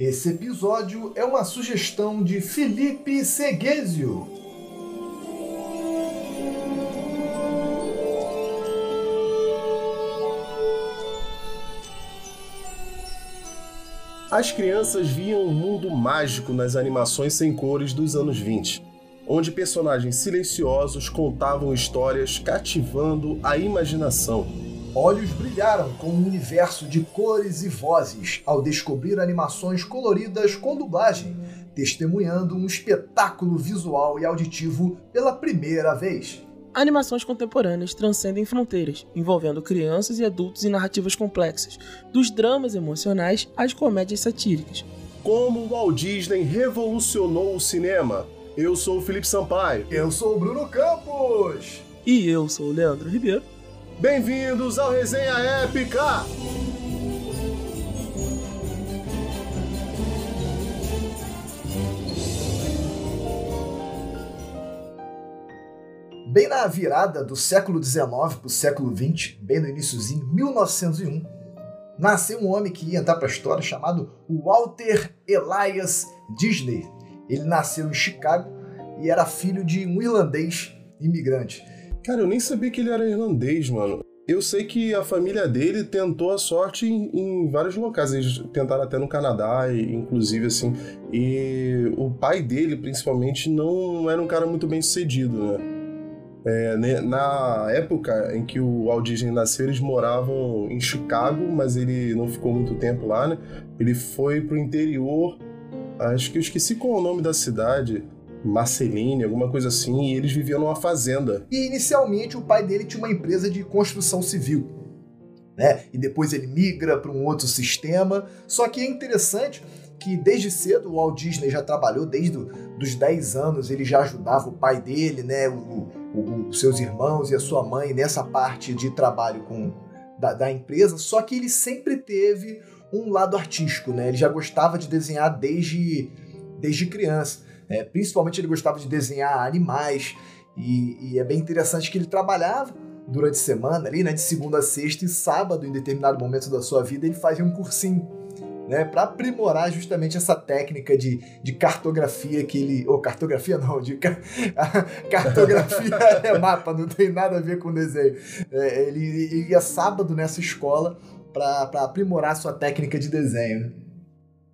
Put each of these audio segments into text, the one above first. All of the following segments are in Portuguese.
Esse episódio é uma sugestão de Felipe Seguesio. As crianças viam um mundo mágico nas animações sem cores dos anos 20, onde personagens silenciosos contavam histórias cativando a imaginação. Olhos brilharam com um universo de cores e vozes ao descobrir animações coloridas com dublagem, testemunhando um espetáculo visual e auditivo pela primeira vez. Animações contemporâneas transcendem fronteiras, envolvendo crianças e adultos em narrativas complexas, dos dramas emocionais às comédias satíricas. Como o Walt Disney revolucionou o cinema. Eu sou o Felipe Sampaio. Eu sou o Bruno Campos. E eu sou o Leandro Ribeiro. Bem-vindos ao Resenha Épica! Bem na virada do século XIX para o século XX, bem no iníciozinho, 1901, nasceu um homem que ia entrar para a história chamado Walter Elias Disney. Ele nasceu em Chicago e era filho de um irlandês imigrante. Cara, eu nem sabia que ele era irlandês, mano. Eu sei que a família dele tentou a sorte em, em, vários locais. Eles tentaram até no Canadá, inclusive, assim. E o pai dele, principalmente, não era um cara muito bem sucedido, né? É, na época em que o Walt Disney nasceu, eles moravam em Chicago, mas ele não ficou muito tempo lá, né? Ele foi pro interior, acho que eu esqueci qual é o nome da cidade, Marceline, alguma coisa assim, e eles viviam numa fazenda. E inicialmente o pai dele tinha uma empresa de construção civil. Né? E depois ele migra para um outro sistema. Só que é interessante que desde cedo o Walt Disney já trabalhou, desde os 10 anos ele já ajudava o pai dele, né? Os seus irmãos e a sua mãe nessa parte de trabalho com da, da, empresa, só que ele sempre teve um lado artístico, né? Ele já gostava de desenhar desde, desde criança. Né? Principalmente ele gostava de desenhar animais. E, e, é bem interessante que ele trabalhava durante a semana ali, né? De segunda a sexta e sábado, em determinado momento da sua vida, ele fazia um cursinho né, para aprimorar justamente essa técnica de, de cartografia que ele. Ou cartografia não, de cartografia é mapa, não tem nada a ver com desenho. É, ele, ele ia sábado nessa escola para aprimorar sua técnica de desenho. Né?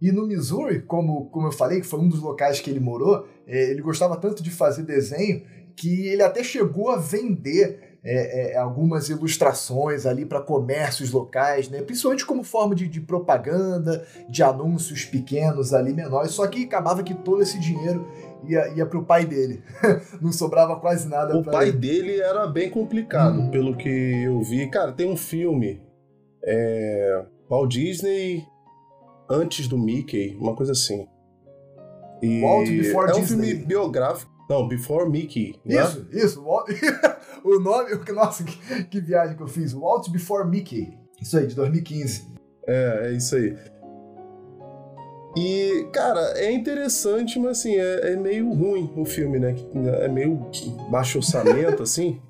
E no Missouri, como, como eu falei, que foi um dos locais que ele morou, é, ele gostava tanto de fazer desenho que ele até chegou a vender é, é, algumas ilustrações ali para comércios locais, né? principalmente como forma de, de, propaganda, de anúncios pequenos ali, menores, só que acabava que todo esse dinheiro ia, ia para o pai dele. Não sobrava quase nada O pai ele. dele era bem complicado, hum. pelo que eu vi. Cara, tem um filme, é, Walt Disney antes do Mickey, uma coisa assim. E Walt Before é um Disney. filme biográfico. Não, Before Mickey. Né? Isso, isso. o nome, nossa, que, que viagem que eu fiz. Walt Before Mickey. Isso aí, de 2015. É, é isso aí. E, cara, é interessante, mas assim, é, é, meio ruim o filme, né? É meio baixo orçamento, assim.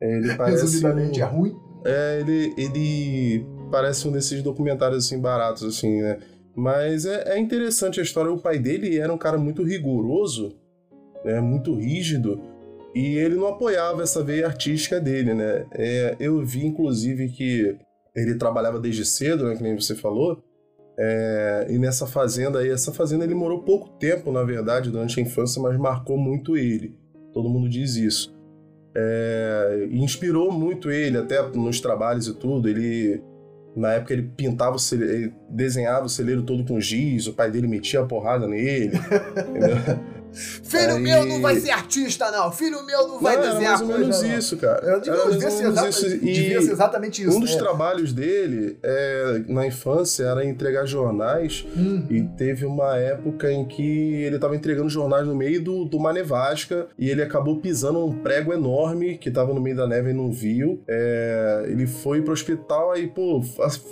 Ele parece. Resumidamente, um, é ruim? É, ele, ele parece um desses documentários, assim, baratos, assim, né? Mas é, é interessante a história. O pai dele era um cara muito rigoroso, né? Muito rígido. E ele não apoiava essa veia artística dele, né? É, eu vi, inclusive, que ele trabalhava desde cedo, né? Que nem você falou. É, e nessa fazenda aí, essa fazenda ele morou pouco tempo, na verdade, durante a infância, mas marcou muito ele. Todo mundo diz isso. É, inspirou muito ele, até nos trabalhos e tudo. Ele, na época, ele pintava, o celeiro, ele desenhava o celeiro todo com giz, o pai dele metia a porrada nele. Filho Aí... meu não vai ser artista, não. Filho meu não vai não, desenhar mais ou menos não. isso, cara. Eu digo, devia, ser exata, isso. devia ser exatamente isso. Um dos é. trabalhos dele é, na infância era entregar jornais. Hum. E teve uma época em que ele estava entregando jornais no meio do, do uma nevasca e ele acabou pisando um prego enorme que estava no meio da neve e não viu. É, ele foi pro hospital aí, pô,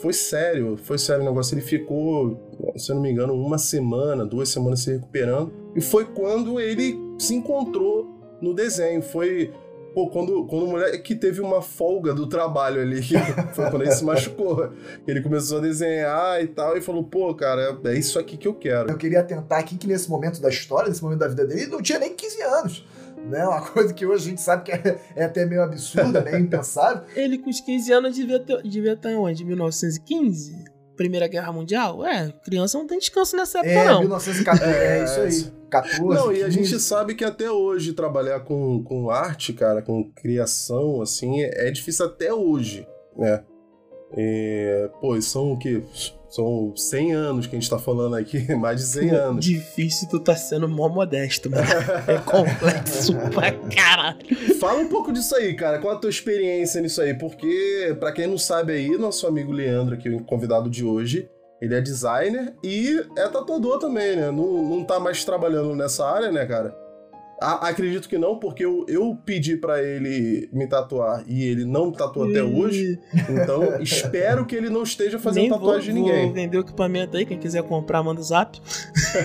foi sério, foi sério o negócio. Ele ficou se eu não me engano, uma semana, duas semanas se recuperando. E foi quando ele se encontrou no desenho. Foi Pô, quando, quando o moleque teve uma folga do trabalho ali, foi quando ele se machucou. Ele começou a desenhar e tal, e falou, pô, cara, é isso aqui que eu quero. Eu queria tentar aqui que nesse momento da história, nesse momento da vida dele, ele não tinha nem 15 anos. Né? Uma coisa que hoje a gente sabe que é, é até meio absurda, né? Impensável. Ele com os 15 anos devia, ter, devia estar onde? 1915? Primeira Guerra Mundial? É, criança não tem descanso nessa época, é, não. 1914, é, é isso aí. 14, não, e a gente sabe que até hoje trabalhar com, com arte, cara, com criação, assim, é, é difícil até hoje, né? E, pô, são o quê? São 100 anos que a gente tá falando aqui, mais de 100 anos. Difícil tu tá sendo mó modesto, mano. É complexo pra caralho. Fala um pouco disso aí, cara. Qual a tua experiência nisso aí? Porque, para quem não sabe aí, nosso amigo Leandro, aqui, o convidado de hoje, ele é designer e é tatuador também, né? Não, não tá mais trabalhando nessa área, né, cara? Acredito que não, porque eu, eu pedi para ele me tatuar e ele não tatuou até hoje. Então, espero que ele não esteja fazendo Nem tatuagem vou, de ninguém. Vou vender o equipamento aí, quem quiser comprar, manda o zap.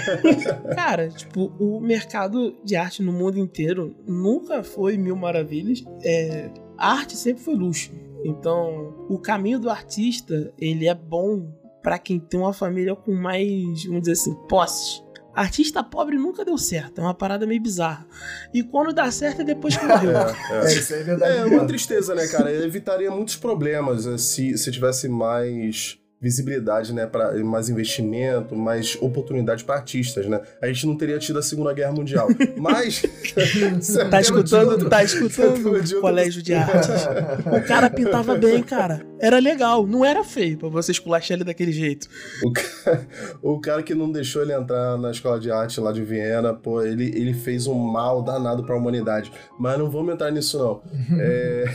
Cara, tipo, o mercado de arte no mundo inteiro nunca foi mil maravilhas. É, a arte sempre foi luxo. Então, o caminho do artista, ele é bom para quem tem uma família com mais, vamos dizer assim, posses. Artista pobre nunca deu certo, é uma parada meio bizarra. E quando dá certo é depois que morreu. É, é. é isso aí é verdade. É uma tristeza, né, cara? Evitaria muitos problemas eh, se, se tivesse mais visibilidade, né, para mais investimento, mais oportunidade para artistas, né? A gente não teria tido a Segunda Guerra Mundial. Mas tá escutando, tá escutando colégio de artes. O cara pintava bem, cara. Era legal, não era feio para você esculachar ele daquele jeito. O cara, o cara que não deixou ele entrar na escola de arte lá de Viena, pô, ele, ele fez um mal danado para a humanidade. Mas não vamos entrar nisso não. é...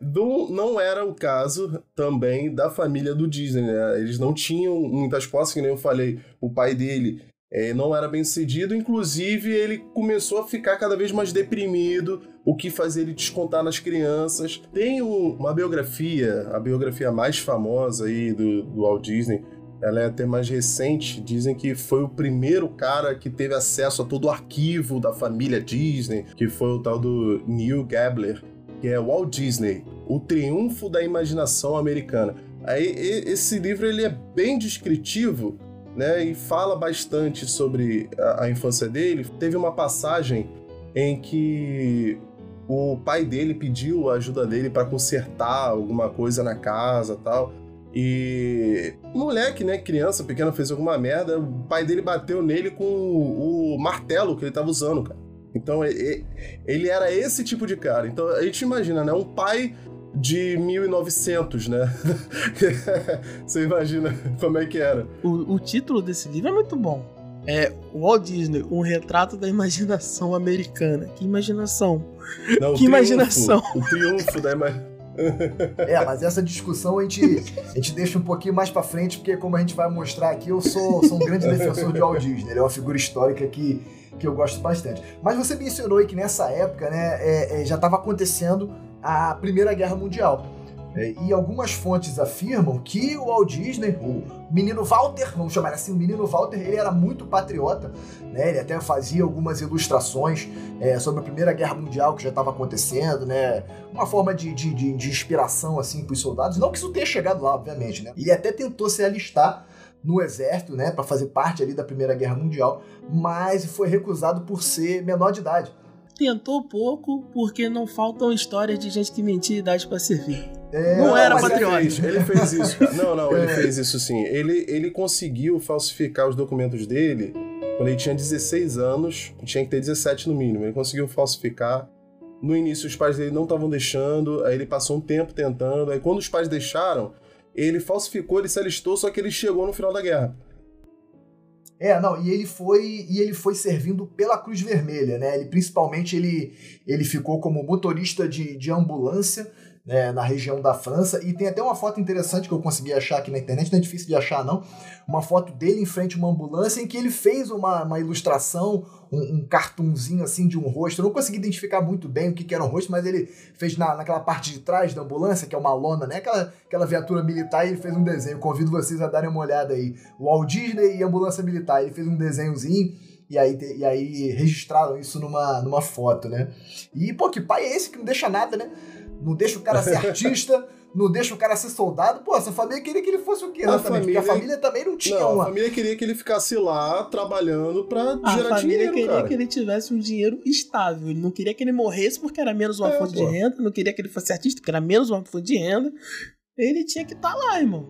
do, não era o caso também da família do Disney, né? Eles não tinham muitas posses, que nem eu falei. O pai dele é, não era bem sucedido, inclusive ele começou a ficar cada vez mais deprimido, o que fazia ele descontar nas crianças. Tem um, uma biografia, a biografia mais famosa aí do, do Walt Disney, ela é até mais recente. Dizem que foi o primeiro cara que teve acesso a todo o arquivo da família Disney, que foi o tal do Neil Gabler, que é Walt Disney, o triunfo da imaginação americana. Aí esse livro ele é bem descritivo, né, e fala bastante sobre a, a infância dele. Teve uma passagem em que o pai dele pediu a ajuda dele para consertar alguma coisa na casa, tal. E moleque, né, criança pequena, fez alguma merda, o pai dele bateu nele com o, o martelo que ele tava usando, cara. Então ele era esse tipo de cara. Então a gente imagina, né, um pai de 1900, né? Você imagina como é que era. O, o, título desse livro é muito bom. É Walt Disney, um retrato da imaginação americana. Que imaginação. Não, que o imaginação. o triunfo da imaginação. É, mas essa discussão a gente, a gente deixa um pouquinho mais para frente, porque como a gente vai mostrar aqui, eu sou, sou um grande defensor de Walt Disney. Ele é uma figura histórica que, que eu gosto bastante. Mas você mencionou aí que nessa época, né, é, é, já estava acontecendo a Primeira Guerra Mundial. É, e algumas fontes afirmam que o Walt Disney, o menino Walter, vamos chamar assim, o menino Walter, ele era muito patriota, né? Ele até fazia algumas ilustrações é, sobre a Primeira Guerra Mundial que já estava acontecendo, né? Uma forma de, de, de, de inspiração assim para os soldados. Não que isso tenha chegado lá, obviamente, né? Ele até tentou se alistar no exército, né, para fazer parte ali da Primeira Guerra Mundial, mas foi recusado por ser menor de idade tentou pouco porque não faltam histórias de gente que mentia idade para servir. É, não era patriota. Ele fez, ele fez isso. Não, não, ele é. fez isso sim. Ele, ele conseguiu falsificar os documentos dele quando ele tinha 16 anos, tinha que ter 17 no mínimo. Ele conseguiu falsificar. No início, os pais dele não estavam deixando, aí ele passou um tempo tentando. Aí, quando os pais deixaram, ele falsificou, ele se alistou, só que ele chegou no final da guerra. É, não, e ele foi e ele foi servindo pela Cruz Vermelha, né? Ele principalmente ele, ele ficou como motorista de, de ambulância né, na região da França. E tem até uma foto interessante que eu consegui achar aqui na internet, não é difícil de achar, não. Uma foto dele em frente a uma ambulância em que ele fez uma, uma ilustração, um, um cartunzinho assim de um rosto. Eu não consegui identificar muito bem o que, que era um rosto, mas ele fez na, naquela parte de trás da ambulância, que é uma lona, né? Aquela, aquela viatura militar, e ele fez um desenho. Convido vocês a darem uma olhada aí. Walt Disney e ambulância militar. Ele fez um desenhozinho E aí, e aí registraram isso numa, numa foto, né? E, pô, que pai é esse que não deixa nada, né? Não deixa o cara ser artista, não deixa o cara ser soldado. Pô, essa família queria que ele fosse o quê? A Exatamente, família- Porque a família também não tinha Não, uma. a família queria que ele ficasse lá trabalhando pra A gerar família dinheiro, queria cara. que ele tivesse um dinheiro estável. Ele não queria que ele morresse porque era menos uma É, fonte pô. de renda. Não queria que ele fosse artista porque era menos uma fonte de renda. Ele tinha que estar lá, irmão.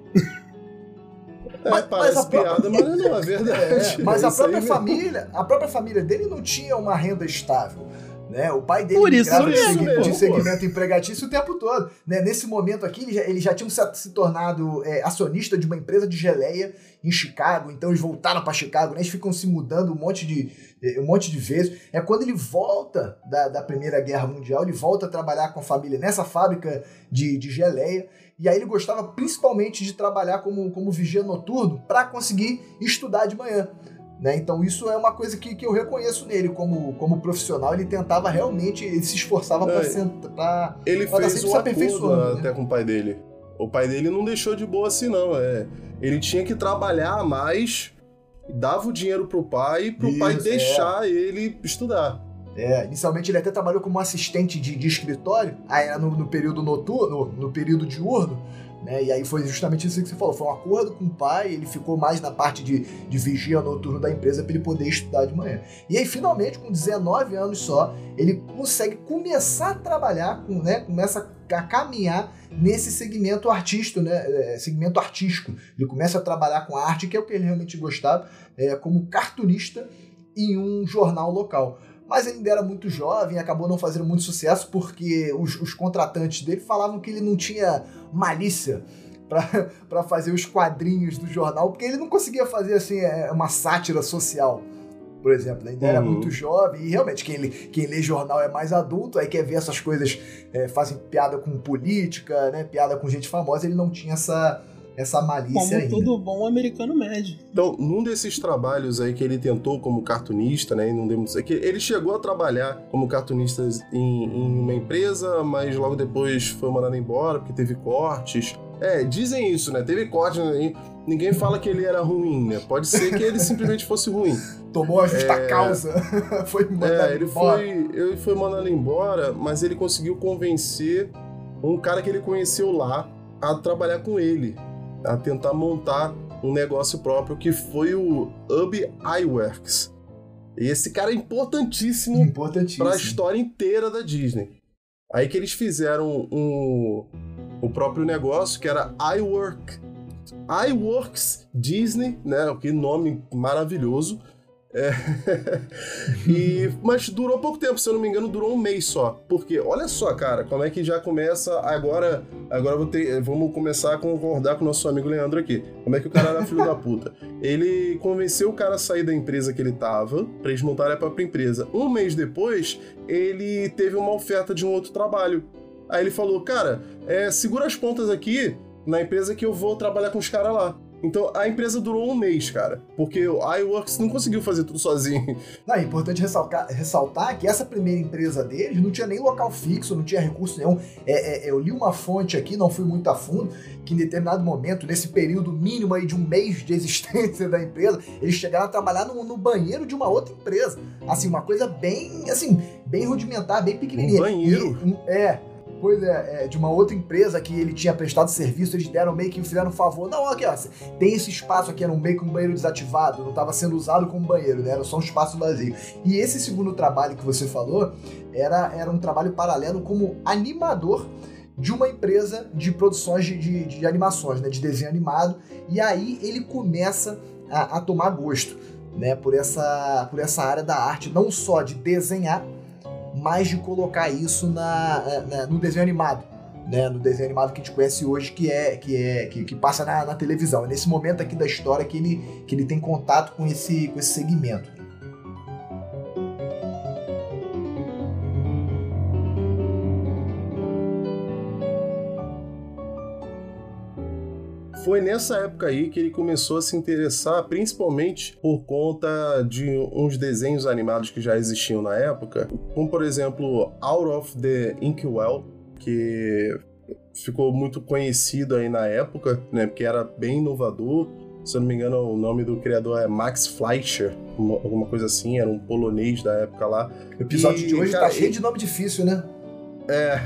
É, Mas- parece mas a própria- piada, mas não, é verdade. É, mas É a própria mesmo. família, a própria família dele não tinha uma renda estável. Né? O pai dele Por isso de, mesmo, de pô. segmento empregatício o tempo todo. Né? Nesse momento aqui, eles já, eles já tinham se, se tornado é, acionista de uma empresa de geleia em Chicago, então eles voltaram para Chicago, né? eles ficam se mudando um monte de, eh, um monte de vezes. É quando ele volta da, da Primeira Guerra Mundial, ele volta a trabalhar com a família nessa fábrica de, de geleia. E aí ele gostava principalmente de trabalhar como, como vigia noturno para conseguir estudar de manhã. Né? Então isso é uma coisa que, que eu reconheço nele como, como profissional. Ele tentava realmente, ele se esforçava É. para Ele Ela fez um se acordo né? até com o pai dele. O pai dele não deixou de boa assim, não. É, ele tinha que trabalhar mais, dava o dinheiro pro pai, pro pai Isso, é. deixar ele estudar. É, inicialmente ele até trabalhou como assistente de, de escritório, aí era no, no período noturno, no período diurno, né? E aí foi justamente isso que você falou, foi um acordo com o pai, ele ficou mais na parte de, de vigia noturno da empresa para ele poder estudar de manhã. E aí finalmente, com 19 anos só, ele consegue começar a trabalhar, com, né? Começa a caminhar nesse segmento artístico, né? é, segmento artístico. Ele começa a trabalhar com arte, que é o que ele realmente gostava, é, como cartunista em um jornal local. Mas ele ainda era muito jovem, acabou não fazendo muito sucesso porque os, os contratantes dele falavam que ele não tinha malícia para fazer os quadrinhos do jornal, porque ele não conseguia fazer assim é, uma sátira social, por exemplo. Ainda era Uhum. muito jovem e realmente quem lê, quem lê jornal é mais adulto, aí quer ver essas coisas, é, fazem piada com política, né, piada com gente famosa, ele não tinha essa, essa malícia Como ainda. todo bom americano médio. Então, num desses trabalhos aí que ele tentou como cartunista, né, e não certo, que ele chegou a trabalhar como cartunista em, em uma empresa, mas logo depois foi mandado embora porque teve cortes. É, dizem isso, né? Teve cortes, né? ninguém fala que ele era ruim, né? Pode ser que ele simplesmente fosse ruim. Tomou a justa É. causa, foi mandado É, ele embora. foi, ele foi mandado embora, mas ele conseguiu convencer um cara que ele conheceu lá a trabalhar com ele, a tentar montar um negócio próprio que foi o Ub Iwerks. E esse cara é importantíssimo Importantíssimo. para a história inteira da Disney. Aí que eles fizeram um, o próprio negócio que era iWork. iWorks Disney, né? Que nome maravilhoso. É. e, mas durou pouco tempo, se eu não me engano, durou um mês só. Porque, olha só, cara, como é que já começa. Agora, agora ter, vamos começar a concordar com o nosso amigo Leandro aqui. Como é que o cara era filho da puta? Ele convenceu o cara a sair da empresa que ele tava, pra eles montarem a própria empresa. Um mês depois, ele teve uma oferta de um outro trabalho. Aí ele falou, cara, é, segura as pontas aqui na empresa que eu vou trabalhar com os caras lá. Então a empresa durou um mês, cara. Porque o iWorks não conseguiu fazer tudo sozinho. Não, é importante ressaltar, ressaltar que essa primeira empresa deles não tinha nem local fixo, não tinha recurso nenhum. É, é, eu li uma fonte aqui, não fui muito a fundo, que em determinado momento, nesse período mínimo aí de um mês de existência da empresa, eles chegaram a trabalhar no, no banheiro de uma outra empresa. Assim, uma coisa bem, assim, bem rudimentar, bem pequenininha. Um banheiro? E, é. Coisa é, de uma outra empresa que ele tinha prestado serviço, eles deram meio que fizeram um favor. Não, aqui, ó, tem esse espaço aqui, era um meio que um banheiro desativado, não estava sendo usado como banheiro, né? Era só um espaço vazio. E esse segundo trabalho que você falou era, era um trabalho paralelo como animador de uma empresa de produções de, de, de animações, né? De desenho animado. E aí ele começa a, a tomar gosto, né? Por essa, por essa área da arte, não só de desenhar, mas de colocar isso na, na- no desenho animado. Né, no desenho animado que a gente conhece hoje, que é que é que, que passa na, na televisão. É nesse momento aqui da história que ele, que ele tem contato com esse, com esse segmento. Foi nessa época aí que ele começou a se interessar, principalmente por conta de uns desenhos animados que já existiam na época, como por exemplo Out of the Inkwell, que ficou muito conhecido aí na época, né, porque era bem inovador. Se eu não me engano, o nome do criador é Max Fleischer, alguma coisa assim, era um polonês da época lá. O episódio e, de hoje tá cara, tá cheio de nome difícil, né? É.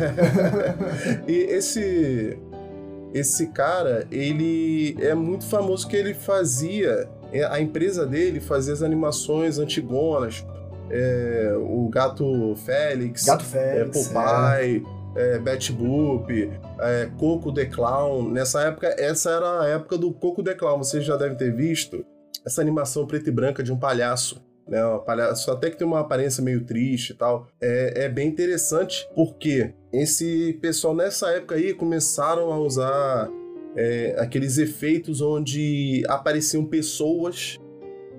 e esse esse cara, ele é muito famoso que ele fazia, é, a empresa dele fazia as animações antigonas, é, o Gato Félix, Gato Félix é, Popeye, é. é Betty Boop, é, Coco the Clown. Nessa época, essa era a época do Coco the Clown, vocês já devem ter visto essa animação preta e branca de um palhaço né? Um palhaço até que tem uma aparência meio triste e tal. É, é bem interessante porque esse pessoal nessa época aí começaram a usar é, aqueles efeitos onde apareciam pessoas,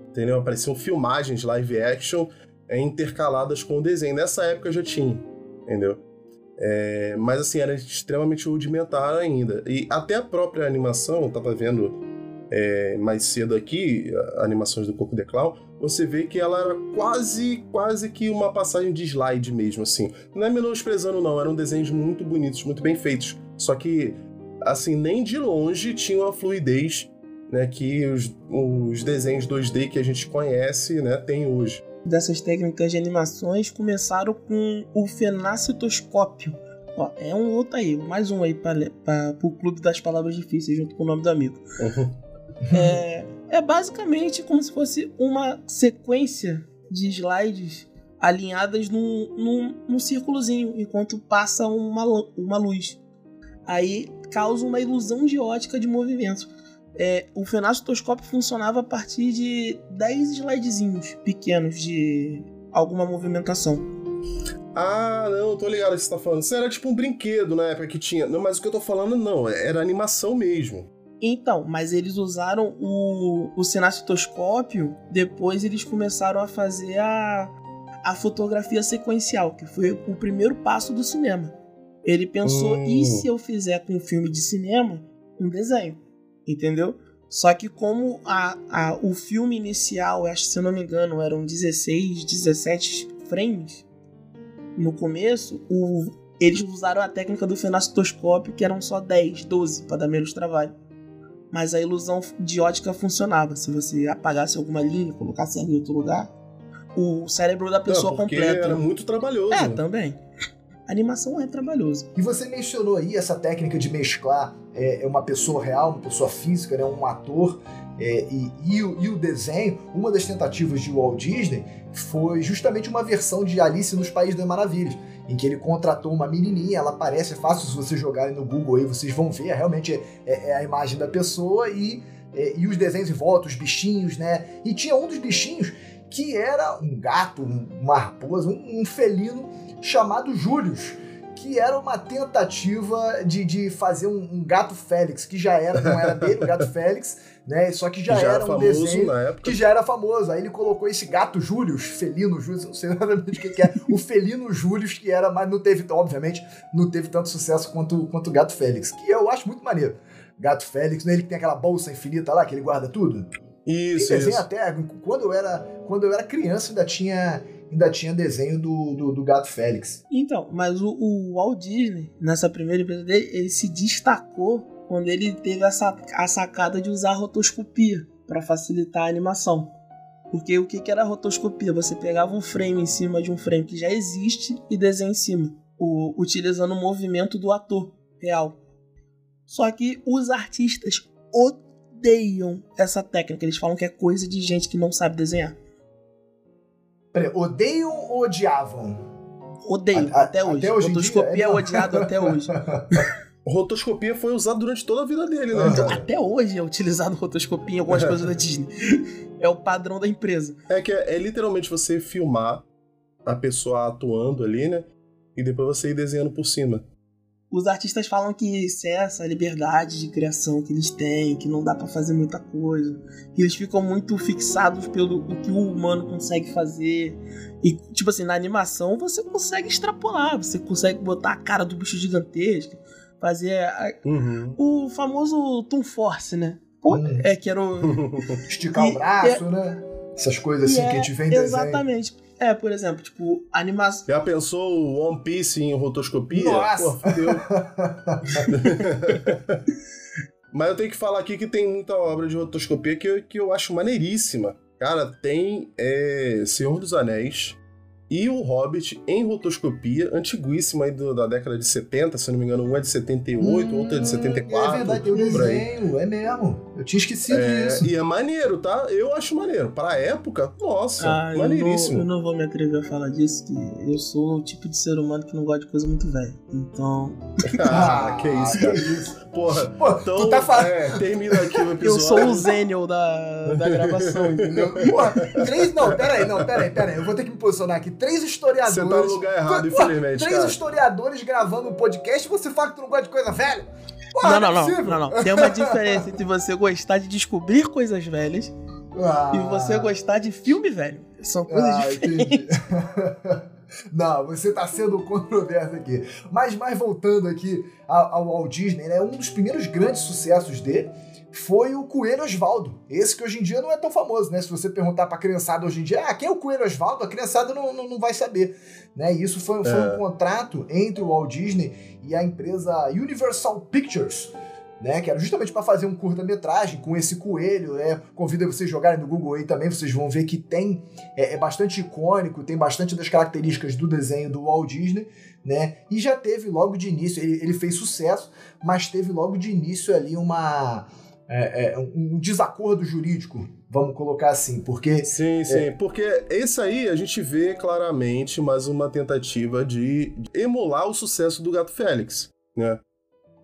entendeu? Apareciam filmagens live action é, intercaladas com o desenho. Nessa época já tinha, entendeu? É, mas assim, era extremamente rudimentar ainda. E até a própria animação, eu tava vendo é, mais cedo aqui, animações do Coco de Clown, você vê que ela era quase, quase que uma passagem de slide mesmo, assim. Não é menosprezando, não, eram desenhos muito bonitos, muito bem feitos. Só que, assim, nem de longe tinham a fluidez né, que os, os desenhos 2D que a gente conhece né, tem hoje. Dessas técnicas de animações começaram com o fenacitoscópio. Ó, é um outro aí, mais um aí para o Clube das Palavras Difíceis, junto com o nome do amigo. Uhum. É, é basicamente como se fosse uma sequência de slides alinhadas num, num, num círculozinho, enquanto passa uma, uma luz. Aí causa uma ilusão de ótica de movimento. É, o fenastoscópio funcionava a partir de 10 slidezinhos pequenos de alguma movimentação. Ah, não, tô ligado o que você tá falando. Isso era tipo um brinquedo na época que tinha. Não, mas o que eu tô falando não, era animação mesmo. Então, mas eles usaram o, o cenacitoscópio, depois eles começaram a fazer a, a fotografia sequencial, que foi o primeiro passo do cinema. Ele pensou, hum. e se eu fizer com um filme de cinema um desenho? Entendeu? Só que como a, a, o filme inicial, acho se eu não me engano, eram 16, 17 frames no começo, o, eles usaram a técnica do fenacitoscópio, que eram só 10, 12, para dar menos trabalho mas a ilusão de ótica funcionava. Se você apagasse alguma linha, colocasse ela em outro lugar, o cérebro da pessoa Não, completa. Era muito trabalhoso. É, também. A animação é trabalhoso. E você mencionou aí essa técnica de mesclar é, é uma pessoa real, uma pessoa física, né, um ator é, e, e, o, e, o, desenho. Uma das tentativas de Walt Disney foi justamente uma versão de Alice nos Países das Maravilhas em que ele contratou uma menininha, ela aparece, é fácil se vocês jogarem no Google aí, vocês vão ver, realmente é, é, é a imagem da pessoa e, é, e os desenhos em volta, os bichinhos, né? E tinha um dos bichinhos que era um gato, uma raposa, um, um felino chamado Július que era uma tentativa de, de fazer um, um, gato Félix, que já era, não era dele, o gato Félix, né? Só que já, já era, um desenho que já era famoso. Aí ele colocou esse gato Július, felino Július, não sei exatamente o que, que é, o felino Július, que era, mas não teve, obviamente, não teve tanto sucesso quanto, quanto o gato Félix, que eu acho muito maneiro. Gato Félix, né? Ele que tem aquela bolsa infinita lá, que ele guarda tudo. Isso, tem desenho isso. até, quando eu era, quando eu era criança ainda tinha ainda tinha desenho do, do, do Gato Félix. Então, mas o, o, Walt Disney, nessa primeira empresa dele, ele se destacou quando ele teve essa, a sacada de usar a rotoscopia para facilitar a animação. Porque o que, que era a rotoscopia? Você pegava um frame em cima de um frame que já existe e desenha em cima, o, utilizando o movimento do ator real. Só que os artistas odeiam essa técnica. Eles falam que é coisa de gente que não sabe desenhar. Peraí, odeiam ou odiavam? Odeio, a, a, até hoje. Até hoje Rotoscopia é odiado até hoje. Rotoscopia foi usado durante toda a vida dele, né? Então, até hoje é utilizado rotoscopia em algumas coisas da Disney. É o padrão da empresa. É que é, é, literalmente você filmar a pessoa atuando ali, né? E depois você ir desenhando por cima os artistas falam que cessa a liberdade de criação que eles têm, que não dá para fazer muita coisa, que eles ficam muito fixados pelo o que o humano consegue fazer. E, tipo assim, na animação você consegue extrapolar, você consegue botar a cara do bicho gigantesco, fazer a, uhum. o famoso Toon Force, né? Pô, uhum. É que era o. Esticar e, o braço, é, né? Essas coisas assim é, que a gente vem Exatamente. Desenho. É, por exemplo, tipo, animação. Já pensou o One Piece em rotoscopia? Nossa! Pô, Mas eu tenho que falar aqui que tem muita obra de rotoscopia que eu, que eu acho maneiríssima. Cara, tem é, Senhor dos Anéis, e o Hobbit em rotoscopia, antiguíssima aí do, da década de 70, se não me engano, um é de 78, hum, outro é de 74. É verdade, tem o desenho, é mesmo. Eu tinha esquecido é, disso. E é maneiro, tá? Eu acho maneiro. Pra época, nossa, ah, maneiríssimo. Eu não, eu não vou me atrever a falar disso, que eu sou o tipo de ser humano que não gosta de coisa muito velha. Então. ah, que isso, cara. Que isso. Porra, Pô, então, tu tá falando. É, termina aqui o episódio. Eu sou o Zenial da, da gravação, entendeu? Porra, três. Não, peraí, não, peraí, peraí. Eu vou ter que me posicionar aqui. Três historiadores. Você tá no lugar errado, infelizmente. Três cara. historiadores gravando um podcast e você fala que tu não gosta de coisa velha? Porra, não, não, não, não, não. Tem uma diferença entre você gostar de descobrir coisas velhas ah. e você gostar de filme velho. São coisas ah, diferentes. Não, você está sendo controverso aqui. Mas, mais voltando aqui ao, ao Walt Disney, né? Um dos primeiros grandes sucessos dele foi o Coelho Osvaldo. Esse que hoje em dia não é tão famoso, né? Se você perguntar pra criançada hoje em dia, ah, quem é o Coelho Osvaldo? A criançada não, não, não vai saber. Né? E isso foi, foi é. um contrato entre o Walt Disney e a empresa Universal Pictures. Né, que era justamente para fazer um curta-metragem com esse coelho. Né? Convido vocês a jogarem no Google aí também, vocês vão ver que tem é, é, bastante icônico, tem bastante das características do desenho do Walt Disney, né? E já teve logo de início, ele, ele fez sucesso, mas teve logo de início ali uma é, é, um desacordo jurídico, vamos colocar assim, porque... Sim, sim, é... porque esse aí a gente vê claramente mais uma tentativa de emular o sucesso do Gato Félix, né?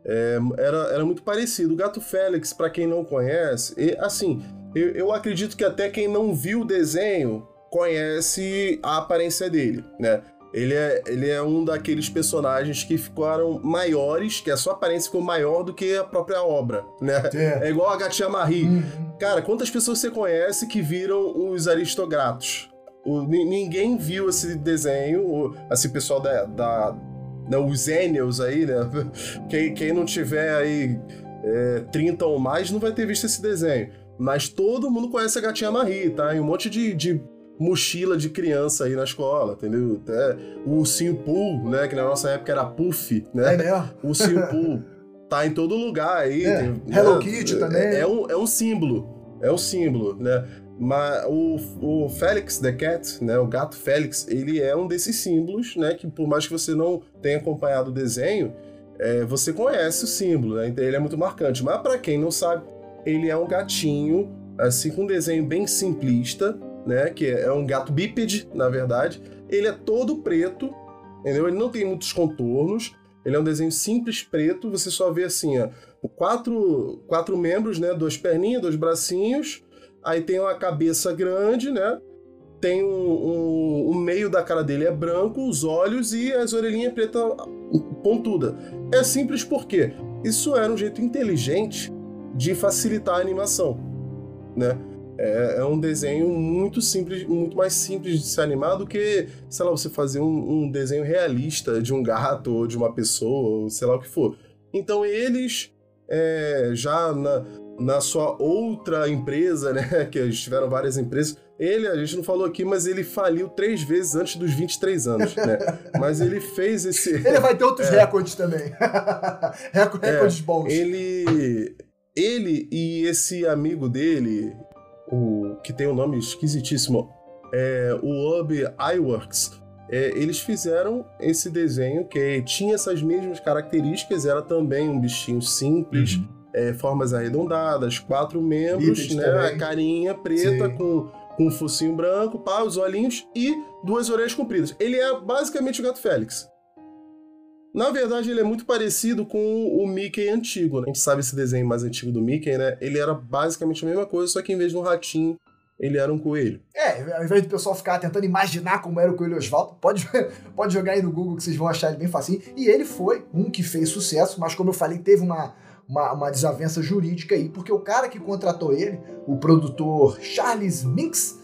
É, era, era muito parecido. O Gato Félix, para quem não conhece, e, assim, eu, eu acredito que até quem não viu o desenho conhece a aparência dele, né? Ele é, ele é um daqueles personagens que ficaram maiores, que a sua aparência ficou maior do que a própria obra, né? É, é igual a Gatia Marie. Uhum. Cara, quantas pessoas você conhece que viram os aristocratos? O, ninguém viu esse desenho, o, assim, pessoal da, da né, os Zenials aí, né? Quem, quem não tiver aí é, 30 ou mais não vai ter visto esse desenho. Mas todo mundo conhece a Gatinha Marie, tá? E um monte de, de mochila de criança aí na escola, entendeu? O ursinho Pooh, né? Que na nossa época era Puff, né? É mesmo? O ursinho Pooh tá em todo lugar aí. É, tem, Hello né? Kitty também. É, é, um, é um símbolo, é um símbolo, né? Mas o, o Félix the Cat, né, o gato Félix, ele é um desses símbolos, né, que por mais que você não tenha acompanhado o desenho, é, você conhece o símbolo, né, então ele é muito marcante. Mas para quem não sabe, ele é um gatinho, assim, com um desenho bem simplista, né? Que é um gato bípede, na verdade. Ele é todo preto, entendeu? Ele não tem muitos contornos. Ele é um desenho simples preto. Você só vê assim, ó, quatro, quatro membros, né? Duas perninhas, dois bracinhos. Aí tem uma cabeça grande, né? Tem um, um, o meio da cara dele é branco, os olhos e as orelhinhas preta pontuda. É simples porque isso era um jeito inteligente de facilitar a animação, né? É, é, um desenho muito simples, muito mais simples de se animar do que, sei lá, você fazer um, um, desenho realista de um gato ou de uma pessoa, ou sei lá o que for. Então eles, é, já na, na sua outra empresa, né, que eles tiveram várias empresas, ele, a gente não falou aqui, mas ele faliu três vezes antes dos 23 anos, né? Mas ele fez esse... Ele vai ter outros é, recordes também. recordes bons. Ele... Ele e esse amigo dele, o que tem um nome esquisitíssimo, é, o Ub iWorks, é, eles fizeram esse desenho que tinha essas mesmas características, era também um bichinho simples, uhum. é, formas arredondadas, quatro membros, né, a carinha preta Sim. com, com um focinho branco, pá, os olhinhos e duas orelhas compridas. Ele é basicamente o Gato Félix. Na verdade, ele é muito parecido com o Mickey antigo, né? A gente sabe esse desenho mais antigo do Mickey, né? Ele era basicamente a mesma coisa, só que em vez de um ratinho, ele era um coelho. É, ao invés do pessoal ficar tentando imaginar como era o coelho Oswaldo, pode, pode jogar aí no Google que vocês vão achar ele bem facinho. E ele foi um que fez sucesso, mas como eu falei, teve uma, uma, uma desavença jurídica aí, porque o cara que contratou ele, o produtor Charles Minks,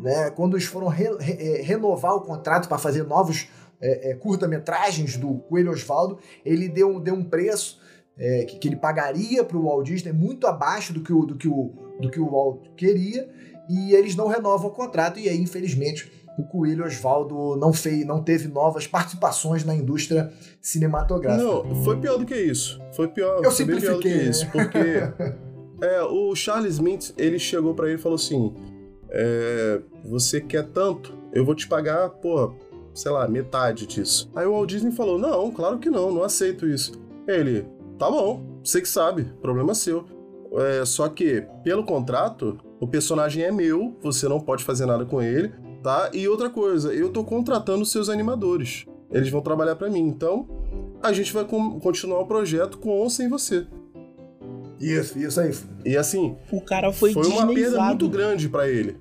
né, quando eles foram re, re, é, renovar o contrato para fazer novos é, é, curta-metragens do Coelho Osvaldo, ele deu, deu um preço é, que, que, ele pagaria para o Walt Disney muito abaixo do que, o, do, que o, do que o Walt queria, e eles não renovam o contrato, e aí, infelizmente, o Coelho Osvaldo não fez, não teve novas participações na indústria cinematográfica. Não, foi pior do que isso. Foi pior, Eu foi bem pior do que simplifiquei, isso, né? porque é, o Charles Mintz, ele chegou pra ele e falou assim: é, você quer tanto, eu vou te pagar, pô, sei lá, metade disso. Aí o Walt Disney falou: não, claro que não, não aceito isso. Ele, tá bom, você que sabe, problema seu. É, só que, pelo contrato, o personagem é meu, você não pode fazer nada com ele, tá? E outra coisa, eu tô contratando seus animadores. Eles vão trabalhar pra mim, então a gente vai com- continuar o projeto com ou sem você. Isso, isso aí. E assim, O cara foi, foi uma perda muito grande pra ele.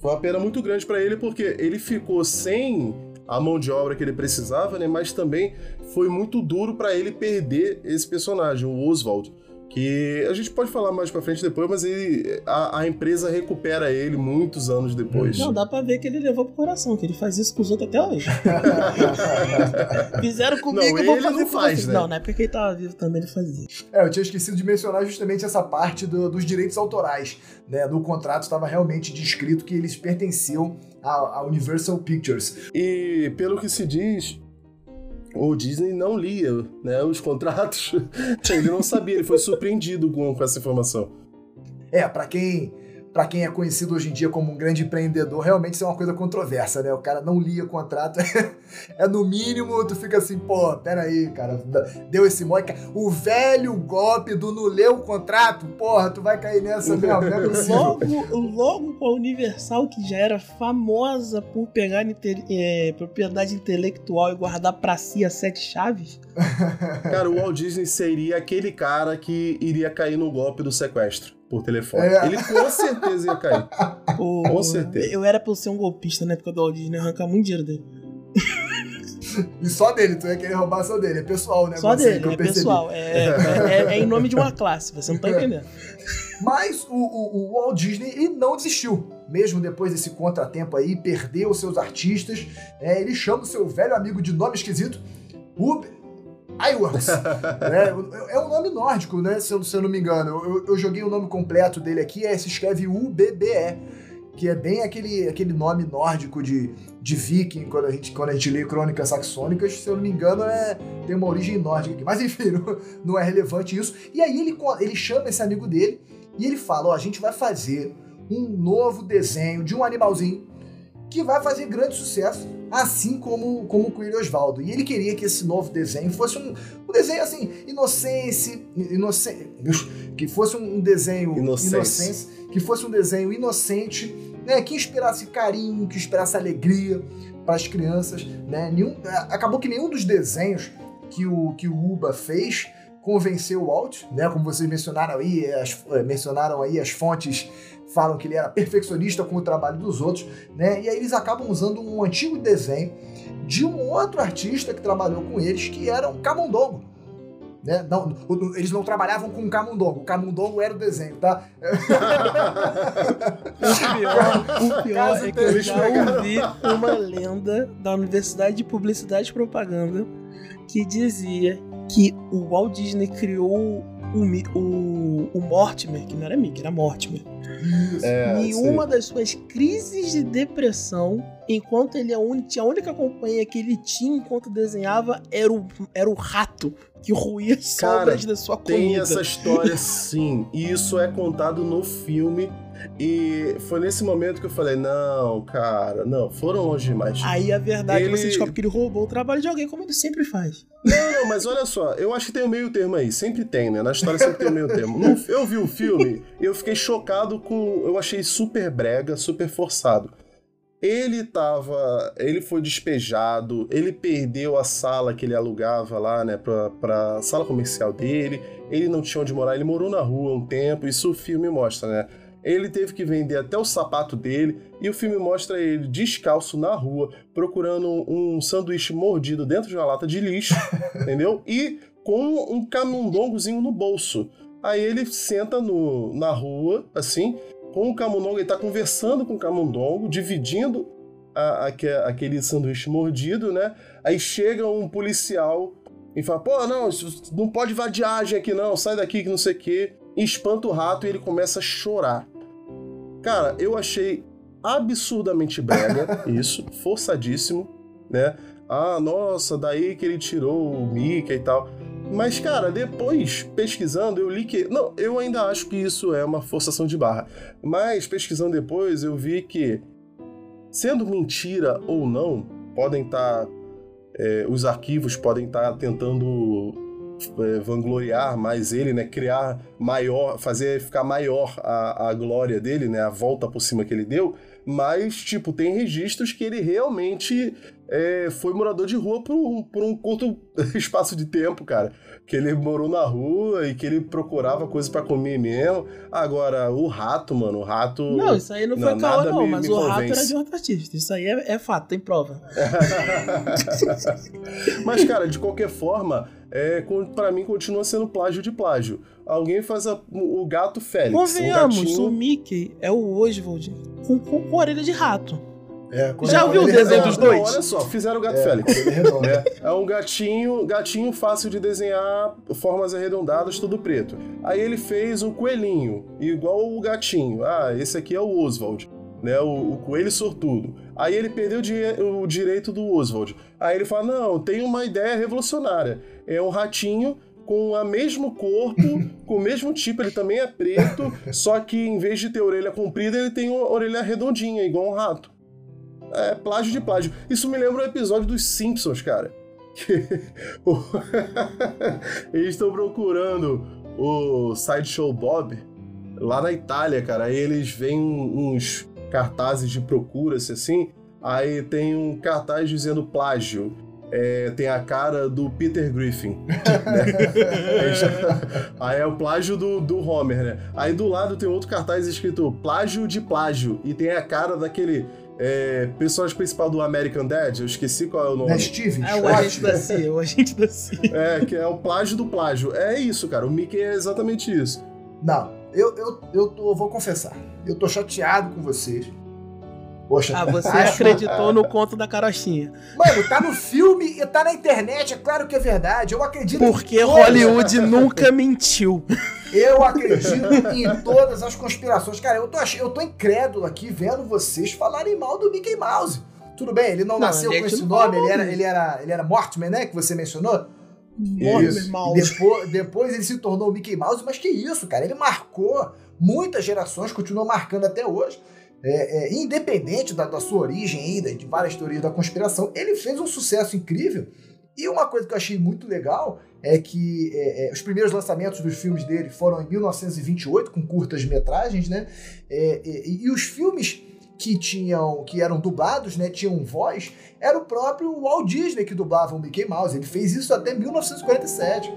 Foi uma perda muito grande pra ele porque ele ficou sem a mão de obra que ele precisava, né? Mas também foi muito duro pra ele perder esse personagem, o Oswald. Que a gente pode falar mais pra frente depois, mas ele, a, a empresa recupera ele muitos anos depois. Não, dá pra ver que ele levou pro coração, que ele faz isso com os outros até hoje. Fizeram comigo, Não, eu vou ele fazer não com faz, vocês. né? Não, na época que ele tava vivo também ele fazia. É, eu tinha esquecido de mencionar justamente essa parte do- dos direitos autorais. Né? No contrato estava realmente descrito que eles pertenciam à, à Universal Pictures. E pelo que se diz, o Disney não lia né, os contratos. ele não sabia, ele foi surpreendido com, com essa informação. É, pra quem para quem é conhecido hoje em dia como um grande empreendedor, realmente isso é uma coisa controversa, né? O cara não lia contrato. é no mínimo, tu fica assim, pô, peraí, cara, deu esse mole. O velho golpe do não ler o contrato, porra, tu vai cair nessa mesmo, não é. Logo, logo com a Universal, que já era famosa por pegar inte- é, propriedade intelectual e guardar pra si as sete chaves. Cara, o Walt Disney seria aquele cara que iria cair no golpe do sequestro por telefone. É. Ele com certeza ia cair. Pô, Com certeza. Eu era pra eu ser um golpista na época do Walt Disney, arrancar muito dinheiro dele. E só dele, tu ia querer roubar só dele. É pessoal o negócio Só dele, que eu é percebi. pessoal. É, é- é em nome de uma classe, você não tá entendendo. Mas o, o, o Walt Disney ele não desistiu. Mesmo depois desse contratempo aí, perdeu os seus artistas. né, ele chama o seu velho amigo de nome esquisito, Uber Iwerks. né, é um nome nórdico, né? Se eu, se eu não me engano. Eu, eu- joguei o nome completo dele aqui, é, se escreve UBBE. Que é bem aquele, aquele nome nórdico de, de viking, quando a, gente, quando a gente lê crônicas saxônicas, se eu não me engano, é, tem uma origem nórdica aqui. Mas enfim, não, não é relevante isso. E aí ele, ele chama esse amigo dele e ele fala: Ó, a gente vai fazer um novo desenho de um animalzinho que vai fazer grande sucesso, assim como, como o Coelho Osvaldo. E ele queria que esse novo desenho fosse um, um desenho assim, inocência, inocente, que fosse um desenho Inocência. inocência, que fosse um desenho inocente, né, que inspirasse carinho, que inspirasse alegria para as crianças, né? Nenhum, acabou que nenhum dos desenhos que o, que o Uba fez convenceu o Walt, né? Como vocês mencionaram aí, as, mencionaram aí as fontes falam que ele era perfeccionista com o trabalho dos outros, né? E aí eles acabam usando um antigo desenho de um outro artista que trabalhou com eles, que era um camundongo. Né? Não, eles não trabalhavam com o camundongo, o camundongo era o desenho, tá? O pior, o pior é que eu já ouvi uma lenda da Universidade de Publicidade e Propaganda que dizia que o Walt Disney criou o, o, o Mortimer, que não era Mickey, era Mortimer, É, uma das suas crises de depressão, enquanto ele é a un- a única companhia que ele tinha enquanto desenhava era o, era o rato que ruía sobras da sua comida. Tem essa história sim, e isso é contado no filme. E foi nesse momento que eu falei: não, cara, não, foram longe demais. Aí a verdade Ele- você descobre que ele roubou o trabalho de alguém, como ele sempre faz. Não, não, mas olha só, eu acho que tem um meio termo aí, sempre tem, né? Na história sempre tem um meio termo. Eu vi o filme e eu fiquei chocado com. Eu achei super brega, super forçado. Ele tava. Ele foi despejado, ele perdeu a sala que ele alugava lá, né, pra, pra sala comercial dele. Ele não tinha onde morar, ele morou na rua um tempo, isso o filme mostra, né? Ele teve que vender até o sapato dele e o filme mostra ele descalço na rua, procurando um sanduíche mordido dentro de uma lata de lixo, entendeu? E com um camundongozinho no bolso. Aí ele senta no, na rua, assim, com o camundongo, ele tá conversando com o camundongo, dividindo a- aque- aquele sanduíche mordido, né? Aí chega um policial e fala: pô, não, não pode vadiagem aqui não, sai daqui que não sei o quê. E espanta o rato e ele começa a chorar. Cara, eu achei absurdamente brega, isso, forçadíssimo, né? Ah, nossa, daí que ele tirou o Mickey e tal. Mas, cara, depois, pesquisando, eu li que. Não, eu ainda acho que isso é uma forçação de barra. Mas, pesquisando depois, eu vi que, sendo mentira ou não, podem estar. Tá, é, os arquivos podem estar tá tentando é, vangloriar mais ele, né? Criar maior, fazer ficar maior a, a glória dele, né? A volta por cima que ele deu. Mas, tipo, tem registros que ele realmente é, foi morador de rua por um, por um curto espaço de tempo, cara. Que ele morou na rua e que ele procurava coisa para comer mesmo. Agora, o rato, mano, o rato. Não, isso aí não foi não, caô, não, me, mas me o convence. rato era de outro artista. Isso aí é, é fato, tem prova. mas, cara, de qualquer forma, é, para mim continua sendo plágio de plágio. Alguém faz a, o gato Félix. Convenhamos, um gatinho... o Mickey é o Oswald com, com, com orelha de rato. É, Já ouviu o desenho dos dois? Não, olha só, fizeram o gato é, Félix. Né? É um gatinho, gatinho fácil de desenhar, formas arredondadas, tudo preto. Aí ele fez um coelhinho, igual o gatinho. Ah, esse aqui é o Oswald. Né, o, o coelho sortudo. Aí ele perdeu o, o direito do Oswald. Aí ele fala: Não, tem uma ideia revolucionária. É um ratinho com o mesmo corpo, com o mesmo tipo, ele também é preto, só que em vez de ter orelha comprida, ele tem uma orelha redondinha, igual um rato. É plágio de plágio. Isso me lembra um episódio dos Simpsons, cara. Eles estão procurando o Sideshow Bob lá na Itália, cara. Aí eles veem uns cartazes de procura, assim. Aí tem um cartaz dizendo plágio. É, tem a cara do Peter Griffin. Né? aí é o plágio do, do Homer, né? Aí do lado tem outro cartaz escrito plágio de plágio. E tem a cara daquele é, personagem principal do American Dad, eu esqueci qual é o nome. É Steve. É o agente da CIA, o agente da CIA. É, que é o plágio do plágio. É isso, cara. O Mickey é exatamente isso. Não, eu, eu, eu, tô, eu vou confessar. Eu tô chateado com vocês. Poxa, ah, você acreditou no conto da carochinha. Mano, tá no filme e tá na internet, é claro que é verdade. Eu acredito Porque Hollywood nunca mentiu. Eu acredito em todas as conspirações. Cara, eu tô, eu tô incrédulo aqui vendo vocês falarem mal do Mickey Mouse. Tudo bem, ele não, não nasceu com esse nome, ele era, ele, era, ele era Mortimer, né? Que você mencionou? Mortimer Mouse. Depois, depois ele se tornou o Mickey Mouse, mas que isso, cara. Ele marcou muitas gerações, continua marcando até hoje. É, é, independente da, da, sua origem aí, de várias teorias da conspiração, ele fez um sucesso incrível. E uma coisa que eu achei muito legal é que é, é os primeiros lançamentos dos filmes dele foram em 1928, com curtas metragens, né? É, e, e os filmes que tinham que eram dublados, né, tinham voz, era o próprio Walt Disney que dublava o Mickey Mouse. Ele fez isso até 1947.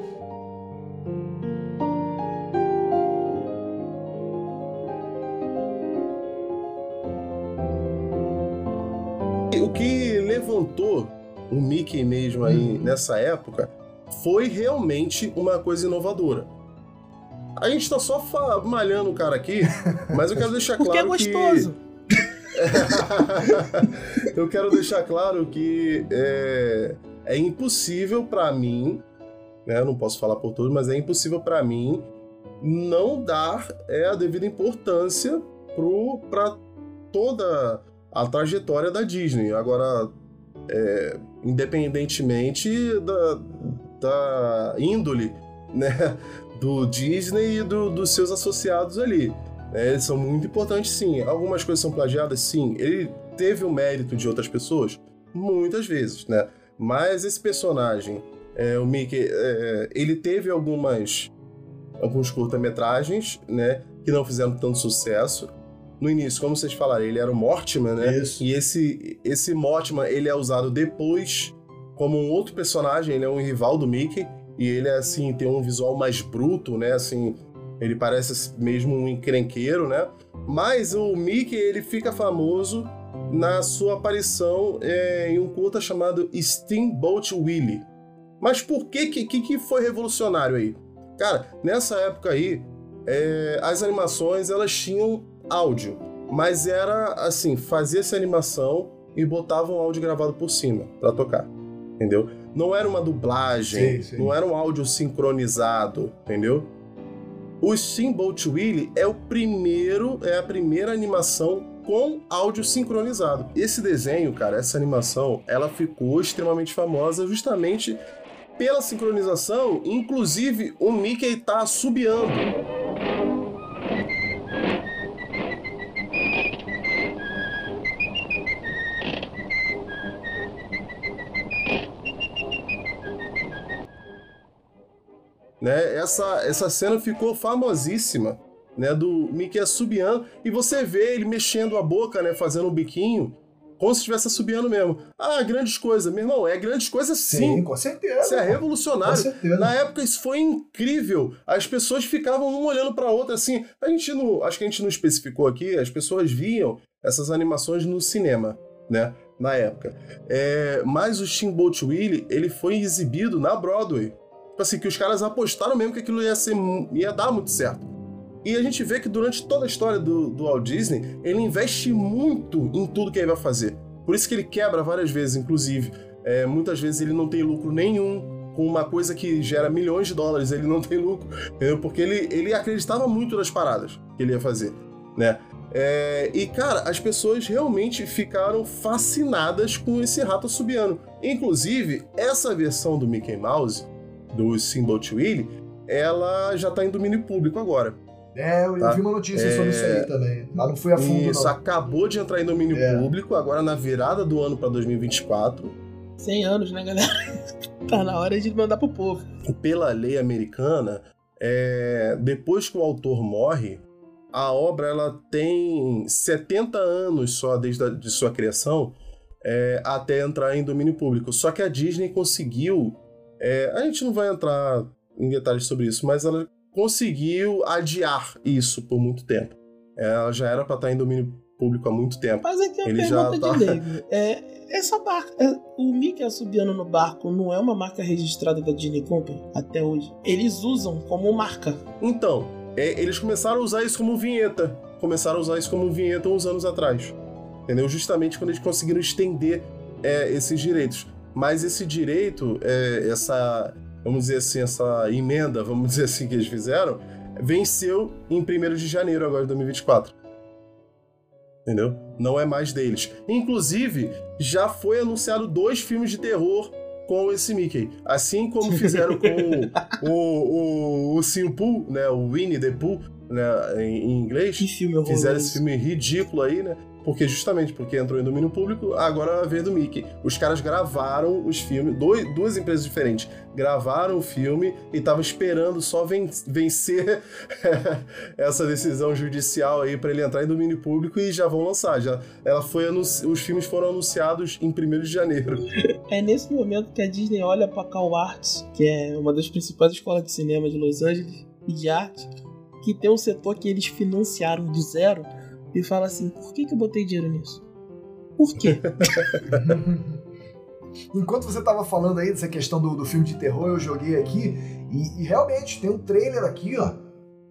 Que levantou o Mickey mesmo aí uhum. nessa época foi realmente uma coisa inovadora. A gente tá só malhando o cara aqui, mas eu quero deixar claro Porque é gostoso. que... eu quero deixar claro que é, é impossível para mim, né, eu não posso falar por todos, mas é impossível para mim não dar é, a devida importância para toda a trajetória da Disney. Agora, é, independentemente da, da índole né, do Disney e do, dos seus associados ali. Né, eles são muito importantes, sim. Algumas coisas são plagiadas, sim. Ele teve o mérito de outras pessoas, muitas vezes, né? Mas esse personagem, é, o Mickey, é, ele teve algumas alguns curta-metragens, né, que não fizeram tanto sucesso no início, como vocês falaram, ele era o Mortimer, né? Isso. E esse, esse Mortimer, ele é usado depois como um outro personagem, ele é um rival do Mickey, e ele, assim, tem um visual mais bruto, né? Assim, ele parece mesmo um encrenqueiro, né? Mas o Mickey, ele fica famoso na sua aparição é, em um curta chamado Steamboat Willie. Mas por que, que que foi revolucionário aí? Cara, nessa época aí, é, as animações elas tinham áudio, mas era assim, fazia essa animação e botava um áudio gravado por cima para tocar, entendeu? Não era uma dublagem, sim, sim. não era um áudio sincronizado, entendeu? O Steamboat Willie é o primeiro, é a primeira animação com áudio sincronizado. Esse desenho, cara, essa animação, ela ficou extremamente famosa justamente pela sincronização, inclusive o Mickey tá subiando. Né? Essa, essa cena ficou famosíssima, né? Do Mickey assobiando, e você vê ele mexendo a boca, né? Fazendo um biquinho, como se estivesse assobiando mesmo. Ah, grandes coisas. Meu irmão, é grandes coisas sim. Sim, com certeza. Isso é revolucionário. Com certeza. Na época isso foi incrível. As pessoas ficavam um olhando para outra assim. A gente não, acho que a gente não especificou aqui. As pessoas viam essas animações no cinema, né? Na época. É, mas o Steamboat Willie ele foi exibido na Broadway. Tipo assim que os caras apostaram mesmo que aquilo ia ser, ia dar muito certo. E a gente vê que durante toda a história do, do Walt Disney, ele investe muito em tudo que ele vai fazer. Por isso que ele quebra várias vezes, inclusive. É, muitas vezes ele não tem lucro nenhum com uma coisa que gera milhões de dólares, ele não tem lucro, entendeu? Porque ele, ele acreditava muito nas paradas que ele ia fazer, né? É, e, cara, as pessoas realmente ficaram fascinadas com esse rato subiano. Inclusive, essa versão do Mickey Mouse, do Steamboat Willie, ela já tá em domínio público agora. É, eu, eu Tá. vi uma notícia É. sobre isso aí também. Mas não fui a fundo, Isso, não. acabou de entrar em domínio É. público, agora na virada do ano para 2024. 100 anos, né, galera? tá na hora de mandar pro povo. Pela lei americana, é, depois que o autor morre, a obra ela tem 70 anos só desde a, de sua criação é, até entrar em domínio público. Só que a Disney conseguiu. É, a gente não vai entrar em detalhes sobre isso, mas ela conseguiu adiar isso por muito tempo. É, Ela já era para estar em domínio público há muito tempo. Mas aqui é Ele já pergunta tá- de leigo. É, essa barca, é, o Mickey assobiando no barco não é uma marca registrada da Disney Company até hoje? Eles usam como marca. Então, é, eles começaram a usar isso como vinheta. Começaram a usar isso como vinheta uns anos atrás. Entendeu? Justamente quando eles conseguiram estender é, esses direitos. Mas esse direito, é, essa, vamos dizer assim, essa emenda, vamos dizer assim, que eles fizeram, venceu em 1 de janeiro agora de 2024. Entendeu? Não é mais deles. Inclusive, já foi anunciado dois filmes de terror com esse Mickey. Assim como fizeram com o, o, o Simple, né? O Winnie the Pooh, né? Em, em inglês. Que filme horroroso. Fizeram esse filme ridículo aí, né? Porque justamente porque entrou em domínio público, agora a vez do Mickey. Os caras gravaram os filmes, dois, duas empresas diferentes gravaram o filme e estavam esperando só ven- vencer essa decisão judicial aí para ele entrar em domínio público e já vão lançar. Já, ela foi os filmes foram anunciados em 1 de janeiro. É nesse momento que a Disney olha pra Cal Arts, que é uma das principais escolas de cinema de Los Angeles e de arte, que tem um setor que eles financiaram do zero, e fala assim: por que, que eu botei dinheiro nisso? Por quê? Enquanto você tava falando aí dessa questão do, do filme de terror, eu joguei aqui e, e realmente tem um trailer aqui, ó.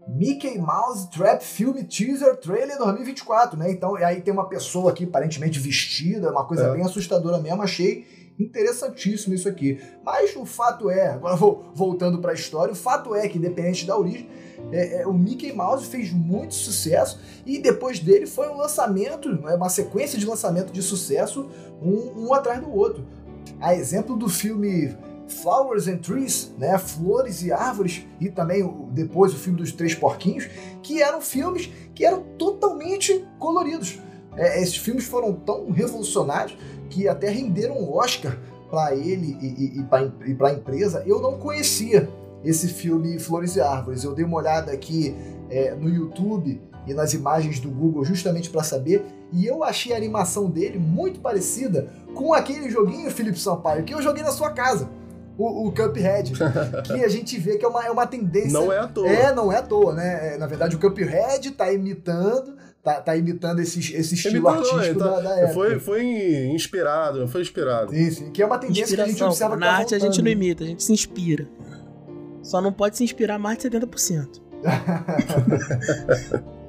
Mickey Mouse Trap Film Teaser Trailer 2024, né? Então, e aí tem uma pessoa aqui aparentemente vestida, uma coisa É. bem assustadora mesmo. Achei interessantíssimo isso aqui. Mas o fato é, agora vou voltando pra história, o fato é que, independente da origem, é, é, o Mickey Mouse fez muito sucesso e depois dele foi um lançamento, né, uma sequência de lançamento de sucesso, um, um atrás do outro. A exemplo do filme Flowers and Trees, né, Flores e Árvores, e também depois o filme dos Três Porquinhos, que eram filmes que eram totalmente coloridos. É, esses filmes foram tão revolucionários que até renderam um Oscar para ele e, e, e para a empresa. Eu não conhecia esse filme Flores e Árvores. Eu dei uma olhada aqui é, no YouTube e nas imagens do Google justamente para saber, e eu achei a animação dele muito parecida com aquele joguinho, Felipe Sampaio, que eu joguei na sua casa, o, o Cuphead, que a gente vê que é uma, é uma tendência. Não é à toa. É, não é à toa, né? É, Na verdade, o Cuphead tá imitando, tá, tá imitando esse, esse estilo Imitando, não, artístico tá- da, da época. Foi, foi inspirado, foi inspirado. Sim, sim, que é uma tendência que a gente Inspiração. observa que Na tá arte a gente voltando. não imita, a gente se inspira. Só não pode se inspirar mais de 70%.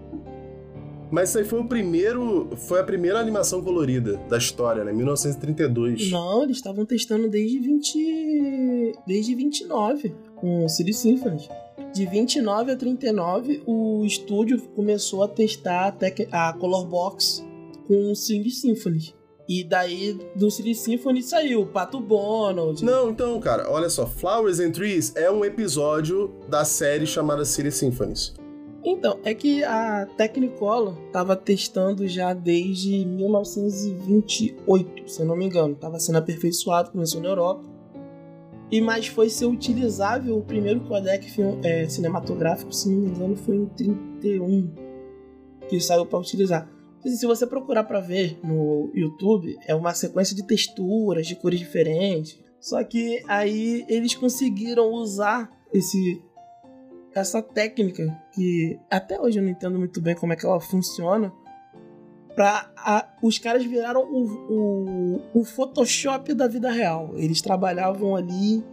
Mas isso aí foi o primeiro. Foi a primeira animação colorida da história, né? 1932. Não, eles estavam testando desde 20. Desde 29 com o City Symphony. De 29 a 39, o estúdio começou a testar a, tec- a Color Box com o Sing Symphony. E daí do Silly Symphony saiu Pato Donald. Não, então, cara, olha só. Flowers and Trees é um episódio da série chamada Silly Symphonies. Então, é que a Technicolor tava testando já desde 1928, se eu não me engano. Tava sendo aperfeiçoado, começou na Europa. E mais foi ser utilizável o primeiro codec é, cinematográfico, se não me engano, foi em 31 que saiu para utilizar. Se você procurar para ver no YouTube, é uma sequência de texturas, de cores diferentes. Só que aí eles conseguiram usar esse essa técnica que até hoje eu não entendo muito bem como é que ela funciona. Pra a, os caras viraram o, o, o Photoshop da vida real. Eles trabalhavam ali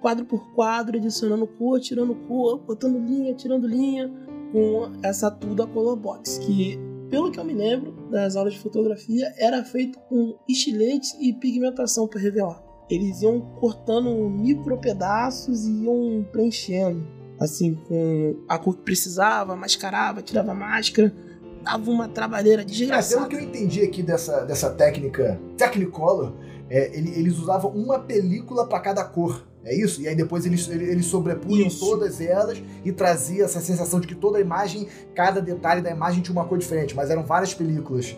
quadro por quadro, adicionando cor, tirando cor, botando linha, tirando linha, com essa tool da Colorbox, que, pelo que eu me lembro das aulas de fotografia, era feito com estilete e pigmentação para revelar. Eles iam cortando micro pedaços e iam preenchendo assim, com a cor que precisava, mascarava, tirava máscara, dava uma trabalheira desgraçada. É, pelo que eu entendi aqui dessa, dessa técnica Technicolor, é, eles usavam uma película para cada cor. É isso? E aí depois eles, eles sobrepunham isso. todas elas e trazia essa sensação de que toda a imagem, cada detalhe da imagem tinha uma cor diferente, mas eram várias películas.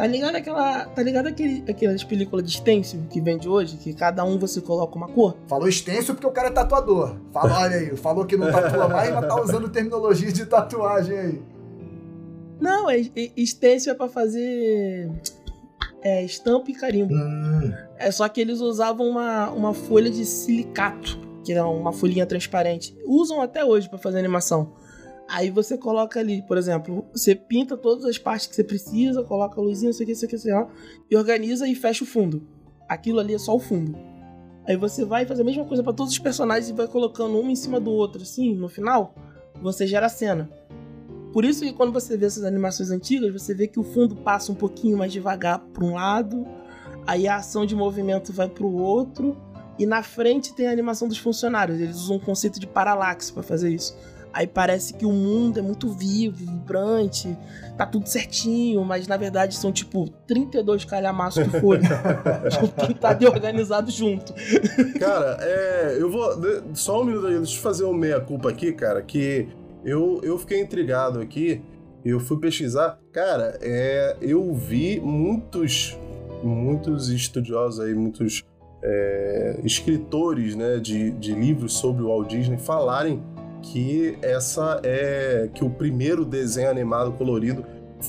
Tá ligado aquela. Tá ligado aquele, aquelas películas de stencil que vende hoje? Que cada um você coloca uma cor? Falou stencil porque o cara é tatuador. Olha aí, falou que não tatua mais, mas tá usando terminologia de tatuagem aí. Não, é, é, stencil é pra fazer. É, estampa e carimbo. Hum. É só que eles usavam uma, uma folha de silicato, que é uma folhinha transparente. Usam até hoje para fazer animação. Aí você coloca ali, por exemplo, você pinta todas as partes que você precisa, coloca a luzinha, isso aqui, isso aqui, isso aqui, e organiza e fecha o fundo. Aquilo ali é só o fundo. Aí você vai fazer a mesma coisa para todos os personagens e vai colocando um em cima do outro, assim, no final, você gera a cena. Por isso que quando você vê essas animações antigas, você vê que o fundo passa um pouquinho mais devagar para um lado, aí a ação de movimento vai para o outro, e na frente tem a animação dos funcionários. Eles usam um conceito de paralaxe para fazer isso. Aí parece que o mundo é muito vivo, vibrante, tá tudo certinho, mas na verdade são tipo 32 calhamaços de folha pintado e organizado junto. Cara, é, eu vou. Só um minuto aí, deixa eu fazer uma meia-culpa aqui, cara, que eu, eu fiquei intrigado aqui, eu fui pesquisar. Cara, é, eu vi muitos, muitos estudiosos aí, muitos é, escritores né, de, de livros sobre o Walt Disney falarem que essa é que o primeiro desenho animado colorido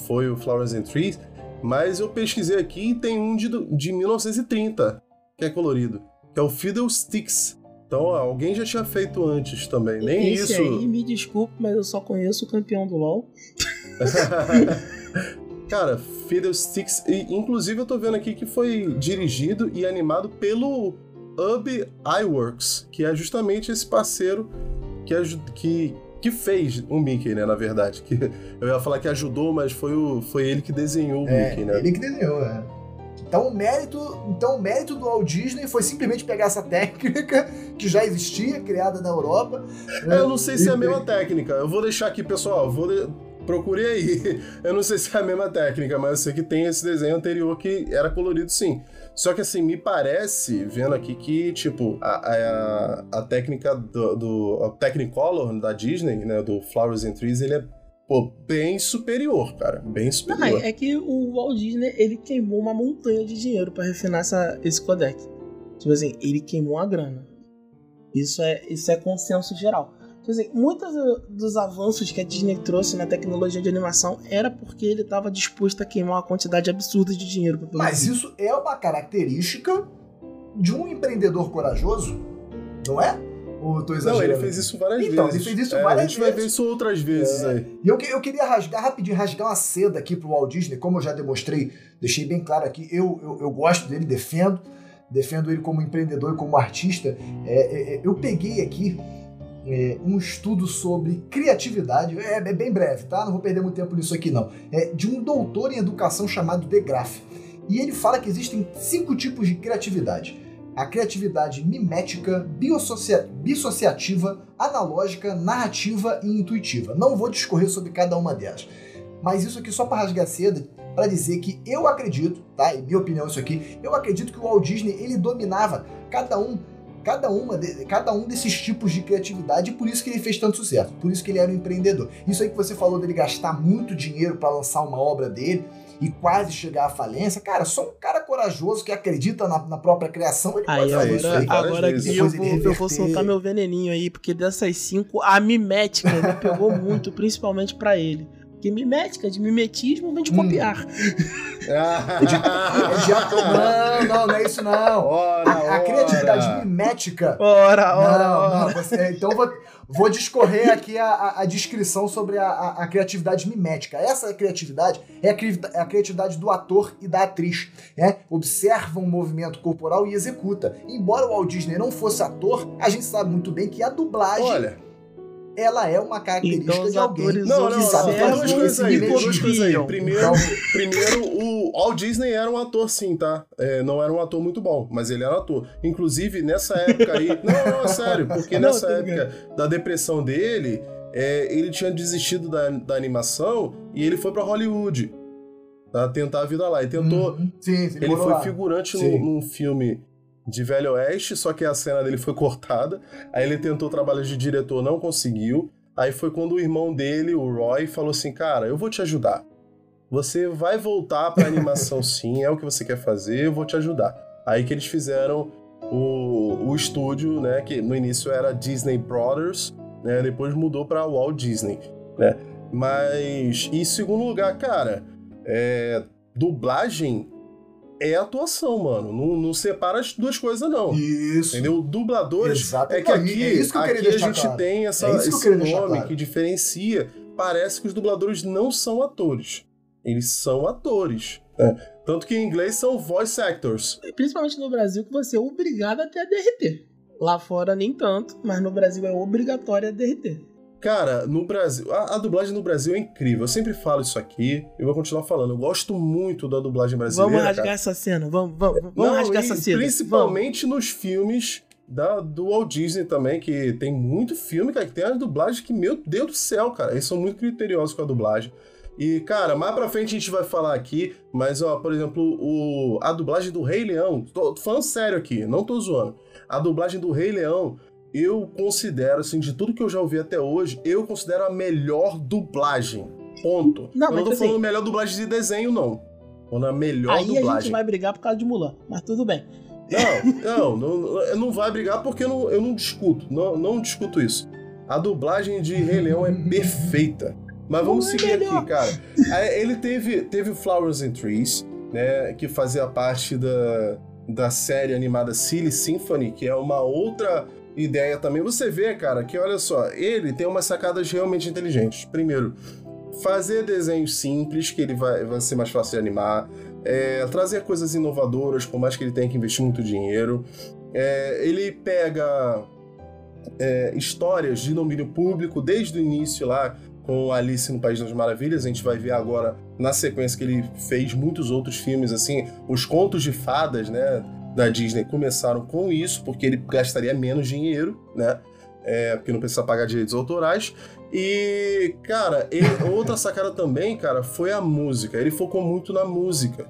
foi o Flowers and Trees, mas eu pesquisei aqui e tem um de, de 1930 que é colorido, que é o Fiddlesticks. Então alguém já tinha feito antes também, nem Esse isso. Aí, me desculpe, mas eu só conheço o campeão do LoL. Cara, Fiddlesticks, e, inclusive eu tô vendo aqui que foi dirigido e animado pelo Ub Iworks, que é justamente esse parceiro que, que, que fez o Mickey, né, na verdade. Que, eu ia falar que ajudou, mas foi, o, foi ele que desenhou o é, Mickey, né? Ele que desenhou, é. Então o mérito, então o mérito do Walt Disney foi simplesmente pegar essa técnica que já existia, criada na Europa. É, eu não sei se é a mesma técnica. Eu vou deixar aqui, pessoal, vou de... procure aí. Eu não sei se é a mesma técnica, mas eu sei que tem esse desenho anterior que era colorido sim. Só que assim, me parece, vendo aqui, que, tipo, a, a, a técnica do, do a Technicolor da Disney, né, do Flowers and Trees, ele é pô, bem superior, cara. Bem superior. Não, é que o Walt Disney, ele queimou uma montanha de dinheiro para refinar essa, esse codec. Tipo assim, ele queimou a grana. Isso é, isso é consenso geral. Quer dizer, muitos dos avanços que a Disney trouxe na tecnologia de animação era porque ele estava disposto a queimar uma quantidade absurda de dinheiro. Mas isso é uma característica de um empreendedor corajoso, não é? Ou tô exagerando? Não, ele fez isso várias então, vezes. Então, ele fez isso é, várias vezes. A gente vezes. vai ver isso outras vezes é. aí. E eu, eu queria rasgar rapidinho, rasgar uma seda aqui pro Walt Disney, como eu já demonstrei, deixei bem claro aqui, eu, eu, eu gosto dele, defendo, defendo ele como empreendedor e como artista. É, é, é eu peguei aqui é, um estudo sobre criatividade, é, é, bem breve, tá? Não vou perder muito tempo nisso aqui não. É de um doutor em educação chamado De Graff. E ele fala que existem cinco tipos de criatividade. A criatividade mimética, bissociativa, analógica, narrativa e intuitiva. Não vou discorrer sobre cada uma delas. Mas isso aqui só para rasgar seda, para dizer que eu acredito, tá? Em minha opinião isso aqui, eu acredito que o Walt Disney ele dominava cada um cada, uma de, cada um desses tipos de criatividade e por isso que ele fez tanto sucesso, por isso que ele era um empreendedor. Isso aí que você falou dele gastar muito dinheiro para lançar uma obra dele e quase chegar à falência, cara, só um cara corajoso que acredita na, na própria criação, ele aí, pode agora, fazer isso aí. Agora aqui eu vou, eu vou soltar meu veneninho aí, porque dessas cinco, a mimética me pegou muito, principalmente para ele. Porque mimética, de mimetismo, vem de copiar. Hum. é de, é de, não, não, não é isso não. Ora, a, a criatividade mimética. Ora, ora, não, ora. Não, você, então vou, vou discorrer aqui a, a, a descrição sobre a, a, criatividade mimética. Essa criatividade é a, é a criatividade do ator e da atriz. Né? Observa um movimento corporal e executa. Embora o Walt Disney não fosse ator, a gente sabe muito bem que a dublagem. Olha ela é uma característica então, de alguém. Não, não, sabe não, duas coisas aí, duas coisas aí. Então, Primeiro, primeiro, o Walt Disney era um ator sim, tá? É, não era um ator muito bom, mas ele era um ator. Inclusive, nessa época aí... não, não, é sério, porque não, nessa época da depressão dele, é, ele tinha desistido da, da animação e ele foi pra Hollywood. Pra tentar a vida lá. E tentou... Uhum. Sim, sim, ele foi lá. figurante num, num filme de Velho Oeste, só que a cena dele foi cortada. Aí ele tentou trabalhar de diretor, não conseguiu. Aí foi quando o irmão dele, o Roy, falou assim: Cara, eu vou te ajudar. Você vai voltar pra animação sim, é o que você quer fazer, eu vou te ajudar. Aí que eles fizeram o, o estúdio, né? Que no início era Disney Brothers, né? Depois mudou pra Walt Disney, né? Mas, em segundo lugar, cara, é, dublagem é atuação, mano. Não, não separa as duas coisas, não. Isso. Entendeu? Dubladores. Exato. É que aqui, é isso que eu aqui a gente claro. tem essa, é esse nome claro. que diferencia. Parece que os dubladores não são atores. Eles são atores. Né? Tanto que em inglês são voice actors. Principalmente no Brasil, que você é obrigado a ter a DRT. Lá fora nem tanto, mas no Brasil é obrigatório a DRT. Cara, no Brasil, a, a, dublagem no Brasil é incrível. Eu sempre falo isso aqui e vou continuar falando. Eu gosto muito da dublagem brasileira. Vamos rasgar cara. essa cena, vamos, vamos, vamos Não, rasgar essa cena. Principalmente vamos. nos filmes da, do Walt Disney também, que tem muito filme, cara, que tem as dublagens que, meu Deus do céu, cara, eles são muito criteriosos com a dublagem. E, cara, mais pra frente a gente vai falar aqui, mas, ó, por exemplo, o, a dublagem do Rei Leão, tô, tô falando sério aqui, não tô zoando. A dublagem do Rei Leão eu considero, assim, de tudo que eu já ouvi até hoje, eu considero a melhor dublagem. Ponto. Não, eu não tô assim, falando melhor dublagem de desenho, não. Ou na melhor aí dublagem. a gente vai brigar por causa de Mulan, mas tudo bem. Não, não, não, não vai brigar porque eu não, eu não discuto. Não, não discuto isso. A dublagem de Rei Leão é perfeita. Mas vamos é seguir melhor. aqui, cara. Aí Ele teve, teve Flowers and Trees, né? Que fazia parte da, da série animada Silly Symphony, que é uma outra ideia também. Você vê, cara, que olha só, ele tem umas sacadas realmente inteligentes. Primeiro, fazer desenhos simples, que ele vai, vai ser mais fácil de animar. É, trazer coisas inovadoras, por mais que ele tenha que investir muito dinheiro. É, ele pega é, histórias de domínio público desde o início lá com Alice no País das Maravilhas. A gente vai ver agora na sequência que ele fez muitos outros filmes assim, os contos de fadas, né? Da Disney começaram com isso, porque ele gastaria menos dinheiro, né? É, porque não precisa pagar direitos autorais. E, cara, ele, outra sacada também, cara, foi a música. Ele focou muito na música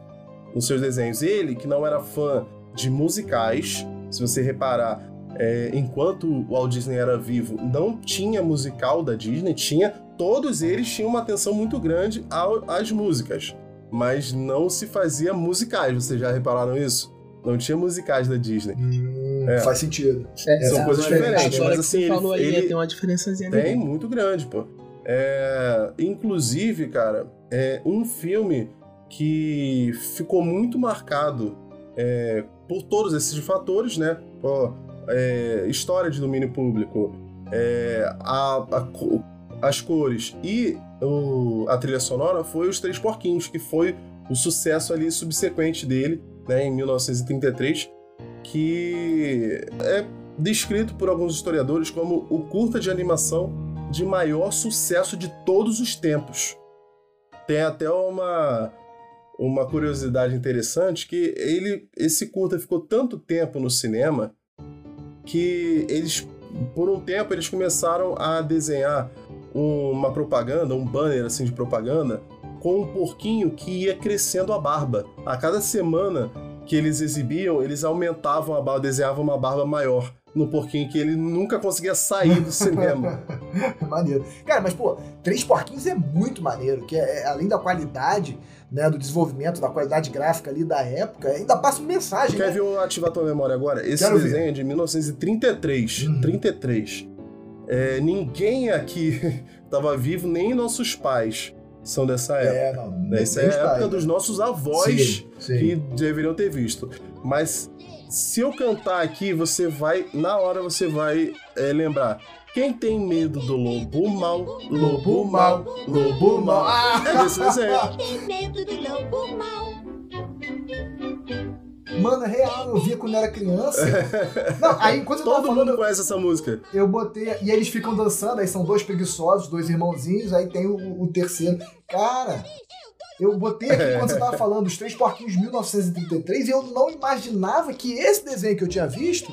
nos seus desenhos. Ele, que não era fã de musicais, se você reparar, é, enquanto o Walt Disney era vivo, não tinha musical da Disney, tinha. Todos eles tinham uma atenção muito grande ao, às músicas, mas não se fazia musicais. Vocês já repararam isso? Não tinha musicais da Disney. Hum, É. Faz sentido. É, São coisas diferentes, agora mas assim, você ele- falou aí, ele- tem uma diferençazinha Tem, ali. muito grande, pô. É, inclusive, cara, é um filme que ficou muito marcado é, por todos esses fatores, né? Pô, é, história de domínio público, é, a- a as cores e o- a trilha sonora foi Os Três Porquinhos, que foi o sucesso ali subsequente dele, né, em 1933, que é descrito por alguns historiadores como o curta de animação de maior sucesso de todos os tempos. Tem até uma uma curiosidade interessante que ele esse curta ficou tanto tempo no cinema que eles por um tempo eles começaram a desenhar uma propaganda, um banner assim de propaganda com um porquinho que ia crescendo a barba. A cada semana que eles exibiam, eles aumentavam a barba, desenhavam uma barba maior no porquinho que ele nunca conseguia sair do cinema. maneiro. Cara, mas pô, Três Porquinhos é muito maneiro, que é, é, além da qualidade, né, do desenvolvimento, da qualidade gráfica ali da época, ainda passa uma mensagem. Quer né? ver eu ativar tua memória agora? Esse Quero desenho ver. é de 1933. Uhum. 33. É, ninguém aqui estava vivo, nem nossos pais são dessa é, época. É, não, Essa é a época dos nossos avós sim, sim. que deveriam ter visto. Mas se eu cantar aqui, você vai, na hora você vai é, lembrar. Quem tem medo do lobo mal, lobo mal, lobo mal. Ah! É desse desenho. Quem tem medo do lobo mal. Mano, é real, eu via quando era criança. Não, aí enquanto eu Todo tava falando, mundo conhece essa música. Eu botei. E eles ficam dançando, aí são dois preguiçosos, dois irmãozinhos, aí tem o, o terceiro. Cara, eu botei aqui quando você tava falando dos Três Porquinhos 1933 e eu não imaginava que esse desenho que eu tinha visto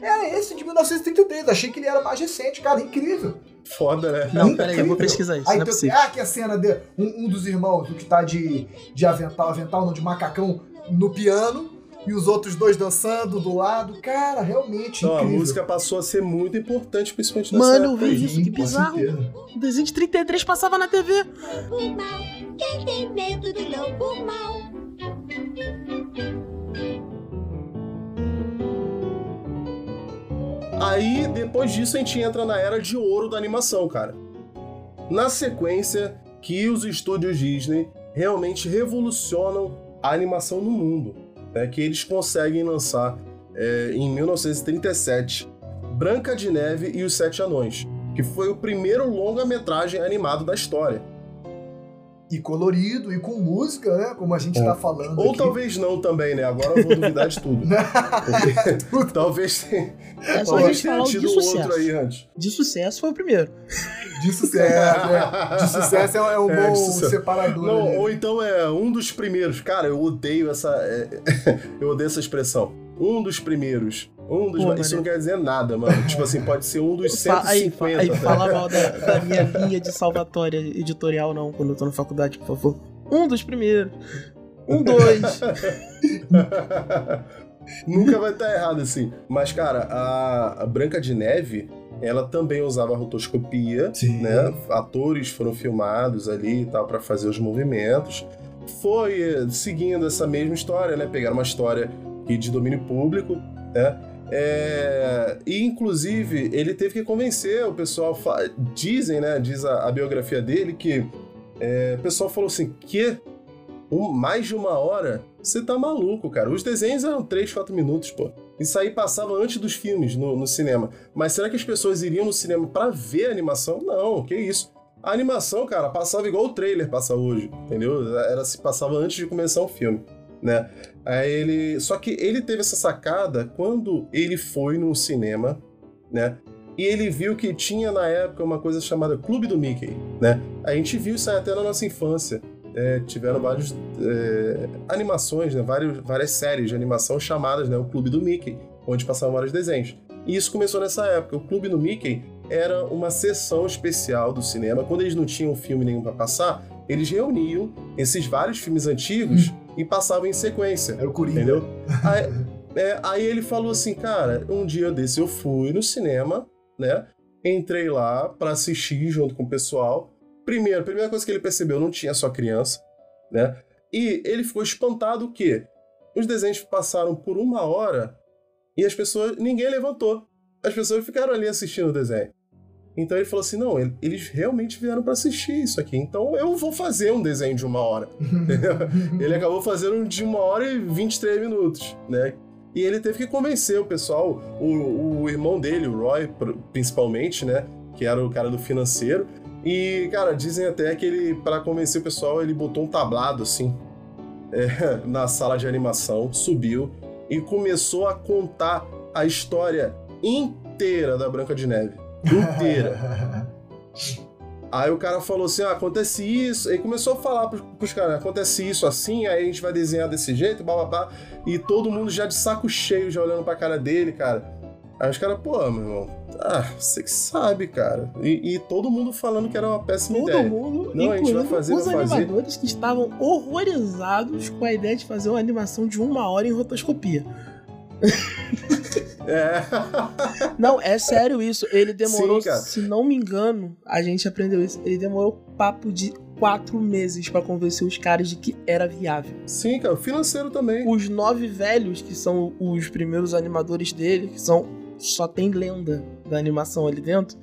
era esse de 1933. Achei que ele era mais recente, cara, incrível. Foda, né? Não, peraí, eu vou pesquisar isso. Aí, não é ah, que a cena de um, um, dos irmãos, do que tá de, de avental, avental, não, de macacão no piano e os outros dois dançando do lado. Cara, realmente Não, incrível. A música passou a ser muito importante, principalmente nessa Mano, eu vi isso, que bizarro. O desenho de 33 passava na TV. Quem tem medo do lobo mal? Aí, depois disso, a gente entra na era de ouro da animação, cara. Na sequência, que os estúdios Disney realmente revolucionam a animação no mundo né, que eles conseguem lançar é, em 1937 Branca de Neve e os Sete Anões, que foi o primeiro longa-metragem animado da história. E colorido, e com música, né? Como a gente está é. falando. Ou aqui. talvez não também, né? Agora eu vou duvidar de tudo. talvez tenha, é só talvez tenha tido outro aí antes. De sucesso foi o primeiro. De sucesso, é. De sucesso é, um é, bom separador. Não, ou então é um dos primeiros. Cara, eu odeio essa. É, eu odeio essa expressão. Um dos primeiros. Um dos. Pô, isso não quer dizer nada, mano. tipo assim, pode ser um dos 150. Aí, aí fala mal da, da, minha linha de salvatória editorial, não, quando eu tô na faculdade, por favor. Um dos primeiros. Um, dois. Nunca vai estar errado assim. Mas, cara, a, a Branca de Neve ela também usava rotoscopia, Sim. né? Atores foram filmados ali e tal para fazer os movimentos. Foi eh, seguindo essa mesma história, né? Pegaram uma história de domínio público, né? É, e inclusive ele teve que convencer o pessoal. Dizem, né? Diz a, a biografia dele que é, o pessoal falou assim: que um, mais de uma hora? Você tá maluco, cara. Os desenhos eram 3, 4 minutos, pô. Isso aí passava antes dos filmes no, no cinema. Mas será que as pessoas iriam no cinema para ver a animação? Não, que isso. A animação, cara, passava igual o trailer passa hoje, entendeu? Era se passava antes de começar o filme, né? Aí ele, só que ele teve essa sacada quando ele foi no cinema, né? E ele viu que tinha na época uma coisa chamada Clube do Mickey, né? A gente viu isso até na nossa infância é, tiveram várias é, animações, né, várias, várias séries de animação chamadas né, o Clube do Mickey, onde passavam vários desenhos. E isso começou nessa época. O Clube do Mickey era uma sessão especial do cinema. Quando eles não tinham filme nenhum para passar, eles reuniam esses vários filmes antigos hum. E passavam em sequência. Era o Coringa. Entendeu? aí, é, aí ele falou assim, cara, um dia desse eu fui no cinema, né? Entrei lá para assistir junto com o pessoal. Primeiro, a primeira coisa que ele percebeu, não tinha só criança, né? E ele ficou espantado que os desenhos passaram por uma hora e as pessoas, ninguém levantou. As pessoas ficaram ali assistindo o desenho. Então ele falou assim: não, eles realmente vieram para assistir isso aqui. Então eu vou fazer um desenho de uma hora. ele acabou fazendo um de uma hora e 23 minutos, né? E ele teve que convencer o pessoal, o, o irmão dele, o Roy, principalmente, né? Que era o cara do financeiro, e, cara, dizem até que ele, para convencer o pessoal, ele botou um tablado assim é, na sala de animação, subiu e começou a contar a história inteira da Branca de Neve. Inteira. aí o cara falou assim: ah, acontece isso. E começou a falar pros, pros caras: acontece isso assim, aí a gente vai desenhar desse jeito, blá. E todo mundo já de saco cheio, já olhando pra cara dele, cara. Aí os caras, pô, meu irmão, ah, você que sabe, cara. E, e, todo mundo falando que era uma péssima todo ideia. Todo mundo, Não, a gente vai fazer, os vai fazer. animadores que estavam horrorizados com a ideia de fazer uma animação de uma hora em rotoscopia. É. Não, é sério isso. Ele demorou, Sim, se não me engano, a gente aprendeu isso. Ele demorou papo de quatro meses pra convencer os caras de que era viável. Sim, cara, o financeiro também. Os nove velhos, que são os primeiros animadores dele, que são. Só tem lenda da animação ali dentro.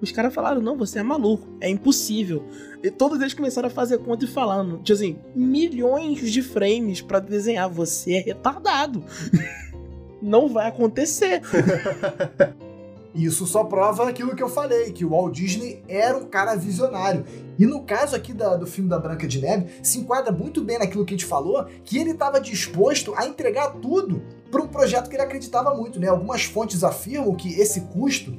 Os caras falaram: não, você é maluco, é impossível. E todos eles começaram a fazer conta e falando: tipo assim, milhões de frames pra desenhar, você é retardado. não vai acontecer. Isso só prova aquilo que eu falei, que o Walt Disney era um cara visionário. E no caso aqui da, do filme da Branca de Neve, se enquadra muito bem naquilo que a gente falou, que ele estava disposto a entregar tudo para um projeto que ele acreditava muito, né? Algumas fontes afirmam que esse custo,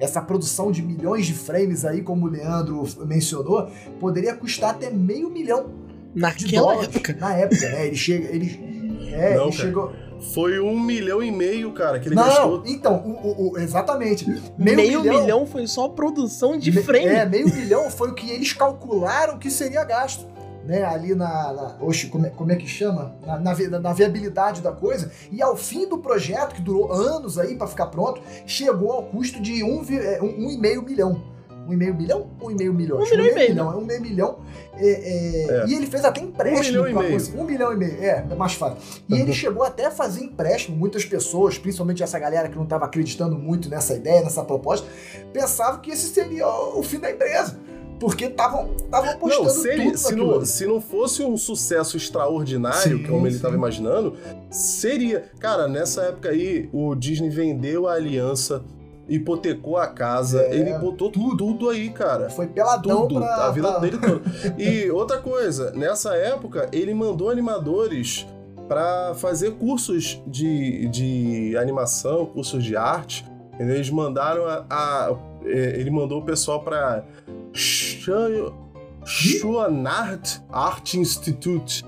essa produção de milhões de frames aí, como o Leandro mencionou, poderia custar até meio milhão de Naquela dólares. época. Na época, né? Ele chega, ele, é, Não, ele chegou. Foi um milhão e meio, cara, que ele Não, gastou. então, o- o- o- exatamente. Meio, milhão, foi só produção de Me- frame. É, meio milhão foi o que eles calcularam que seria gasto. Né, ali na. na oxe, como é, como é que chama? Na, na na viabilidade da coisa. E ao fim do projeto, que durou anos aí pra ficar pronto, chegou ao custo de um, vi- é, um, um e meio milhão. Um e meio milhão? Um e meio milhão. Um Acho que milhão e meio. milhão. É um meio milhão. É, é, É. E ele fez até empréstimo. Um milhão e meio. conseguir- Um milhão e meio, é, é mais fácil. E ele chegou até a fazer empréstimo. Muitas pessoas, principalmente essa galera que não estava acreditando muito nessa ideia, nessa proposta, pensavam que esse seria o fim da empresa. Porque estavam apostando Não, se, ele, tudo se, não, se não fosse um sucesso extraordinário, Sim, como ele estava imaginando, seria. Cara, nessa época aí, o Disney vendeu a aliança, hipotecou a casa, É, ele botou tudo, aí, cara. Foi peladão Tudo, pra... a vida pra- dele toda. E outra coisa, nessa época, ele mandou animadores para fazer cursos de, de animação, cursos de arte. Eles mandaram a, a- é, ele mandou o pessoal para Schwanart Art Institute.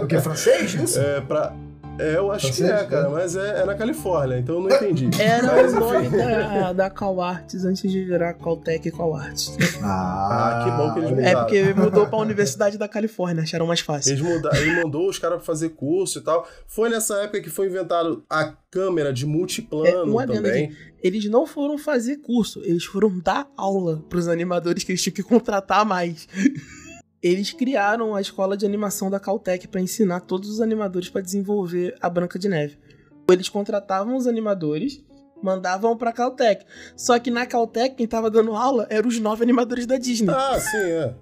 O que, francês? Isso? É, pra, é, eu acho que é, cara, né? mas é, é na Califórnia, então eu não entendi. Era Mas, o nome da, da Cal Arts antes de virar Caltech Cal Arts. Ah, que bom que eles É mudaram. porque mudou pra Universidade da Califórnia, acharam mais fácil. Eles muda- ele mandou os caras fazer curso e tal. Foi nessa época que foi inventado a câmera de É, multiplano um adendo também. Eles não foram fazer curso, eles foram dar aula pros animadores que eles tinham que contratar mais. Eles criaram a escola de animação da Caltech pra ensinar todos os animadores pra desenvolver a Branca de Neve. Eles contratavam os animadores, mandavam pra Caltech. Só que na Caltech, quem tava dando aula eram os nove animadores da Disney. Ah, sim, é.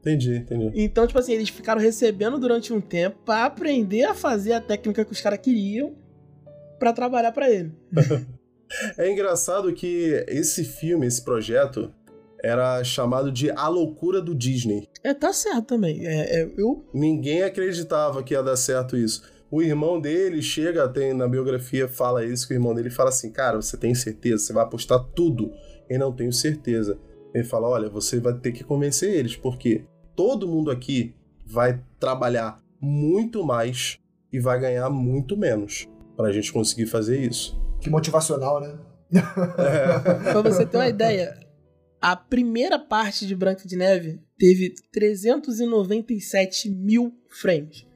Entendi, entendi. Então, tipo assim, eles ficaram recebendo durante um tempo pra aprender a fazer a técnica que os caras queriam pra trabalhar pra ele. É engraçado que esse filme, esse projeto, era chamado de A Loucura do Disney. É, tá certo também. É, é, eu Ninguém acreditava que ia dar certo isso. O irmão dele chega, tem na biografia, fala isso, que o irmão dele fala assim, cara, você tem certeza? Você vai apostar tudo? Eu não tenho certeza. Ele fala, olha, você vai ter que convencer eles, porque todo mundo aqui vai trabalhar muito mais e vai ganhar muito menos pra gente conseguir fazer isso. Que motivacional, né? Pra você ter uma ideia, a primeira parte de Branca de Neve teve 397 mil frames.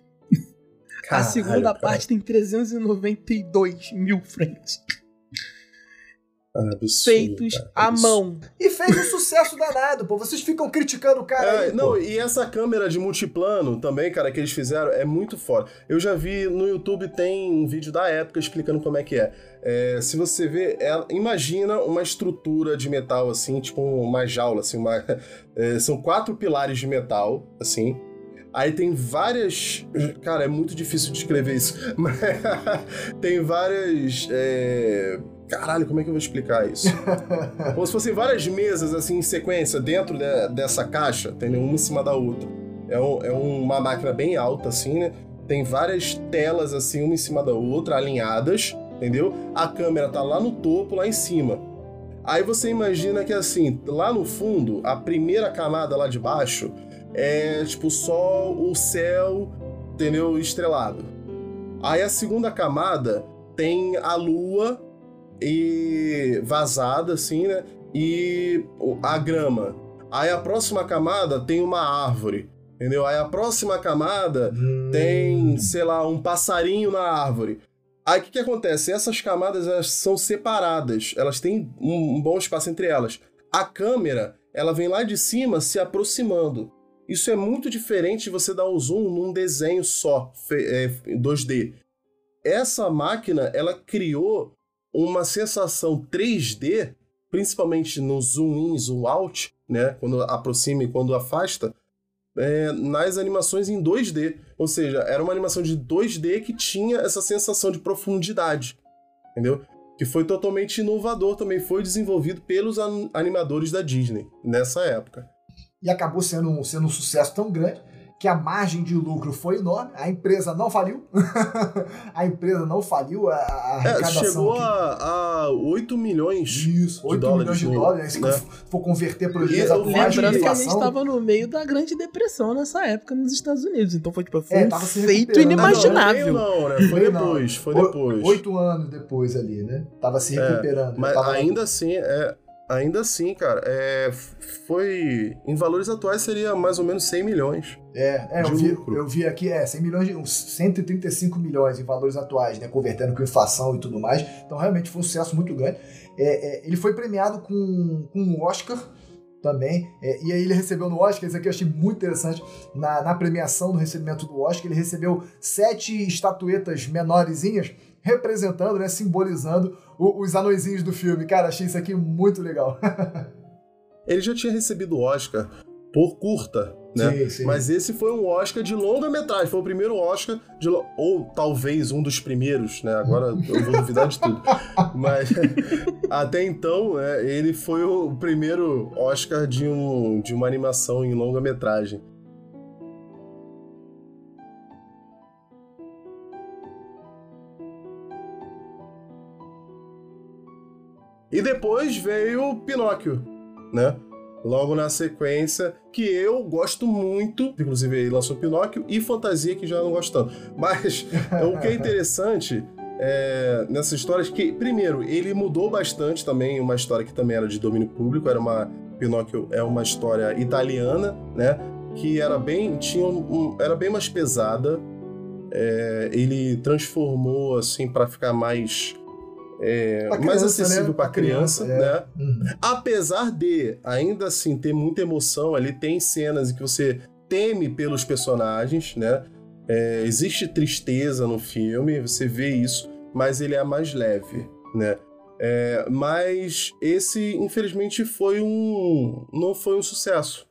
a Caralho, segunda cara. parte tem 392 mil frames. Absurdo, Feitos cara, à absurdo. mão. E fez um sucesso danado, pô. Vocês ficam criticando o cara É, aí, não, pô. e essa câmera de multiplano também, cara, que eles fizeram é muito foda. Eu já vi no YouTube, tem um vídeo da época explicando como é que é. É, se você vê, é- imagina uma estrutura de metal assim, tipo uma jaula, assim, uma, é, são quatro pilares de metal, assim. Aí tem várias. Cara, é muito difícil de escrever isso. Mas tem várias. é, Caralho, como é que eu vou explicar isso? Como se fossem várias mesas assim em sequência dentro de- dessa caixa, entendeu? Uma em cima da outra. É, um- é uma máquina bem alta, assim, né? Tem várias telas assim, uma em cima da outra, alinhadas, entendeu? A câmera tá lá no topo, lá em cima. Aí você imagina que assim, lá no fundo, a primeira camada lá de baixo é tipo só o céu, entendeu? Estrelado. Aí a segunda camada tem a lua e vazada, assim, né? E a grama. Aí a próxima camada tem uma árvore. Entendeu? Aí a próxima camada hum. tem, sei lá, um passarinho na árvore. Aí o que, que acontece? Essas camadas elas são separadas, elas têm um, bom espaço entre elas. A câmera, ela vem lá de cima se aproximando. Isso é muito diferente de você dar o um zoom num desenho só, é, 2D. Essa máquina, ela criou uma sensação 3D, principalmente no zoom in, zoom out, né? Quando aproxima e quando afasta, é, nas animações em 2D. Ou seja, era uma animação de 2D que tinha essa sensação de profundidade. Entendeu? Que foi totalmente inovador, também foi desenvolvido pelos animadores da Disney nessa época. E acabou sendo, sendo um sucesso tão grande que a margem de lucro foi enorme, a empresa não faliu, a empresa não faliu, a, a é, chegou a, a 8 milhões Isso, de 8 dólares, milhões de dólares, se né? for converter para os dias atuais Lembrando que a gente estava no meio da Grande Depressão nessa época nos Estados Unidos, então foi, tipo, foi é, um feito inimaginável. Não, não, né? Foi depois, foi depois. Oito anos depois ali, né? Tava se é, recuperando. É, mas ainda assim, é, Ainda assim, cara, é, foi. Em valores atuais seria mais ou menos 100 milhões. É, é eu, vi, eu vi aqui, é, 100 milhões, de, 135 milhões em valores atuais, né? Convertendo com inflação e tudo mais. Então, realmente foi um sucesso muito grande. É, é, ele foi premiado com, com um Oscar também. É, e aí ele recebeu no Oscar, isso aqui eu achei muito interessante, na, na premiação do recebimento do Oscar, ele recebeu sete estatuetas menorzinhas representando, né, simbolizando o, os anõezinhos do filme. Cara, achei isso aqui muito legal. Ele já tinha recebido o Oscar por curta, né? Sim, sim. Mas esse foi um Oscar de longa metragem, foi o primeiro Oscar de ou talvez um dos primeiros, né? Agora eu vou duvidar de tudo. Mas até então, né, ele foi o primeiro Oscar de, um, de uma animação em longa metragem. E depois veio Pinóquio, né? Logo na sequência, que eu gosto muito, inclusive ele lançou Pinóquio e Fantasia, que já não gosto tanto. Mas o que é interessante é, nessa história é que, primeiro, ele mudou bastante também, uma história que também era de domínio público, era uma. Pinóquio é uma história italiana, né? Que era bem. Tinha um, era bem mais pesada. É, ele transformou assim para ficar mais é, criança, mais acessível né? para criança, criança, né? É. Uhum. Apesar de ainda assim ter muita emoção, ali tem cenas em que você teme pelos personagens, né? É, existe tristeza no filme, você vê isso, mas ele é mais leve, né? É, mas esse, infelizmente, foi um. não foi um sucesso.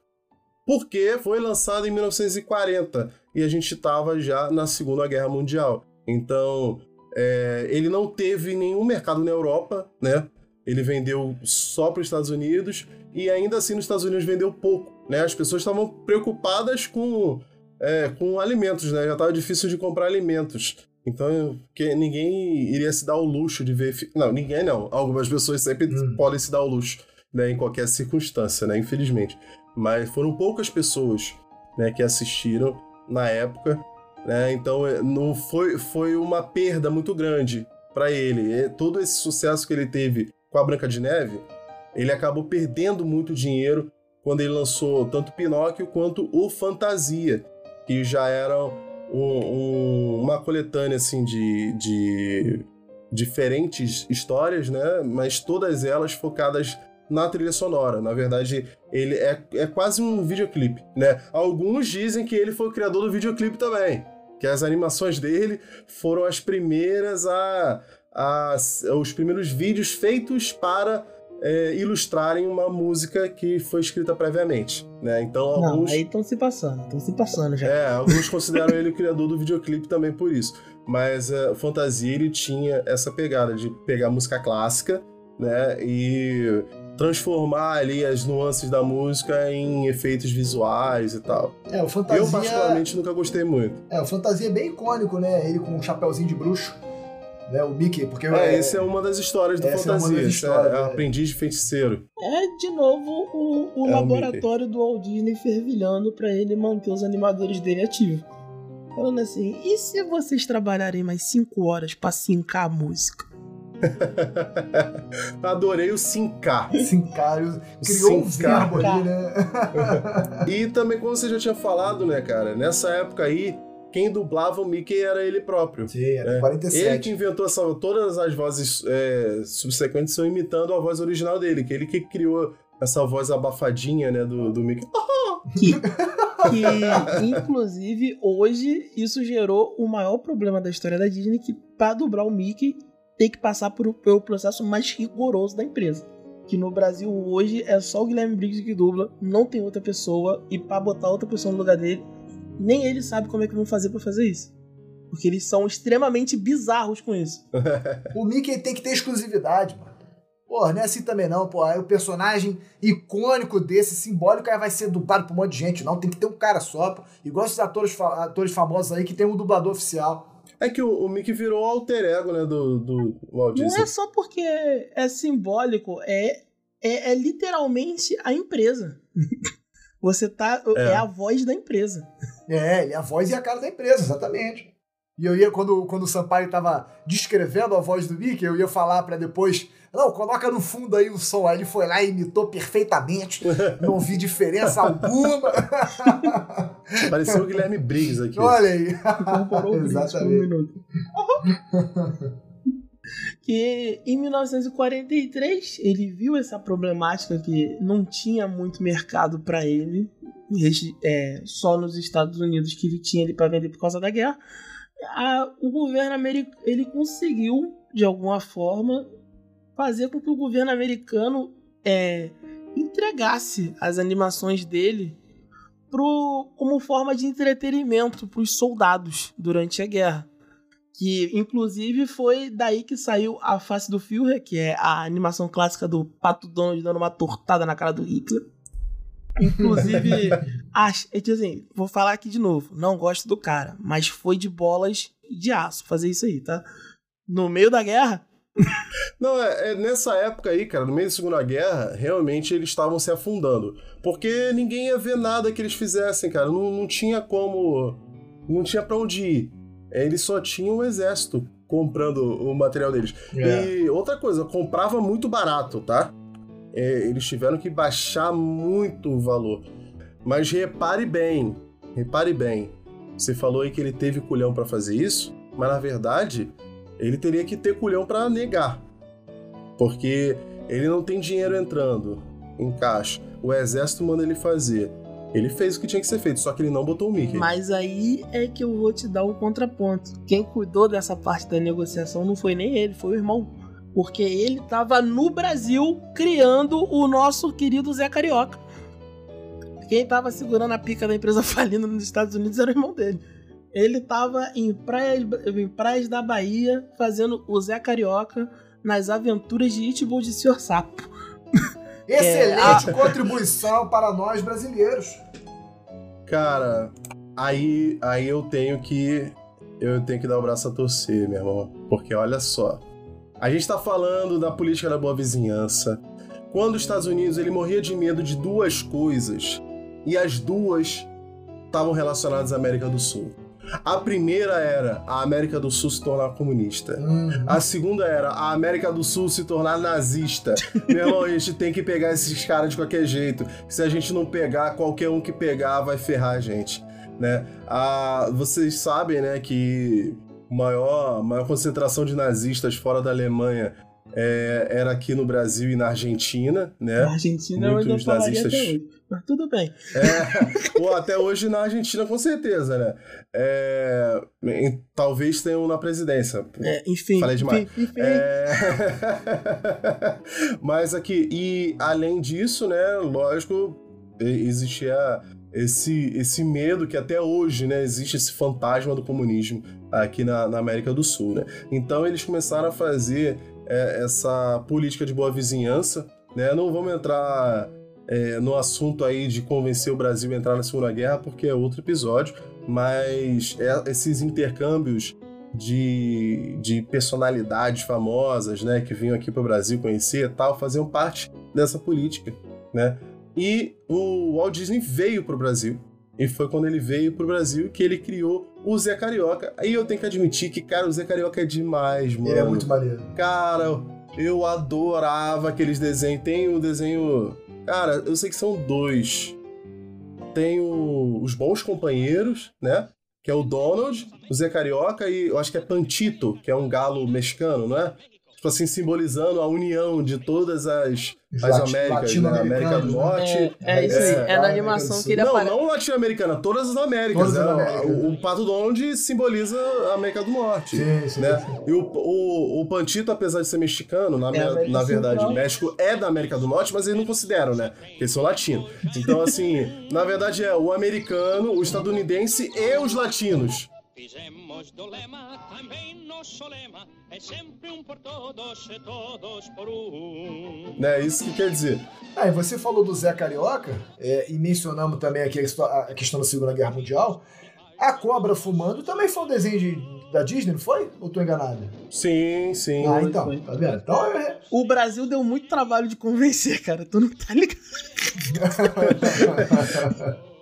Porque foi lançado em 1940 e a gente estava já na Segunda Guerra Mundial. Então, é, ele não teve nenhum mercado na Europa, né? Ele vendeu só para os Estados Unidos e ainda assim nos Estados Unidos vendeu pouco, né? As pessoas estavam preocupadas com, é, com alimentos, né? Já estava difícil de comprar alimentos. Então, que ninguém iria se dar o luxo de ver. Não, ninguém não. Algumas pessoas sempre hum. podem se dar o luxo, né? Em qualquer circunstância, né? Infelizmente. Mas foram poucas pessoas, né? Que assistiram na época né? Então é, não foi, foi uma perda muito grande para ele. Todo esse sucesso que ele teve com a Branca de Neve, ele acabou perdendo muito dinheiro quando ele lançou tanto Pinóquio quanto o Fantasia, que já era um, um, uma coletânea assim de, de diferentes histórias, né? Mas todas elas focadas na trilha sonora. Na verdade, ele é, é quase um videoclipe, né? Alguns dizem que ele foi o criador do videoclipe também que as animações dele foram as primeiras a, a os primeiros vídeos feitos para é, ilustrarem uma música que foi escrita previamente, né? Então Não, alguns aí estão se passando, estão se passando já. É, alguns consideram ele o criador do videoclipe também por isso. Mas uh, Fantasia ele tinha essa pegada de pegar música clássica, né? E transformar ali as nuances da música em efeitos visuais e tal. É, o Fantasia... Eu particularmente nunca gostei muito. É, o Fantasia é bem icônico, né? Ele com um chapéuzinho de bruxo. Né, o Mickey, porque... É, é, essa é uma das histórias do Fantasia. É uma das histórias, é, é, aprendiz de feiticeiro. É, de novo, o, o é laboratório o do Walt Disney fervilhando para ele manter os animadores dele ativos. falando assim: e se vocês trabalharem mais 5 horas pra sincar a música? Adorei o sincar. Sincar, criou um verbo ali, né? e também, como você já tinha falado, né, cara? Nessa época aí, quem dublava o Mickey era ele próprio. Sim, era é. 47. Ele que inventou essa, todas as vozes é, subsequentes são imitando a voz original dele, que ele que criou essa voz abafadinha, né, do, do Mickey. Que, que, inclusive, hoje isso gerou o maior problema da história da Disney, que para dublar o Mickey tem que passar por, pelo processo mais rigoroso da empresa. Que no Brasil hoje é só o Guilherme Briggs que dubla, não tem outra pessoa, e para botar outra pessoa no lugar dele, nem ele sabe como é que vão fazer para fazer isso. Porque eles são extremamente bizarros com isso. o Mickey tem que ter exclusividade, mano. Pô, não é assim também não, pô. Aí o personagem icônico desse, simbólico, aí vai ser dublado por um monte de gente. Não, tem que ter um cara só, pô. Igual esses atores, atores famosos aí que tem um dublador oficial. É que o, o Mickey virou alter ego, né, do, do Walt Disney. Não é só porque é simbólico, é, é, é literalmente a empresa. Você tá. É. é. a voz da empresa. É, ele é a voz e a cara da empresa, exatamente. E eu ia, quando, quando o Sampaio tava descrevendo a voz do Mickey, eu ia falar para depois. Não, coloca no fundo aí o som. Aí ele foi lá e imitou perfeitamente. Não vi diferença alguma. Pareceu o Guilherme Briggs aqui. Olha aí. Exatamente. Um que em 1943 ele viu essa problemática que não tinha muito mercado para ele, é, só nos Estados Unidos que ele tinha ele para vender por causa da guerra. A, o governo americano ele conseguiu de alguma forma fazer com que o governo americano é, entregasse as animações dele pro, como forma de entretenimento para os soldados durante a guerra. Que inclusive foi daí que saiu a face do Führer, que é a animação clássica do Pato Donald dando uma tortada na cara do Hitler. Inclusive, acho, assim, vou falar aqui de novo, não gosto do cara, mas foi de bolas de aço fazer isso aí, tá? No meio da guerra. Não, é, é, nessa época aí, cara, no meio da Segunda Guerra, realmente eles estavam se afundando. Porque ninguém ia ver nada que eles fizessem, cara. Não, não tinha como. Não tinha pra onde ir. Eles só tinham o exército comprando o material deles. É. E outra coisa, comprava muito barato, tá? É, eles tiveram que baixar muito o valor. Mas repare bem, repare bem. Você falou aí que ele teve culhão para fazer isso, mas na verdade ele teria que ter culhão para negar. Porque ele não tem dinheiro entrando em caixa. O exército manda ele fazer. Ele fez o que tinha que ser feito, só que ele não botou o Mickey. Mas aí é que eu vou te dar o contraponto. Quem cuidou dessa parte da negociação não foi nem ele, foi o irmão. Porque ele estava no Brasil criando o nosso querido Zé Carioca. Quem estava segurando a pica da empresa falindo nos Estados Unidos era o irmão dele. Ele estava em praias, em praias da Bahia fazendo o Zé Carioca nas aventuras de Itbo de Sr. Sapo. Excelente é, a... contribuição para nós brasileiros. Cara, aí, aí eu tenho que eu tenho que dar o braço a torcer, meu irmão, porque olha só. A gente tá falando da política da boa vizinhança. Quando os Estados Unidos ele morria de medo de duas coisas, e as duas estavam relacionadas à América do Sul. A primeira era a América do Sul se tornar comunista. Uhum. A segunda era a América do Sul se tornar nazista. Meu irmão, a gente tem que pegar esses caras de qualquer jeito. Se a gente não pegar, qualquer um que pegar vai ferrar a gente. Né? Ah, vocês sabem né, que maior, maior concentração de nazistas fora da Alemanha é, era aqui no Brasil e na Argentina, né? Na Argentina Muitos eu nazistas. Até hoje, mas tudo bem. É, ou até hoje na Argentina, com certeza, né? É, talvez tenham na presidência. É, enfim. Falei demais. Enfim, enfim. É... mas aqui, e além disso, né? Lógico, existia esse, esse medo que até hoje, né? Existe esse fantasma do comunismo aqui na, na América do Sul, né? Então eles começaram a fazer é, essa política de boa vizinhança. Né? Não vamos entrar é, no assunto aí de convencer o Brasil a entrar na Segunda Guerra, porque é outro episódio, mas é, esses intercâmbios de, de personalidades famosas, né, que vinham aqui para o Brasil conhecer e tal, faziam parte dessa política, né? E o Walt Disney veio para o Brasil, E foi quando ele veio pro Brasil que ele criou o Zé Carioca. Aí eu tenho que admitir que, cara, o Zé Carioca é demais, mano. Ele é muito maneiro. Cara, eu adorava aqueles desenhos. Tem o desenho. Cara, eu sei que são dois. Tem o... os bons companheiros, né? Que é o Donald, o Zé Carioca e eu acho que é Pantito, que é um galo mexicano, não é? Tipo assim, simbolizando a união de todas as, as Américas, né? América do Norte. É, é isso aí. É, na animação que ele Não, aparece. não latino-americana, todas as Américas. Todas as né? Américas. O, o Pato Donald simboliza a América do Norte. Sim, sim, né? sim. E o, o, o Pantito, apesar de ser mexicano, na, É na verdade, Central. o México é da América do Norte, mas eles não consideram, né? Porque eles são latinos. Então, assim, na verdade é o americano, o estadunidense e os latinos. Fizemos do lema também nosso lema, é sempre um por todos e todos por um. Né? Isso que quer dizer. Ah, e você falou do Zé Carioca, é, e mencionamos também aqui a, questão da Segunda Guerra Mundial. A Cobra Fumando também foi um desenho de- da Disney, não foi? Ou tô enganado? Sim, sim. ah, então, foi. tá vendo? Então é. O Brasil deu muito trabalho de convencer, cara. Tu não tá ligado?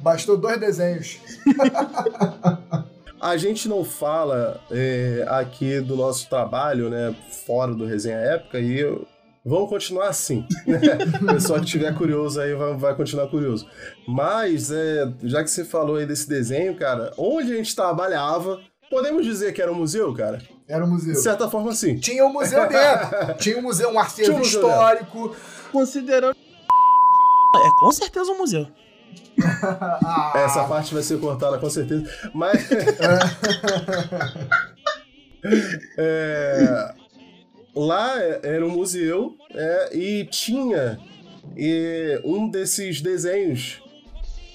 Bastou dois desenhos. A gente não fala é, aqui do nosso trabalho, né, fora do Resenha Época, e eu- vamos continuar assim. Né? O pessoal que estiver curioso aí vai, vai continuar curioso. Mas, é, já que você falou aí desse desenho, cara, onde a gente trabalhava, podemos dizer que era um museu, cara? Era um museu. De certa forma, sim. Tinha um museu dentro. Tinha um museu, um acervo Tinha um museu histórico. Considerando. É com certeza um museu. Ah, Essa parte vai ser cortada com certeza. Mas. É, lá era um museu é, e tinha e, um desses desenhos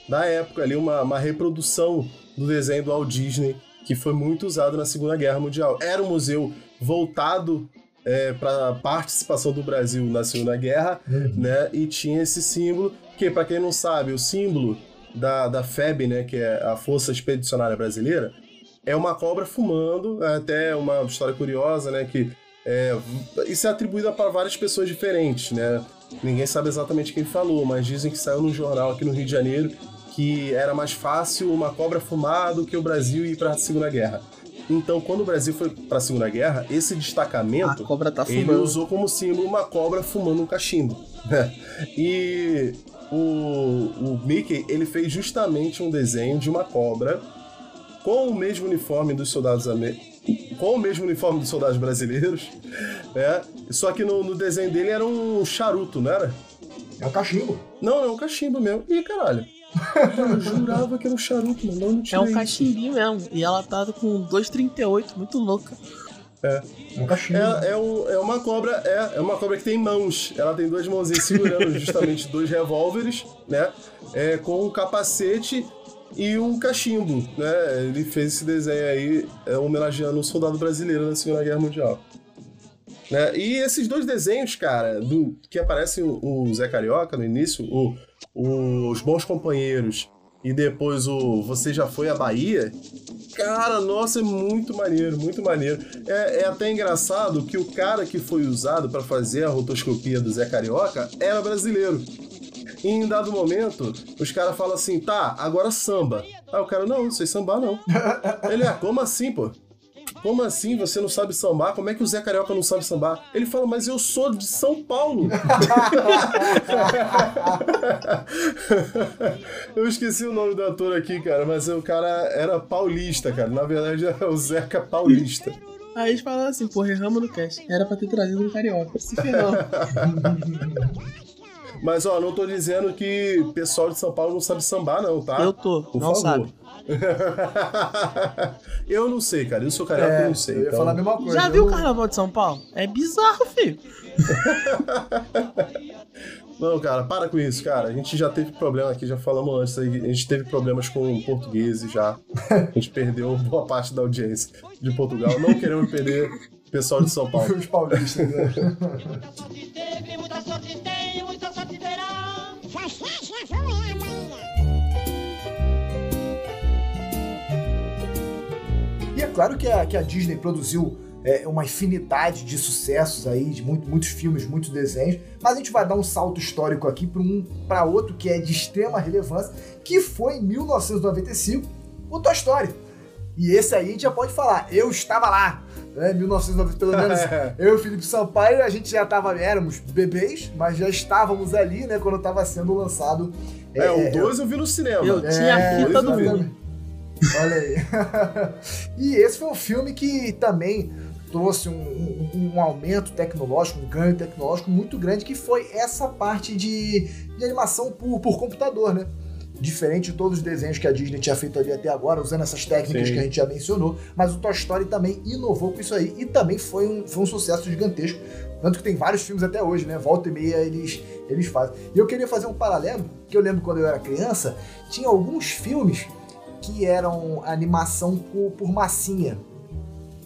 da época ali, uma, uma reprodução do desenho do Walt Disney, que foi muito usado na Segunda Guerra Mundial. Era um museu voltado para a participação do Brasil na Segunda Guerra, né? E tinha esse símbolo, que para quem não sabe, o símbolo da, da FEB, né, que é a Força Expedicionária Brasileira, é uma cobra fumando, é até uma história curiosa, né, que é, isso é atribuído para várias pessoas diferentes, né? Ninguém sabe exatamente quem falou, mas dizem que saiu num jornal aqui no Rio de Janeiro que era mais fácil uma cobra fumar do que o Brasil ir para a Segunda Guerra. Então, quando o Brasil foi para a Segunda Guerra, esse A destacamento cobra tá ele usou como símbolo uma cobra fumando um cachimbo. né? e o, o Mickey ele fez justamente um desenho de uma cobra com o mesmo uniforme dos soldados ame- com o mesmo uniforme dos soldados brasileiros, né? Só que no, no desenho dele era um charuto, não era? É um cachimbo. Não, não, um cachimbo mesmo. Ih, caralho. Eu jurava que era um charuto, mas não, não É um cachimbinho mesmo. E ela tá com 2,38, muito louca. É um cachimbo. É, é, um- é uma cobra, é, é uma cobra que tem mãos. Ela tem duas mãozinhas segurando justamente dois revólveres, né? É, com um capacete e um cachimbo, né? Ele fez esse desenho aí é, homenageando um soldado brasileiro na Segunda Guerra Mundial. Né? E esses dois desenhos, cara, do que aparecem o, o Zé Carioca no início, o, o- os Bons Companheiros e depois o Você Já Foi à Bahia, Cara, nossa, é muito maneiro, muito maneiro. É, é até engraçado que o cara que foi usado pra fazer a rotoscopia do Zé Carioca era brasileiro. E em dado momento, os caras falam assim, tá, agora samba. Aí o cara, não, não sei sambar não. Ele, ah, como assim, pô? Como assim você não sabe sambar? Como é que o Zé Carioca não sabe sambar? Ele fala, mas eu sou de São Paulo. eu esqueci o nome do ator aqui, cara, mas o cara era paulista, cara. Na verdade, era o Zeca Paulista. Aí eles falaram assim, porra, erramos no cast. Era pra ter trazido um carioca. Se ferrou. Mas, ó, não tô dizendo que o pessoal de São Paulo não sabe sambar, não, tá? Eu tô, Por não favor. sabe. eu não sei, cara. Eu sou carioca, eu É, não sei. eu ia então- falar a mesma coisa. Já viu o Eu- carnaval de São Paulo? É bizarro, filho. Não, cara, para com isso, cara. A gente já teve problema aqui, já falamos antes. A gente teve problemas com portugueses já. A gente perdeu boa parte da audiência de Portugal. Não queremos perder o pessoal de São Paulo. Os paulistas, né? Terá. E é claro que a, que a Disney produziu é, uma infinidade de sucessos aí, de muito, muitos filmes, muitos desenhos, mas a gente vai dar um salto histórico aqui para um para outro que é de extrema relevância, que foi em 1995, o Toy Story. E esse aí a gente já pode falar, eu estava lá, né, 1990, pelo menos eu e o Felipe Sampaio, a gente já estava, éramos bebês, mas já estávamos ali, né, quando estava sendo lançado. É, o 2 eu vi no cinema. Eu tinha a fita do filme. Olha aí. e esse foi um filme que também trouxe um, um- um aumento tecnológico, um ganho tecnológico muito grande, que foi essa parte de, de animação por, por computador, né? Diferente de todos os desenhos que a Disney tinha feito ali até agora, usando essas técnicas Sim. que a gente já mencionou, mas o Toy Story também inovou com isso aí e também foi um, foi um sucesso gigantesco. Tanto que tem vários filmes até hoje, né? Volta e meia eles, eles fazem. E eu queria fazer um paralelo, que eu lembro quando eu era criança, tinha alguns filmes que eram animação por, por massinha.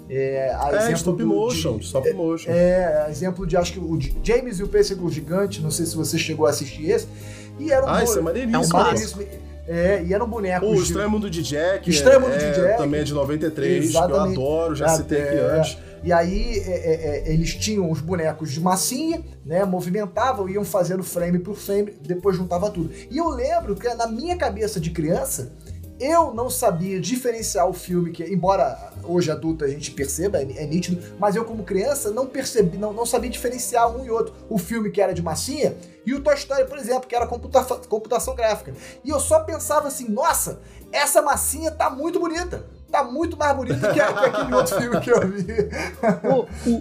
É, É, stop do- motion, de- stop motion. é, exemplo de acho que o James e o Pêssego Gigante, não sei se você chegou a assistir esse. E era um Ah, isso é maneiríssimo. É um clássico. É, e eram bonecos. O de- Estranho Mundo de Jack. Estranho Mundo é, de Jack. Também é de 93, que eu Exatamente. adoro, já Ah, citei aqui é. antes. E aí é, é, é, eles tinham os bonecos de massinha, né? Movimentavam, iam fazendo frame por frame, depois juntava tudo. E eu lembro que na minha cabeça de criança, eu não sabia diferenciar o filme, que, embora hoje adulto a gente perceba, é, é nítido, mas eu como criança não percebi, não, não sabia diferenciar um e outro. O filme que era de massinha e o Toy Story, por exemplo, que era computa computação gráfica. E eu só pensava assim, nossa, essa massinha tá muito bonita. Tá muito mais bonita que, que aquele outro filme que eu vi.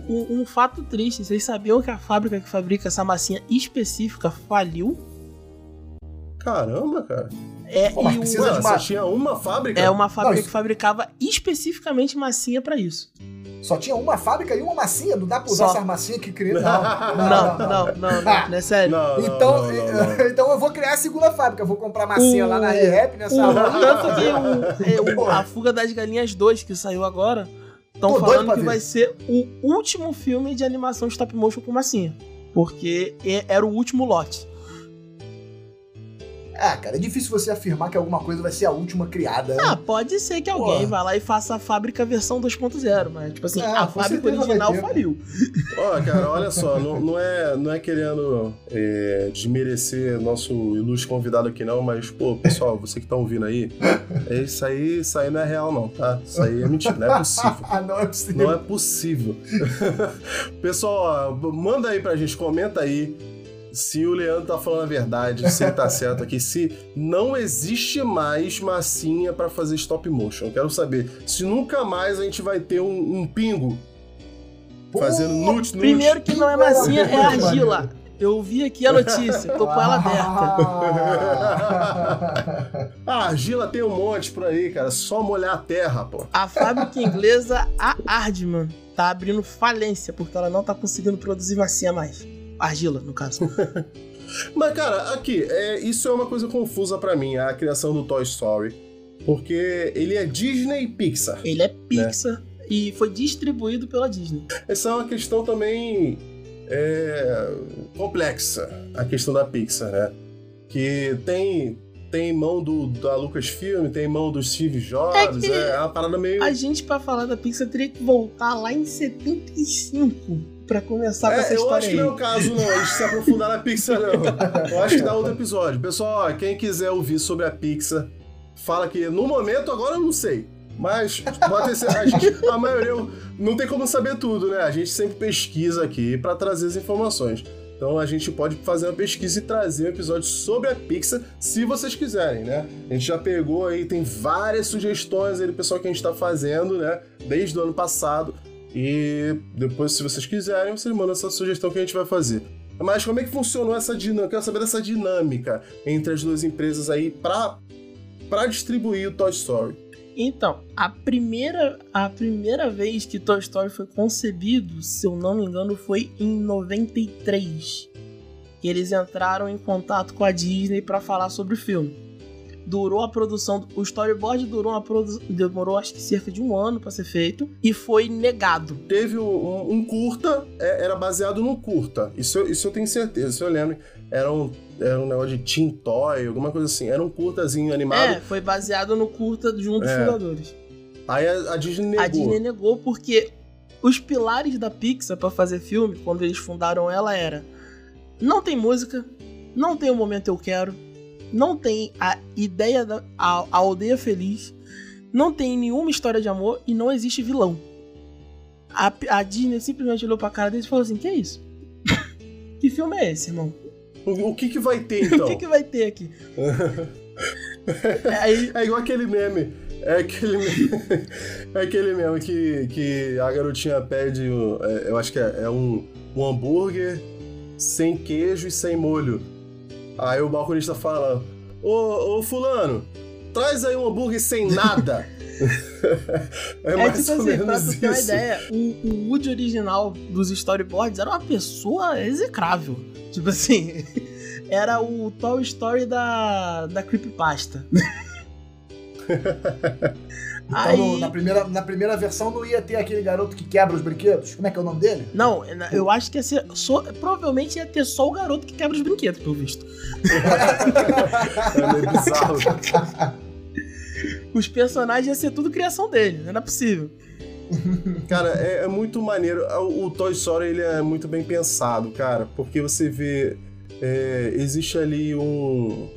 O- um fato triste, vocês sabiam que a fábrica que fabrica essa massinha específica faliu? Caramba, cara. É, Pô, e o- precisa de Mano, uma- tinha uma fábrica? é uma fábrica Não, isso- que fabricava especificamente massinha pra isso. Só tinha uma fábrica e uma massinha? Não dá pra usar Só. essas massinhas que cria? Não, Não, não, não, não, Ah, não é sério. Não, não, Então, não, não, não. então eu vou criar a segunda fábrica. Eu vou comprar massinha O- lá na ReHap, nessa O, tanto que o, é, o- a Fuga das Galinhas 2, que saiu agora, estão falando que ver. vai ser o último filme de animação stop motion com massinha. Porque é- era o último lote. Ah, cara, é difícil você afirmar que alguma coisa vai ser a última criada. né? Ah, pode ser que alguém Porra. vá lá e faça a fábrica versão 2.0, mas, tipo assim, Ah, a fábrica original ter. faliu. Ó, cara, olha só, não, não é, não é querendo é, desmerecer nosso ilustre convidado aqui, não, mas, pô, pessoal, você que tá ouvindo aí, é isso aí, isso aí não é real, não, tá? Isso aí é mentira, não é possível. Ah, não é possível. Não é possível. Pessoal, ó, manda aí pra gente, comenta aí se o Leandro tá falando a verdade, se ele tá certo aqui, se não existe mais massinha pra fazer stop motion. Eu quero saber se nunca mais a gente vai ter um, um pingo fazendo Pô, nut, nut. Primeiro que não é massinha, é argila. Eu vi aqui a notícia, tô com ela aberta. aberta. Ah, argila tem um monte por aí, cara. Só molhar a terra, pô. A fábrica inglesa, a Ardman, tá abrindo falência porque ela não tá conseguindo produzir massinha mais. Argila, no caso. Mas, cara, aqui, é, isso é uma coisa confusa pra mim, a criação do Toy Story. Porque ele é Disney e Pixar. Ele é Pixar e foi distribuído pela Disney. Essa é uma questão também é, complexa, a questão da Pixar, né? Que tem, tem mão do, da Lucasfilm, tem mão do Steve Jobs, É que é, uma parada meio... A gente, pra falar da Pixar, teria que voltar lá em 75 pra começar com É, essa eu história acho que aí. não é o caso, não. A gente se aprofundar na Pixar, não. Eu acho que dá outro episódio. Pessoal, quem quiser ouvir sobre a Pixar, fala que no momento agora eu não sei. Mas pode ter, a, gente, a maioria eu- não tem como saber tudo, né? A gente sempre pesquisa aqui pra trazer as informações. Então a gente pode fazer uma pesquisa e trazer um episódio sobre a Pixar, se vocês quiserem, né? A gente já pegou aí, tem várias sugestões aí do pessoal que a gente tá fazendo, né? Desde o ano passado. E depois, se vocês quiserem, vocês mandam essa sugestão que a gente vai fazer. Mas como é que funcionou essa dinâmica? Eu quero saber dessa dinâmica entre as duas empresas aí pra, pra distribuir o Toy Story. Então, a primeira, a primeira vez que Toy Story foi concebido, se eu não me engano, foi em 93. Que eles entraram em contato com a Disney para falar sobre o filme. Durou a produção, o storyboard durou uma produ, demorou acho que cerca de um ano para ser feito e foi negado. Teve um, um- curta, é, era baseado num curta. Isso, eu- isso eu tenho certeza, isso eu lembro. Era um, era um negócio de Teen Toy, alguma coisa assim. Era um curtazinho animado. É, foi baseado no curta de um dos É. fundadores. Aí a, a Disney negou. A Disney negou porque os pilares da Pixar pra fazer filme, quando eles fundaram ela, era não tem música, não tem o momento eu quero, não tem a ideia da a, a aldeia feliz, não tem nenhuma história de amor e não existe vilão. A, a Disney simplesmente olhou pra cara deles e falou assim: Que é isso? que filme é esse, irmão? O, o que que vai ter então? o que, que vai ter aqui? Aí, É igual aquele meme. É aquele meme, é aquele meme que, que a garotinha pede, é, eu acho que é, é um, um hambúrguer sem queijo e sem molho. Aí o balconista fala: Ô, ô fulano, traz aí um hambúrguer sem nada. é é mais tipo ou assim, pra menos tu ter uma ideia, o, o Woody original dos storyboards era uma pessoa execrável. Tipo assim, era o Toy Story da, da Creepypasta. Então, Aí- no- na, primeira, na primeira versão não ia ter aquele garoto que quebra os brinquedos? Como é que é o nome dele? Não, eu acho que ia ser. só- provavelmente ia ter só o garoto que quebra os brinquedos, pelo visto. É meio bizarro. Os personagens ia ser tudo criação dele, não era possível. Cara, é, é muito maneiro. O, o Toy Story ele é muito bem pensado, cara, porque você vê. é, existe ali um,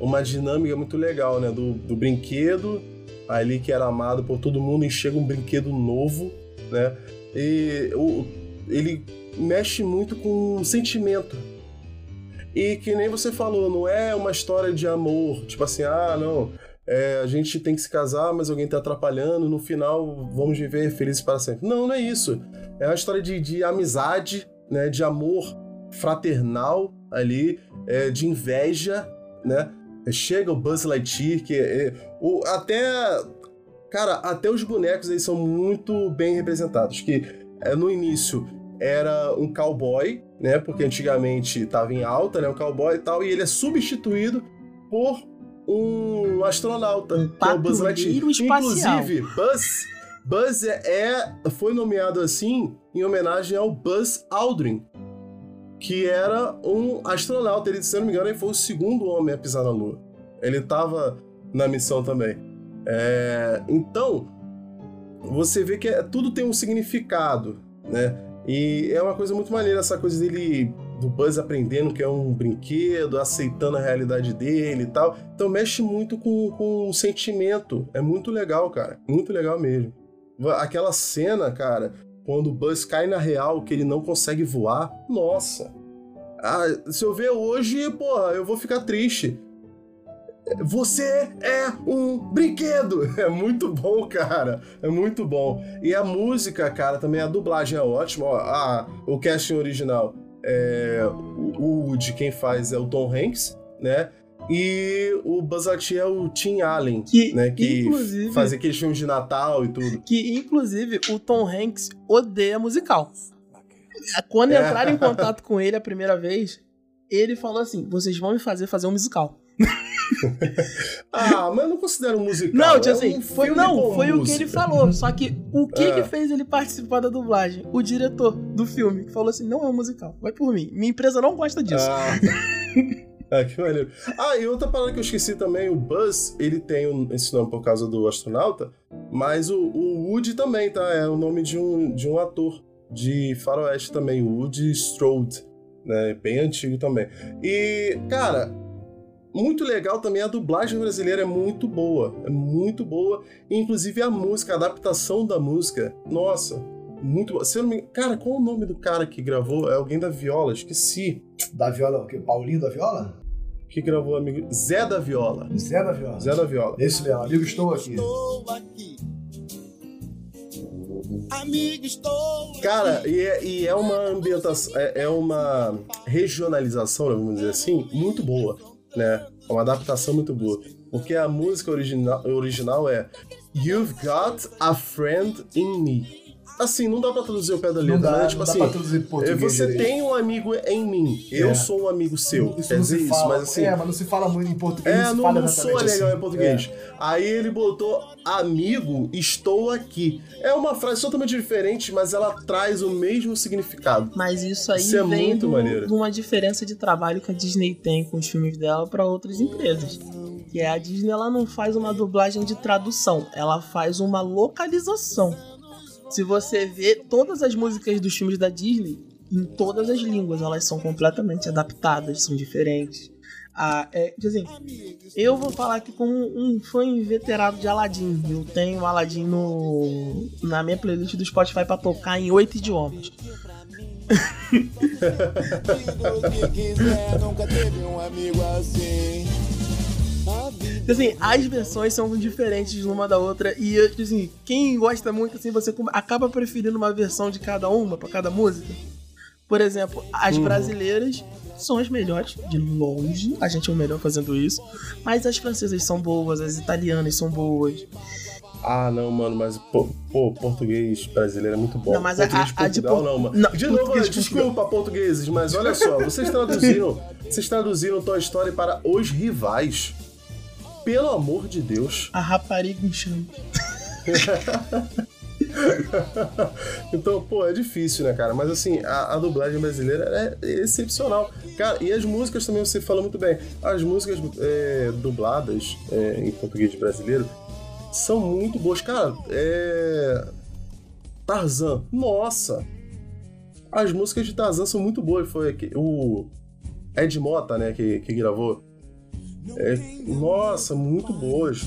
uma dinâmica muito legal, né? Do, do brinquedo ali que era amado por todo mundo e chega um brinquedo novo, né? E o, ele mexe muito com o sentimento. E que nem você falou, não é uma história de amor, tipo assim, ah, não, é, a gente tem que se casar, mas alguém tá atrapalhando, no final vamos viver felizes para sempre. Não, não é isso. É uma história de, de amizade, né, de amor fraternal ali, é, de inveja, né? Chega o Buzz Lightyear, que é, o, até... Cara, até os bonecos aí são muito bem representados, que é, no início era um cowboy, né? Porque antigamente estava em alta, né? Um cowboy e tal, e ele é substituído por um astronauta, Um que é o Buzz Lightyear. espacial. Inclusive, Buzz, Buzz é, é- foi nomeado assim em homenagem ao Buzz Aldrin, que era um astronauta. Ele, se não me engano, ele foi o segundo homem a pisar na Lua. Ele estava na missão também. É, então, você vê que é- tudo tem um significado, né? E é uma coisa muito maneira essa coisa dele, do Buzz aprendendo que é um brinquedo, aceitando a realidade dele e tal. Então mexe muito com, com o sentimento. É muito legal, cara. Muito legal mesmo. Aquela cena, cara, quando o Buzz cai na real, que ele não consegue voar, nossa. Ah, se eu ver hoje, porra, eu vou ficar triste. Você é um brinquedo! É muito bom, cara. É muito bom. E a música, cara, também a dublagem é ótima. Ó, a, o casting original é o, o de quem faz é o Tom Hanks, né? E o Buzz Lightyear é o Tim Allen, Que, né? Que fazia aqueles filmes de Natal e tudo. que, inclusive, o Tom Hanks odeia musical. Quando É. entraram em contato com ele a primeira vez, ele falou assim: vocês vão me fazer fazer um musical. Ah, mas eu não considero um musical. Não, tipo é assim, um foi, não, foi o que ele falou. Só que o que, É. que fez ele participar da dublagem? O diretor do filme, que falou assim: não é um musical, vai por mim. Minha empresa não gosta disso. Ah. ah, que maneiro. Ah, e outra parada que eu esqueci também, o Buzz, ele tem um- esse nome por causa do astronauta, mas o, o Woody também, tá? É o nome de um, de um ator de faroeste também, o Woody Strode, né? Bem antigo também. E, cara, muito legal também, a dublagem brasileira é muito boa, é muito boa, inclusive a música, a adaptação da música, nossa, muito boa. Se eu não me... Cara, qual o nome do cara que gravou? É alguém da Viola, esqueci. Da Viola, o quê? Paulinho da Viola? Que gravou amigo Zé da Viola. Zé da Viola. Zé da Viola. Esse mesmo, amigo, estou aqui. Estou aqui. Amigo, estou Cara, e é, e é uma ambientação, é, é uma regionalização, né, vamos dizer assim, muito boa, né? É uma adaptação muito boa. Porque a música original, original é You've Got a Friend in Me. Assim, não dá pra traduzir o pé da letra, Não dá, né? Tipo assim, pra traduzir pro português você direito. tem um amigo em mim, eu É. sou um amigo seu. Isso Quer não dizer se isso, fala, mas assim. É, mas não se fala muito em português. É, não, não exatamente legal assim. em português. Aí ele botou amigo, estou aqui. É uma frase totalmente diferente, mas ela traz o mesmo significado. Mas isso aí Isso é vem muito do- maneiro. de uma diferença de trabalho que a Disney tem com os filmes dela para outras empresas. Que é a Disney ela não faz uma dublagem de tradução, ela faz uma localização. Se você vê todas as músicas dos filmes da Disney, em todas as línguas, elas são completamente adaptadas, são diferentes. Ah, é, assim, eu vou falar aqui como um fã inveterado de Aladdin. Eu tenho Aladdin no, na minha playlist do Spotify pra tocar em oito idiomas. Diga o que quiser, nunca teve um amigo assim. A vida Assim, as versões são diferentes uma da outra e assim, quem gosta muito assim, você acaba preferindo uma versão de cada uma pra cada música. Por exemplo, as brasileiras são as melhores de longe, a gente é o melhor fazendo isso, mas as francesas são boas, as italianas são boas. Ah, não, mano, mas pô, pô, português brasileiro é muito bom. Não, mas a- português a- a de Portugal Por- não, mano. não, de novo, português de desculpa, portugueses, mas olha só, vocês traduziram, vocês traduziram Toy Story para os rivais. Pelo amor de Deus. A rapariga enxame. Então, pô, é difícil, né, cara? Mas assim, a, a dublagem brasileira é excepcional. Cara, e as músicas também você fala muito bem. As músicas é, dubladas é, em português brasileiro são muito boas. Cara, é. Tarzan, nossa! As músicas de Tarzan são muito boas. Foi o Ed Mota, né, que, que gravou. É, nossa, muito boas.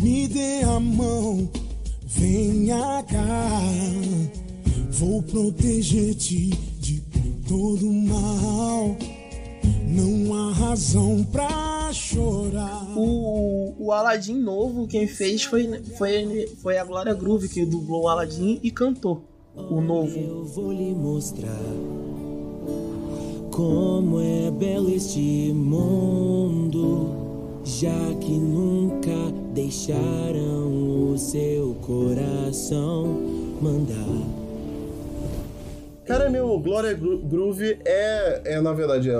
Me dê a mão, venha cá. Vou proteger-te de todo mal. Não há razão pra chorar. O, o Aladdin novo, quem fez foi, foi, foi a Glória Groove, que dublou o Aladdin e cantou o novo. Eu vou lhe mostrar como é belo este mundo, já que nunca deixaram o seu coração mandar. Cara, meu, Glória Gro- Groove é, é na verdade, é,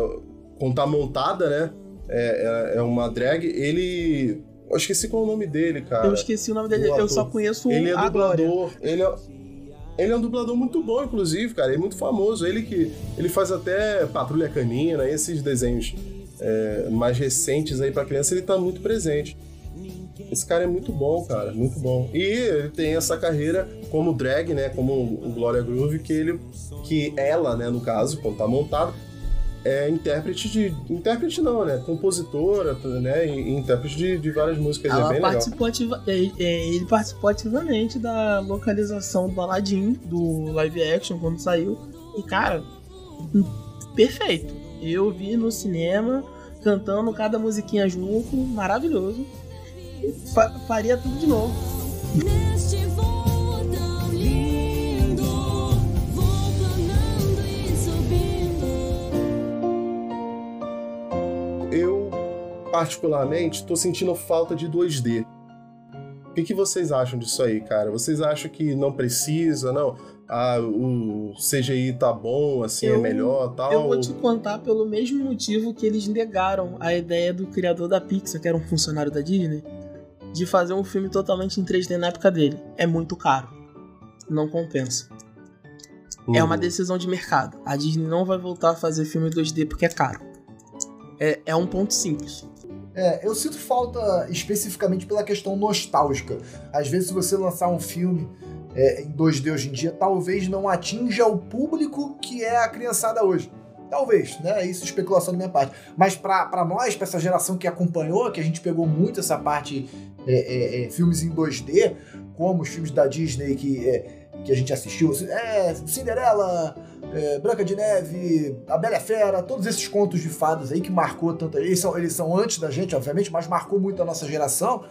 quando tá montada, né? É, é, é uma drag. Ele. Eu esqueci qual é o nome dele, cara. Eu esqueci o nome dele, eu só conheço Ele é dublador. Ele é, ele é um dublador muito bom, inclusive, cara. Ele é muito famoso. Ele que. Ele faz até Patrulha Canina, esses desenhos é, mais recentes aí pra criança, ele tá muito presente. Esse cara é muito bom, cara, muito bom. E ele tem essa carreira como drag, né, como o Gloria Groove, que ele, que ela, né, no caso, quando tá montado, é intérprete de, intérprete não, né, compositora, né, e, e intérprete de, de várias músicas, é Ela bem legal. participou ativa, é, é, ele participou ativamente da localização do Aladdin, do live action, quando saiu. E, cara, perfeito. Eu vi no cinema, cantando cada musiquinha junto, maravilhoso. Fa- faria tudo de novo. Neste voo particularmente, tô sentindo falta de 2D. O que, que vocês acham disso aí, cara? Vocês acham que não precisa, não? Ah, o CGI tá bom, assim, é Eu- melhor tal? Eu vou te contar pelo mesmo motivo que eles negaram a ideia do criador da Pixar, que era um funcionário da Disney, de fazer um filme totalmente em 3D na época dele. É muito caro. Não compensa. É uma Uhum. decisão de mercado. A Disney não vai voltar a fazer filme 2D porque é caro. É, é um ponto simples. É, eu sinto falta especificamente pela questão nostálgica. Às vezes, se você lançar um filme é, em 2D hoje em dia, talvez não atinja o público que é a criançada hoje. Talvez, né? Isso é especulação da minha parte. Mas pra nós, pra essa geração que acompanhou, que a gente pegou muito essa parte é, é, é, filmes em 2D, como os filmes da Disney que, é, que a gente assistiu, é, Cinderela, é, Branca de Neve, A Bela Fera, todos esses contos de fadas aí que marcou tanto. Eles são, eles são antes da gente, obviamente, mas marcou muito a nossa geração.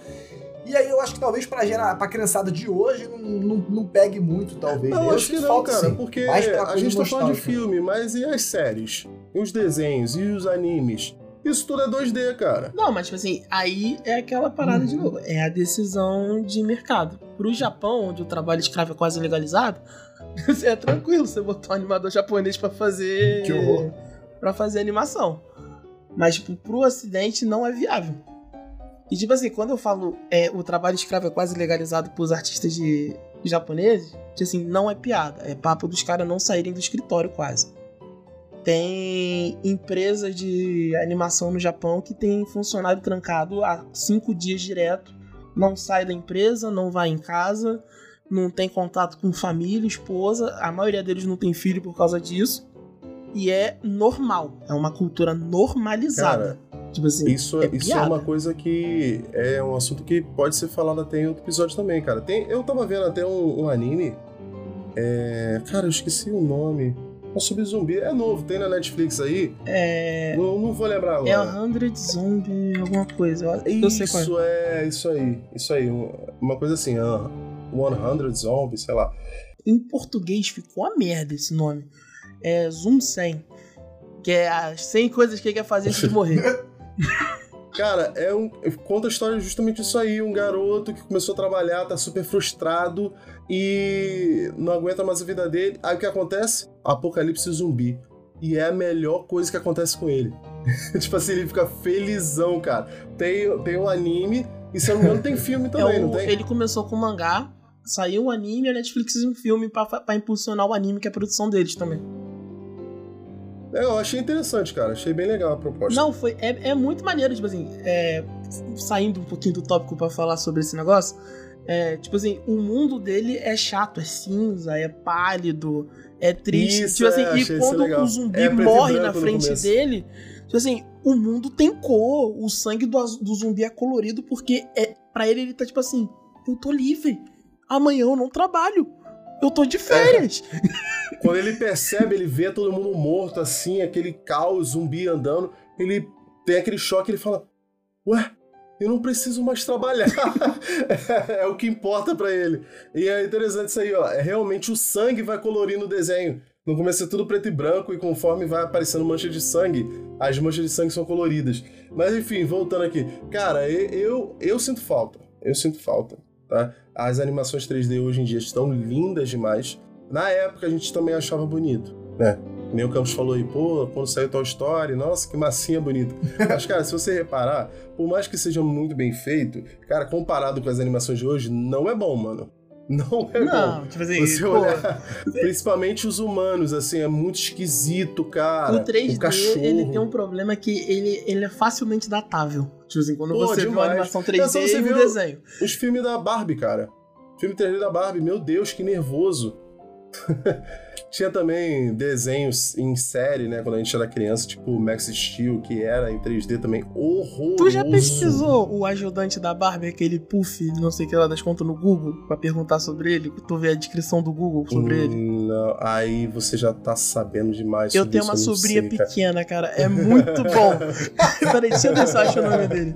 E aí eu acho que talvez pra, gera, pra criançada de hoje não, não, não pegue muito, talvez. Não, Eu acho que não, falta, cara, sim. porque a gente tá falando de filme, mas e as séries? E os desenhos? E os animes? Isso tudo é 2D, cara. Não, mas tipo assim, aí é aquela parada Uhum. de novo. É a decisão de mercado. Pro Japão, onde o trabalho escravo é quase legalizado, é tranquilo você botar um animador japonês pra fazer. Que horror. Pra fazer animação. Mas, tipo, pro ocidente não é viável. E tipo assim, quando eu falo é, o trabalho escravo é quase legalizado pros artistas de japoneses, tipo assim, não é piada. É papo dos caras não saírem do escritório quase. Tem empresa de animação no Japão que tem funcionário trancado há cinco dias direto Não sai da empresa, não vai em casa, não tem contato com família, esposa. A maioria deles não tem filho por causa disso. E é normal. É uma cultura normalizada. tipo assim, Isso, é isso é uma coisa que é um assunto que pode ser falado até em outro episódio também, cara. Tem, eu tava vendo até um, um anime. é, cara, eu esqueci o nome. É sobre zumbi. É novo, tem na Netflix aí. É. Não, não vou lembrar É agora. a 100 Zombie, alguma coisa. Eu, eu sei qual é. Isso é, isso aí. Isso aí. um- Uma coisa assim, ah, 100 Zombies, sei lá. Em português ficou a merda esse nome. É Zoom 100. Que é as 100 coisas que ele quer fazer antes de morrer. Cara, é um, conta a história justamente disso aí. Um garoto que começou a trabalhar, tá super frustrado e não aguenta mais a vida dele. Aí o que acontece? Apocalipse zumbi. E é a melhor coisa que acontece com ele. tipo assim, ele fica felizão, cara. Tem, tem um anime e se eu não me engano tem filme É também, o- não tem? Ele começou com mangá, saiu um anime, a Netflix fez um filme pra impulsionar o anime, que é a produção deles também. É, eu achei interessante, cara. Achei bem legal a proposta. Não, foi. É, é muito maneiro, tipo assim, é, saindo um pouquinho do tópico pra falar sobre esse negócio. É, tipo assim, o mundo dele é chato, é cinza, é pálido, é triste. Isso, tipo assim, é, e quando o zumbi É morre na frente dele, tipo assim, o mundo tem cor, o sangue do, do zumbi é colorido, porque é para ele ele tá tipo assim, eu tô livre. Amanhã eu não trabalho. Eu tô de férias. Quando ele percebe, ele vê todo mundo morto, assim, aquele caos, zumbi andando, ele tem aquele choque, ele fala: Ué, eu não preciso mais trabalhar. é o que importa pra ele. E é interessante isso aí, ó. É realmente o sangue vai colorindo o desenho. No começo é tudo preto e branco, e conforme vai aparecendo mancha de sangue, as manchas de sangue são coloridas. Mas enfim, voltando aqui. Cara, e- eu, eu sinto falta. Eu sinto falta, tá? As animações 3D hoje em dia estão lindas demais. Na época a gente também achava bonito, né? Nem o Campos falou aí, pô, quando saiu Toy Story, nossa, que massinha bonita. Mas, cara, se você reparar, por mais que seja muito bem feito, cara, comparado com as animações de hoje, não é bom, mano. Não é bom. Não, tipo assim, Você pô, olhar, principalmente os humanos, assim, é muito esquisito, cara. o 3D, cachorro. ele tem um problema que ele, ele é facilmente datável. Tipo assim, quando Pô, você vê uma demais. animação É só 3D você e um o- desenho. Os filmes da Barbie, cara. Filme 3D da Barbie, meu Deus, que nervoso. Tinha também desenhos em série, né, quando a gente era criança, tipo Max Steel, que era em 3D também horroroso. Tu já pesquisou o ajudante da Barbie, aquele puff, não sei o que lá das contas no Google, pra perguntar sobre ele? Tu vê a descrição do Google sobre ele? Hum, Não, aí você já tá sabendo demais Eu tenho isso, uma sobrinha sei, pequena, cara. É muito bom. Peraí, deixa eu ver se eu acho o nome dele.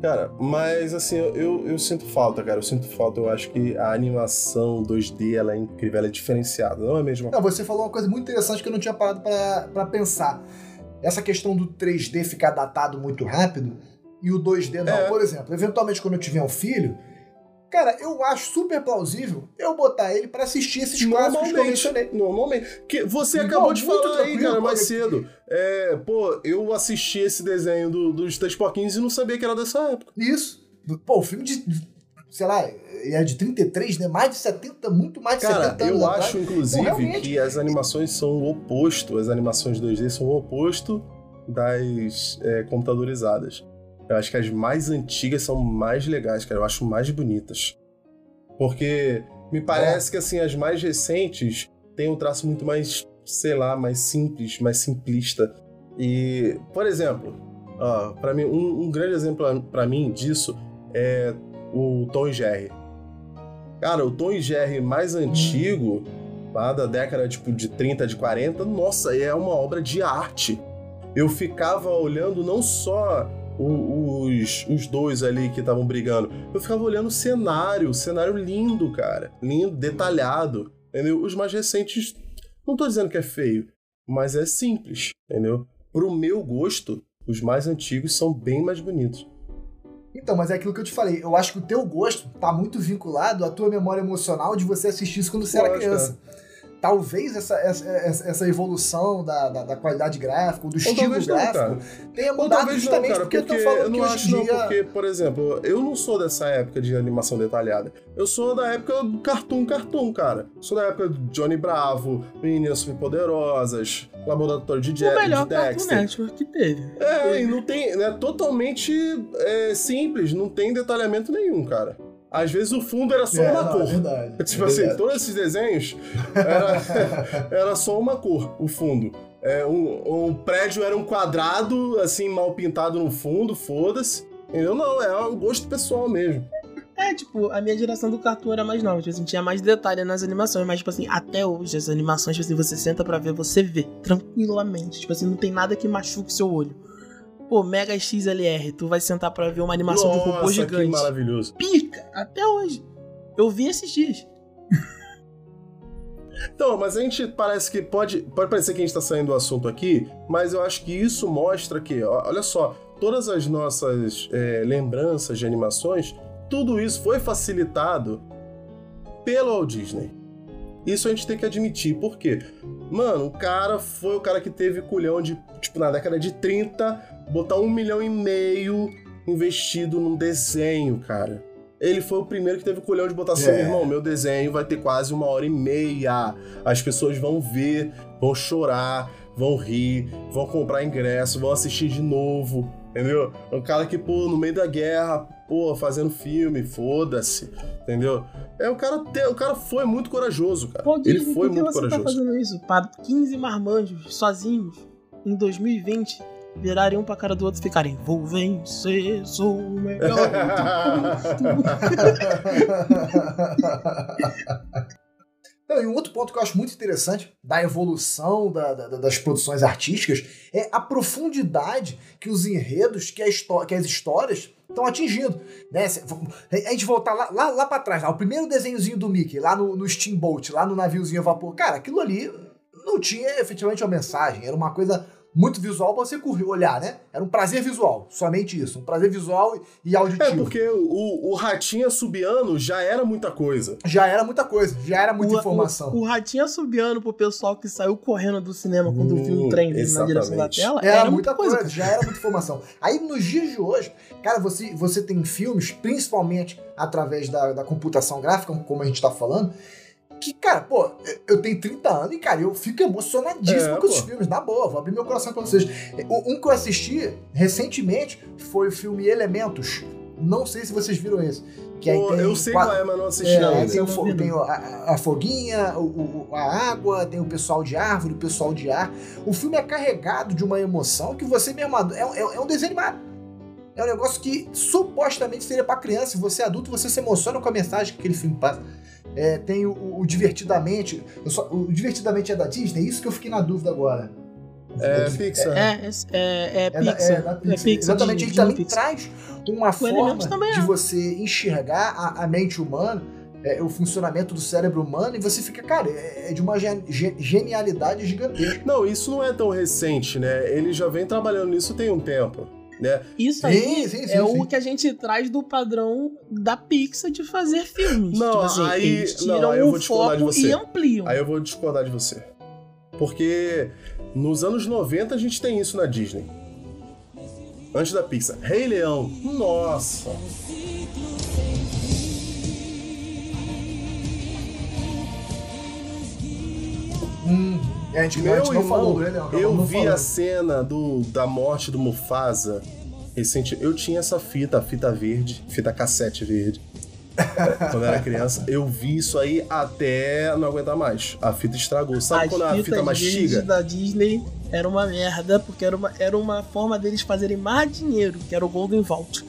Cara, mas assim, eu, eu, sinto falta, cara. Eu sinto falta. Eu acho que a animação 2D ela é incrível, ela é diferenciada. Não é mesmo? Não, você falou uma coisa muito interessante que eu não tinha parado pra pra pensar. Essa questão do 3D ficar datado muito rápido e o 2D não. É. Por exemplo, eventualmente quando eu tiver um filho, cara, eu acho super plausível eu botar ele pra assistir esses clássicos que eu mencionei. Normalmente. Que você Igual, acabou de falar aí, cara, mais cedo. É, pô, eu assisti esse desenho do- dos Três Porquinhos e não sabia que era dessa época. Isso. Pô, o filme de, sei lá, é de 33, né? Mais de 70, muito mais de Cara, 70 anos eu atrás. acho, inclusive, Então, que as animações são o oposto. As animações 2D são o oposto das é, computadorizadas. Eu acho que as mais antigas são mais legais, cara. Eu acho mais bonitas. Porque me parece que, assim, as mais recentes têm um traço muito mais, sei lá, mais simples, mais simplista. E, por exemplo, ó, para mim, um, um grande exemplo para mim disso é o Tom e Jerry. Cara, o Tom e Jerry mais antigo, lá da década tipo, de 30, de 40, nossa, é uma obra de arte. Eu ficava olhando não só os, os dois ali que estavam brigando, eu ficava olhando o cenário, o cenário lindo, cara. Lindo, detalhado. Entendeu? Os mais recentes, não tô dizendo que é feio, mas é simples, entendeu? Pro meu gosto, os mais antigos são bem mais bonitos. Então, mas é aquilo que eu te falei. Eu acho que o teu gosto tá muito vinculado à tua memória emocional de você assistir isso quando você era Lógico, criança. Talvez essa, essa, essa- evolução da, da, da qualidade gráfica, do estilo talvez não, gráfico, cara. tenha mudado talvez não, justamente cara, porque, porque eu tô falando eu que não acho em não, dia... porque, por exemplo, eu não sou dessa época de animação detalhada. Eu sou da época do Cartoon Cartoon, cara. Sou da época do Johnny Bravo, Meninas Superpoderosas, Laboratório de, Je o melhor de Cartoon Dexter. Network que teve. É, e não tem. É totalmente é, simples, não tem detalhamento nenhum, cara. Às vezes o fundo era só É, uma não, cor. É verdade. Tipo é assim, verdade. todos esses desenhos era, era só uma cor, o fundo. É, um, um prédio era um quadrado, assim, mal pintado no fundo, foda-se. Entendeu? Não, é um gosto pessoal mesmo. É, tipo, a minha geração do Cartoon era mais nova, tipo assim, tinha mais detalhe nas animações, mas, tipo assim, até hoje as animações, tipo assim, você senta pra ver, você vê, tranquilamente. Tipo assim, não tem nada que machuque seu olho. Pô, Mega XLR, tu vai sentar pra ver uma animação de um robô Nossa, que gigante. maravilhoso. Pica, até hoje. Eu vi esses dias. Então, mas a gente parece que pode, pode parecer que a gente tá saindo do assunto aqui, mas eu acho que isso mostra que, olha só, todas as nossas é, lembranças de animações, tudo isso foi facilitado pelo Walt Disney. Isso a gente tem que admitir, por quê? Mano, o cara foi o cara que teve culhão de, tipo, na década de 30, botar um milhão e meio investido num desenho, cara. Ele foi o primeiro que teve culhão de botar assim, É. meu irmão, meu desenho vai ter quase uma hora e meia. As pessoas vão ver, vão chorar, vão rir, vão comprar ingresso, vão assistir de novo, entendeu? É um cara que, pô, no meio da guerra, pô, fazendo filme, foda-se, entendeu? É, o cara, te- o cara foi muito corajoso, cara. Pô, Ele foi por que muito você corajoso. tá fazendo isso? Pra 15 marmanjos sozinhos em 2020 virarem um pra cara do outro e ficarem Vou vencer, sou o melhor. Não, e um outro ponto que eu acho muito interessante da evolução da- da- das produções artísticas é a profundidade que os enredos, que, que as histórias estão atingindo. Né? A gente voltar lá, lá, lá pra trás, lá, o primeiro desenhozinho do Mickey, lá no, no Steamboat, lá no naviozinho a vapor. Cara, aquilo ali não tinha efetivamente uma mensagem, era uma coisa muito visual pra você correr, olhar, né? Era um prazer visual, somente isso. Um prazer visual e, auditivo. É, porque o, o Ratinho Subiano já era muita coisa. Já era muita coisa, já era muita O- informação. O, o ratinho assobiando pro pessoal que saiu correndo do cinema quando Hum, viu o trem vindo na direção da tela. Era, Era, muita coisa, cara. já era muita informação. Aí nos dias de hoje, cara, você, você tem filmes, principalmente através da, da computação gráfica, como a gente tá falando, que, cara, pô, eu- tenho 30 anos e, cara, eu fico emocionadíssimo É, com esses pô. filmes, na boa, vou abrir meu coração pra vocês. Um que eu assisti recentemente foi o filme Elementos. Não sei se vocês viram esse. Que Pô, tem eu sei qual é, mas não assisti é, ainda. tem, o tem a, a- foguinha, o- o- a água, tem o pessoal de árvore, o pessoal de ar. O filme é carregado de uma emoção que você mesmo. É, é, é um desenho animado. É um negócio que supostamente seria pra criança. E você adulto, você se emociona com a mensagem que aquele filme passa. É, tem o, o- o Divertidamente. eu só- o Divertidamente é da Disney? É isso que eu fiquei na dúvida agora. É Pixar. É, é, é, é É da, Pixar. é da Pixar. Pixar, Exatamente, gente também Pixar. traz uma forma Elementos também de é. você enxergar a, a mente humana, é, o funcionamento do cérebro humano, e você fica, cara, é, é de uma gen- ge- genialidade gigantesca. Não, isso não é tão recente, né? Ele já vem trabalhando nisso tem um tempo, né? Isso aí sim, sim, é sim. o que a gente traz do padrão da Pixar de fazer filmes. Não, tipo assim, aí- eles não, tiram aí eu o vou discordar de foco você. e ampliam. Aí eu vou discordar de você. Porque nos anos 90 a gente tem isso na Disney. Antes da Pixar. Rei Leão. Nossa. Hum, é, a gente, a Meu gente não falou irmão, do Rei Leão, eu vi falando. a cena do, da morte do Mufasa recente. Eu tinha essa fita, a fita verde, fita cassete verde. quando eu era criança, eu vi isso aí até não aguentar mais. A fita estragou. Sabe As quando a fita mastiga? da Disney era uma merda, porque era uma, era uma forma deles fazerem mais dinheiro, que era o Golden Vault.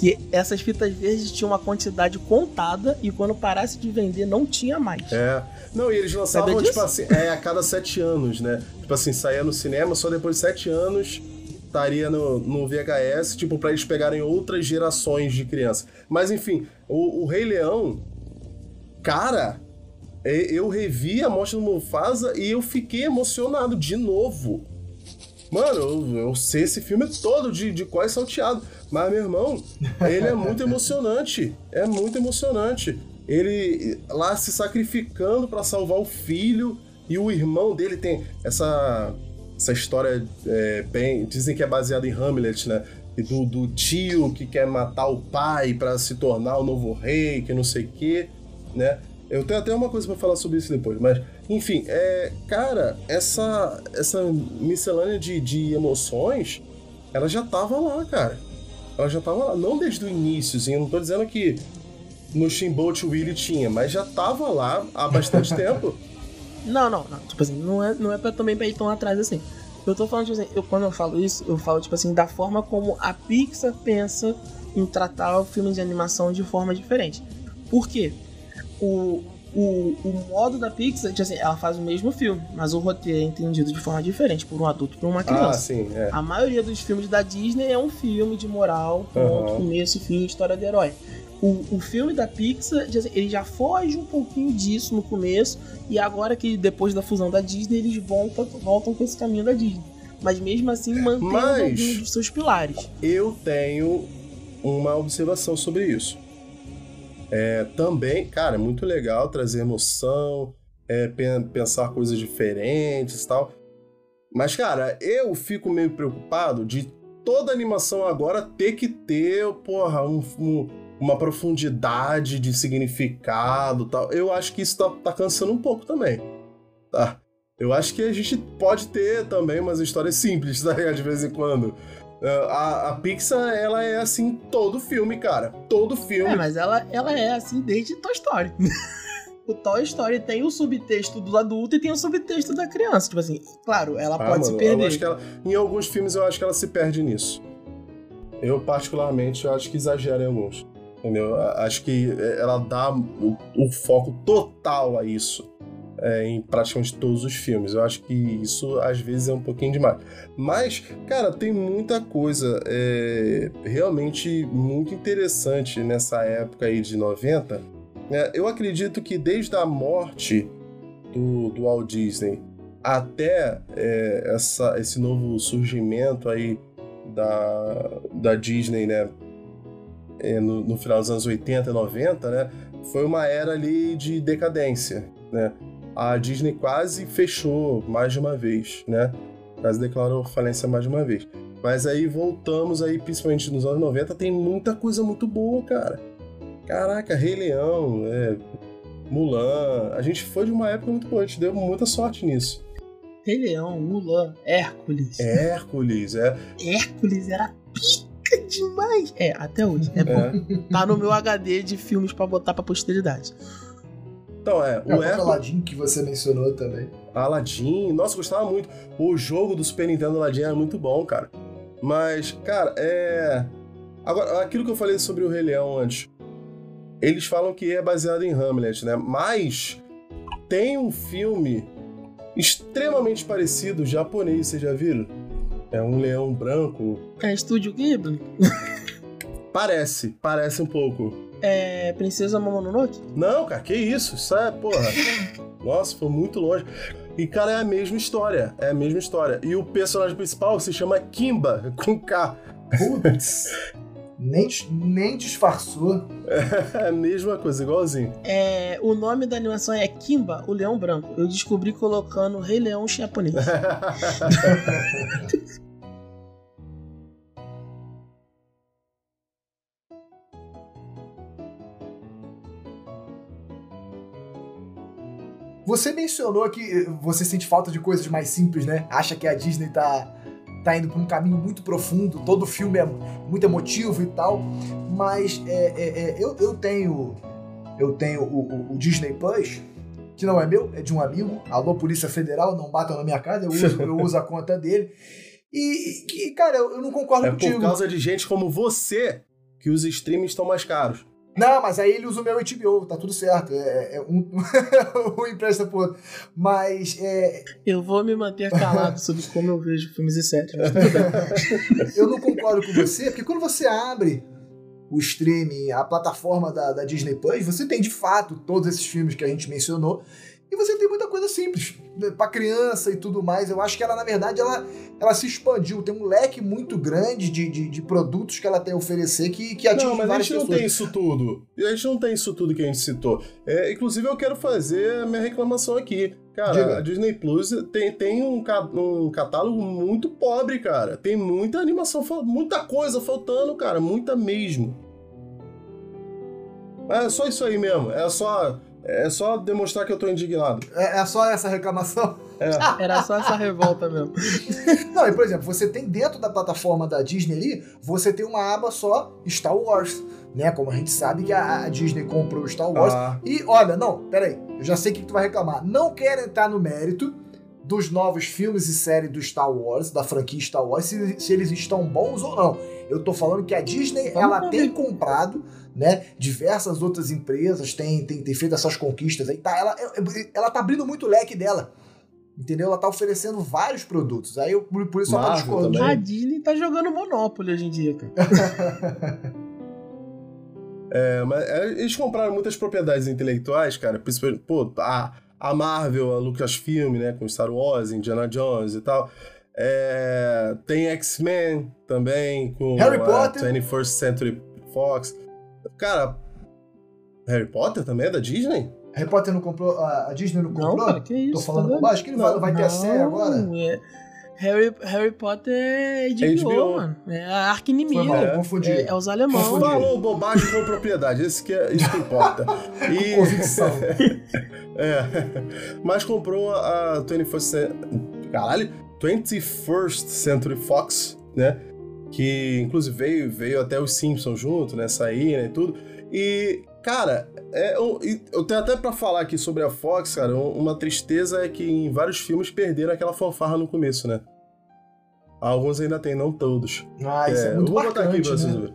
Que essas fitas verdes tinham uma quantidade contada e quando parasse de vender não tinha mais. É. Não, e eles lançavam, Sabia tipo disso? assim, é, a cada sete anos, né? Tipo assim, saía no cinema, só depois de sete anos estaria no, no VHS, tipo, pra eles pegarem outras gerações de criança. Mas enfim, o, o Rei Leão, cara, eu revi a morte do Mufasa e eu fiquei emocionado de novo. Mano, eu, eu sei esse filme todo de, de quase salteado. Mas, meu irmão, ele é muito emocionante. É muito emocionante. Ele lá se sacrificando pra salvar o filho, E o irmão dele tem essa, essa história é, bem. Dizem que é baseada em Hamlet, né? E Do, do tio que quer matar o pai pra se tornar o novo rei, que não sei o quê, né? Eu tenho até uma coisa pra falar sobre isso depois, mas enfim, é, cara, essa essa miscelânea de, de emoções, ela já tava lá, cara. Ela já tava lá, não desde o início, assim, eu não tô dizendo que no Steamboat Willie tinha, mas já tava lá há bastante tempo. Não, não, não. Tipo assim, não é, não é pra, também pra ir tão atrás assim. Eu tô falando, tipo assim, eu, quando eu falo isso, eu falo, tipo assim, da forma como a Pixar pensa em tratar o filme de animação de forma diferente. Por quê? O, o, o modo da Pixar, tipo assim, ela faz o mesmo filme, mas o roteiro é entendido de forma diferente por um adulto e por uma ah, criança. sim, é. A maioria dos filmes da Disney é um filme de moral, ponto, Aham. começo, fim, história de herói. O, o filme da Pixar, já- ele já foge um pouquinho disso no começo, e agora que depois da fusão da Disney, eles voltam, voltam com esse caminho da Disney. Mas mesmo assim, mantendo Mas- alguns dos seus pilares. Eu tenho uma observação sobre isso. É, também, cara, é muito legal trazer emoção, é, pen- pensar coisas diferentes e tal. Mas, cara, eu fico meio preocupado de toda animação agora ter que ter, porra, um- um- uma profundidade de significado tal. Eu acho que isso tá, tá cansando um pouco também. Tá? Eu acho que a gente pode ter também umas histórias simples, tá? De vez em quando. A, a Pixar, ela é assim todo filme, cara. Todo filme. É, mas ela, ela é assim desde Toy Story. o Toy Story tem o subtexto do adulto e tem o subtexto da criança. Tipo assim, claro, ela Ah, pode se mano, eu perder. ela- em alguns filmes eu acho que ela se perde nisso. Eu, particularmente, eu acho que exagera em alguns. Entendeu? Acho que ela dá o, o foco total a isso. É, em praticamente todos os filmes. Eu acho que isso às vezes é um pouquinho demais. Mas, cara, tem muita coisa é, realmente muito interessante nessa época aí de 90. né? eu acredito que desde a morte do, do Walt Disney até é, essa, esse novo surgimento aí da, da Disney, né? é, no, no final dos anos 80 e 90, né? Foi uma era ali de decadência, né? A Disney quase fechou mais de uma vez, né? Quase declarou falência mais de uma vez. Mas aí voltamos aí, principalmente nos anos 90, tem muita coisa muito boa, cara. Caraca, Rei Leão, é, Mulan. A gente foi de uma época muito boa, a gente deu muita sorte nisso. Rei Leão, Mulan, Hércules. Hércules, é. Hércules era pica demais. É, até hoje. É bom. é. Tá no meu HD de filmes pra botar pra posteridade. Então, é, É, o o próprio Hércules. Aladdin que você mencionou também. Aladdin, nossa, eu gostava muito. O jogo do Super Nintendo Aladdin era muito bom, cara. Mas, cara, é. Agora, aquilo que eu falei sobre o Rei Leão antes. Eles falam que é baseado em Hamlet, né? Mas tem um filme extremamente parecido, japonês, vocês já viram? É um leão branco. É Estúdio Ghibli? Parece, parece um pouco. É Princesa Momononoke? Não, cara, que isso? Isso é, porra. Nossa, foi muito longe. E, cara, é a mesma história. É a mesma história. E o personagem principal se chama Kimba, com K. Putz, nem, nem disfarçou. É a mesma coisa, igualzinho. É, o nome da animação é Kimba, o Leão Branco. Eu descobri colocando Rei Leão japonês. Você mencionou que você sente falta de coisas mais simples, né? Acha que a Disney tá, tá indo por um caminho muito profundo, todo filme é muito emotivo e tal. Mas é, é, é, eu, eu tenho. Eu tenho o, o- o Disney Plus, que não é meu, é de um amigo. Alô, Polícia Federal, não batam na minha casa, eu uso, eu uso a conta dele. E, cara, eu, eu não concordo É contigo. por causa de gente como você que os streams estão mais caros. Não, mas aí ele usa o meu HBO, tá tudo certo. É, é um, um empresta pro outro. Mas é, Eu vou me manter calado sobre como eu vejo filmes e séries. eu não concordo com você, porque quando você abre o streaming, a plataforma da, da Disney Plus, você tem de fato todos esses filmes que a gente mencionou. E você tem muita coisa simples, pra criança e tudo mais. Eu acho que ela, na verdade, ela, ela se expandiu. Tem um leque muito grande de, de, de produtos que ela tem a oferecer que, que atinge Não, mas a várias gente não pessoas. tem isso tudo. A gente não tem isso tudo que a gente citou. É, inclusive, eu quero fazer a minha reclamação aqui. Cara, Diga. a Disney Plus tem, tem um, um catálogo muito pobre, cara. Tem muita animação, muita coisa faltando, cara. Muita mesmo. É só isso aí mesmo. É só, é só demonstrar que eu tô indignado. É, é só essa reclamação? Era só essa revolta mesmo. Não, e por exemplo, você tem dentro da plataforma da Disney ali, você tem uma aba só Star Wars, né? Como a gente sabe que a, a Disney comprou o Star Wars. Ah, E olha, não, peraí, eu já sei o que tu vai reclamar. Não quero entrar no mérito dos novos filmes e séries do Star Wars, da franquia Star Wars, se, se eles estão bons ou não. Eu tô falando que a Disney, Vamos ela ver. tem comprado, né, diversas outras empresas, tem, tem, tem feito essas conquistas aí, tá? Ela, ela tá abrindo muito o leque dela. Entendeu? Ela tá oferecendo vários produtos. Aí eu, por isso tá Marvel discordando. também. A Disney tá jogando Monopoly hoje em dia, cara. é, mas é, eles compraram muitas propriedades intelectuais, cara. Principalmente, pô, a, a Marvel, a Lucasfilm, né? Com Star Wars, Indiana Jones e tal. É, tem X-Men também, com Harry a Potter. 21st Century Fox. Cara, Harry Potter também é da Disney? Harry Potter não comprou. A Disney não Não, comprou? cara, que isso? Tô falando tá bobagem, que ele vai, vai ter a série agora? Não, é- Harry, Harry Potter é HBO, HBO. mano. É a arca inimiga. É, confundi. É, é os. Confundi. Falou bobagem com propriedade, esse que é, isso que importa. E, Convicção. É. Mas comprou a 21st Cen- Caralho, 21st Century Fox, né? Que inclusive veio, veio até os Simpsons junto, né? Sair, né? E tudo. E, cara, é, um- e eu tenho até pra falar aqui sobre a Fox, cara, um- uma tristeza é que em vários filmes perderam aquela fanfarra no começo, né? Alguns ainda tem, não todos. Ah, isso é, eu muito vou botar aqui pra vocês né? verem.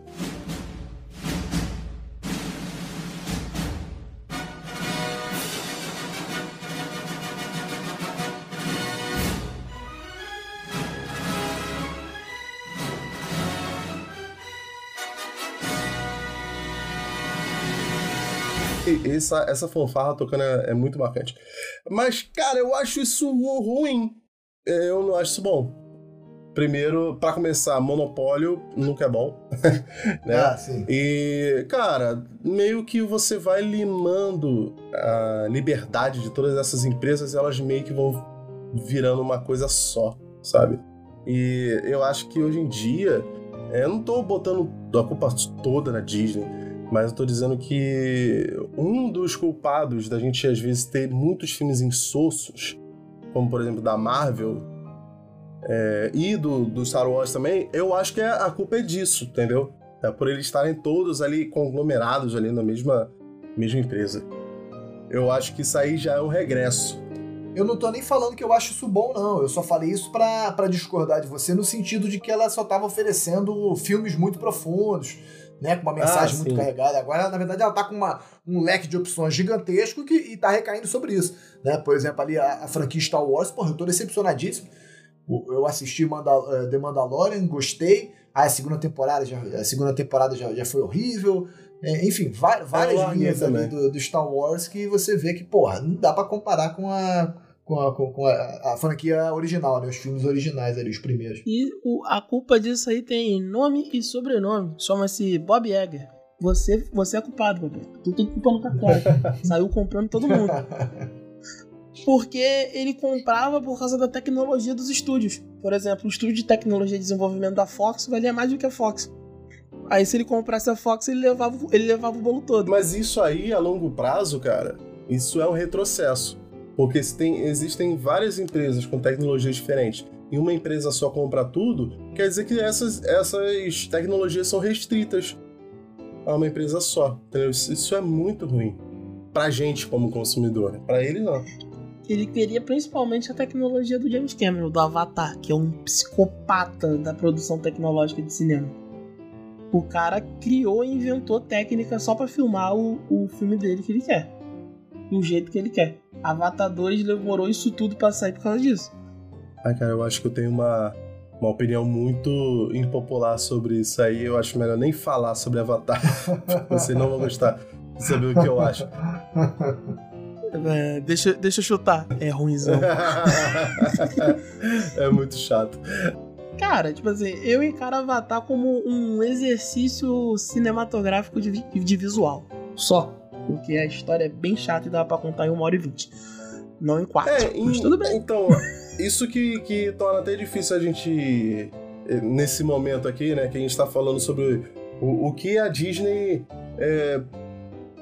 Essa, essa fanfarra tocando é, é muito marcante. Mas, cara, eu acho isso ruim. É, Eu não acho isso bom. Primeiro, pra começar, monopólio nunca é bom. né? Ah, sim. E, cara, meio que você vai limando a liberdade de todas essas empresas, elas meio que vão virando uma coisa só, sabe? E eu acho que hoje em dia, é, eu não tô botando a culpa toda na Disney, mas eu tô dizendo que um dos culpados da gente às vezes ter muitos filmes insossos, como por exemplo da Marvel, é, e do, do Star Wars também, eu acho que a culpa é disso, entendeu? É por eles estarem todos ali conglomerados ali na mesma, mesma empresa. Eu acho que isso aí já é um regresso. Eu não tô nem falando que eu acho isso bom, não. Eu só falei isso pra discordar de você no sentido de que ela só tava oferecendo filmes muito profundos, né? Com uma mensagem Ah, muito sim. carregada. Agora, na verdade, ela tá com uma, um leque de opções gigantesco que, e tá recaindo sobre isso. Né? Por exemplo, ali a, a franquia Star Wars, porra, eu tô decepcionadíssimo. Eu assisti Mandal- eh, The Mandalorian, gostei. Ah, a segunda temporada já, a segunda temporada já, já foi horrível. É, enfim, va- várias larguei linhas do, do Star Wars que você vê que, porra, não dá pra comparar com a, com a, com, com a, a franquia original, né? Os filmes originais ali, os primeiros. E o- a culpa disso aí tem nome e sobrenome. Chama-se Bob Iger. Você, você é culpado, Bob. Tu tem culpa no cartório. Saiu comprando todo mundo. Porque ele comprava por causa da tecnologia dos estúdios. Por exemplo, o estúdio de tecnologia e desenvolvimento da Fox valia mais do que a Fox. Aí se ele comprasse a Fox, ele levava, o- ele levava o bolo todo. Mas isso aí, a longo prazo, cara, isso é um retrocesso. Porque tem, existem várias empresas com tecnologias diferentes e uma empresa só compra tudo, quer dizer que essas, essas tecnologias são restritas a uma empresa só. Entendeu? Isso, é muito ruim. Pra gente como consumidor. Pra ele, não. Ele queria principalmente a tecnologia do James Cameron, do Avatar, que é um psicopata da produção tecnológica de cinema. O cara criou e inventou técnica só pra filmar o, o filme dele que ele quer. Do jeito que ele quer. Avatar 2 demorou isso tudo pra sair por causa disso. Ah, cara, eu acho que eu tenho uma, uma opinião muito impopular sobre isso aí. Eu acho melhor nem falar sobre Avatar. Vocês não vão gostar de saber o que eu acho. É, deixa, deixa eu chutar. É ruimzão. é muito chato. Cara, tipo assim, eu encaro Avatar como um exercício cinematográfico de, de visual. Só. Porque a história é bem chata e dá pra contar em uma hora e vinte. Não em quatro. É, mas em- tudo bem. Então, isso que, que torna até difícil a gente, eh, nesse momento aqui, né, que a gente tá falando sobre o, o que a Disney é,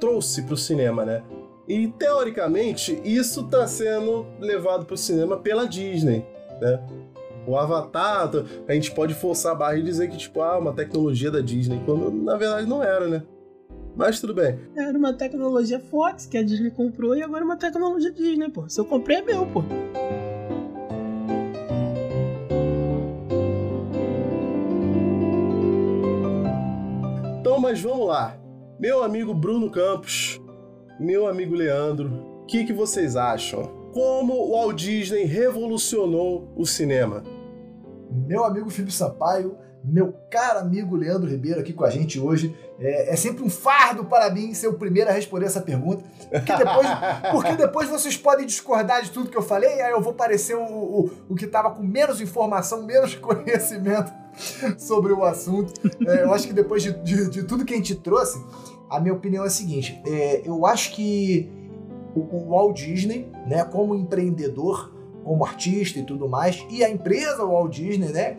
trouxe pro cinema, né? E, teoricamente, isso tá sendo levado pro cinema pela Disney, né? O Avatar, a gente pode forçar a barra e dizer que, tipo, ah, uma tecnologia da Disney, quando na verdade não era, né? Mas tudo bem. Era uma tecnologia Fox que a Disney comprou e agora é uma tecnologia Disney, pô. Se eu comprei é meu, pô. Então, mas vamos lá. Meu amigo Bruno Campos, meu amigo Leandro, o que, que vocês acham? Como o Walt Disney revolucionou o cinema? Meu amigo Felipe Sampaio, meu caro amigo Leandro Ribeiro aqui com a gente hoje. É, é sempre um fardo para mim ser o primeiro a responder essa pergunta. Porque depois, porque depois vocês podem discordar de tudo que eu falei, aí eu vou parecer o, o, o que estava com menos informação, menos conhecimento sobre o assunto. É, eu acho que depois de, de- de tudo que a gente trouxe, a minha opinião é a seguinte: é, eu acho que o, o Walt Disney, né, como empreendedor, como artista e tudo mais, e a empresa Walt Disney, né,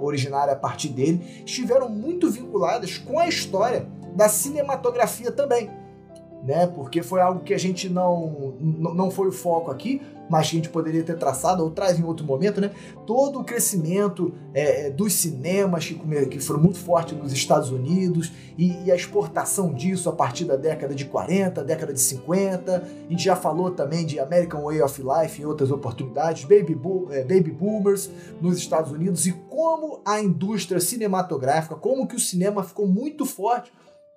originária a partir dele, estiveram muito vinculadas com a história da cinematografia também. Né? Porque foi algo que a gente não, não foi o foco aqui, mas que a gente poderia ter traçado ou traz em outro momento, né? Todo o crescimento é, é, dos cinemas que, que foram muito fortes nos Estados Unidos e, e a exportação disso a partir da década de 40, década de 50. A gente já falou também de American Way of Life em outras oportunidades, Baby, Bo- é, Baby Boomers nos Estados Unidos e como a indústria cinematográfica, como que o cinema ficou muito forte,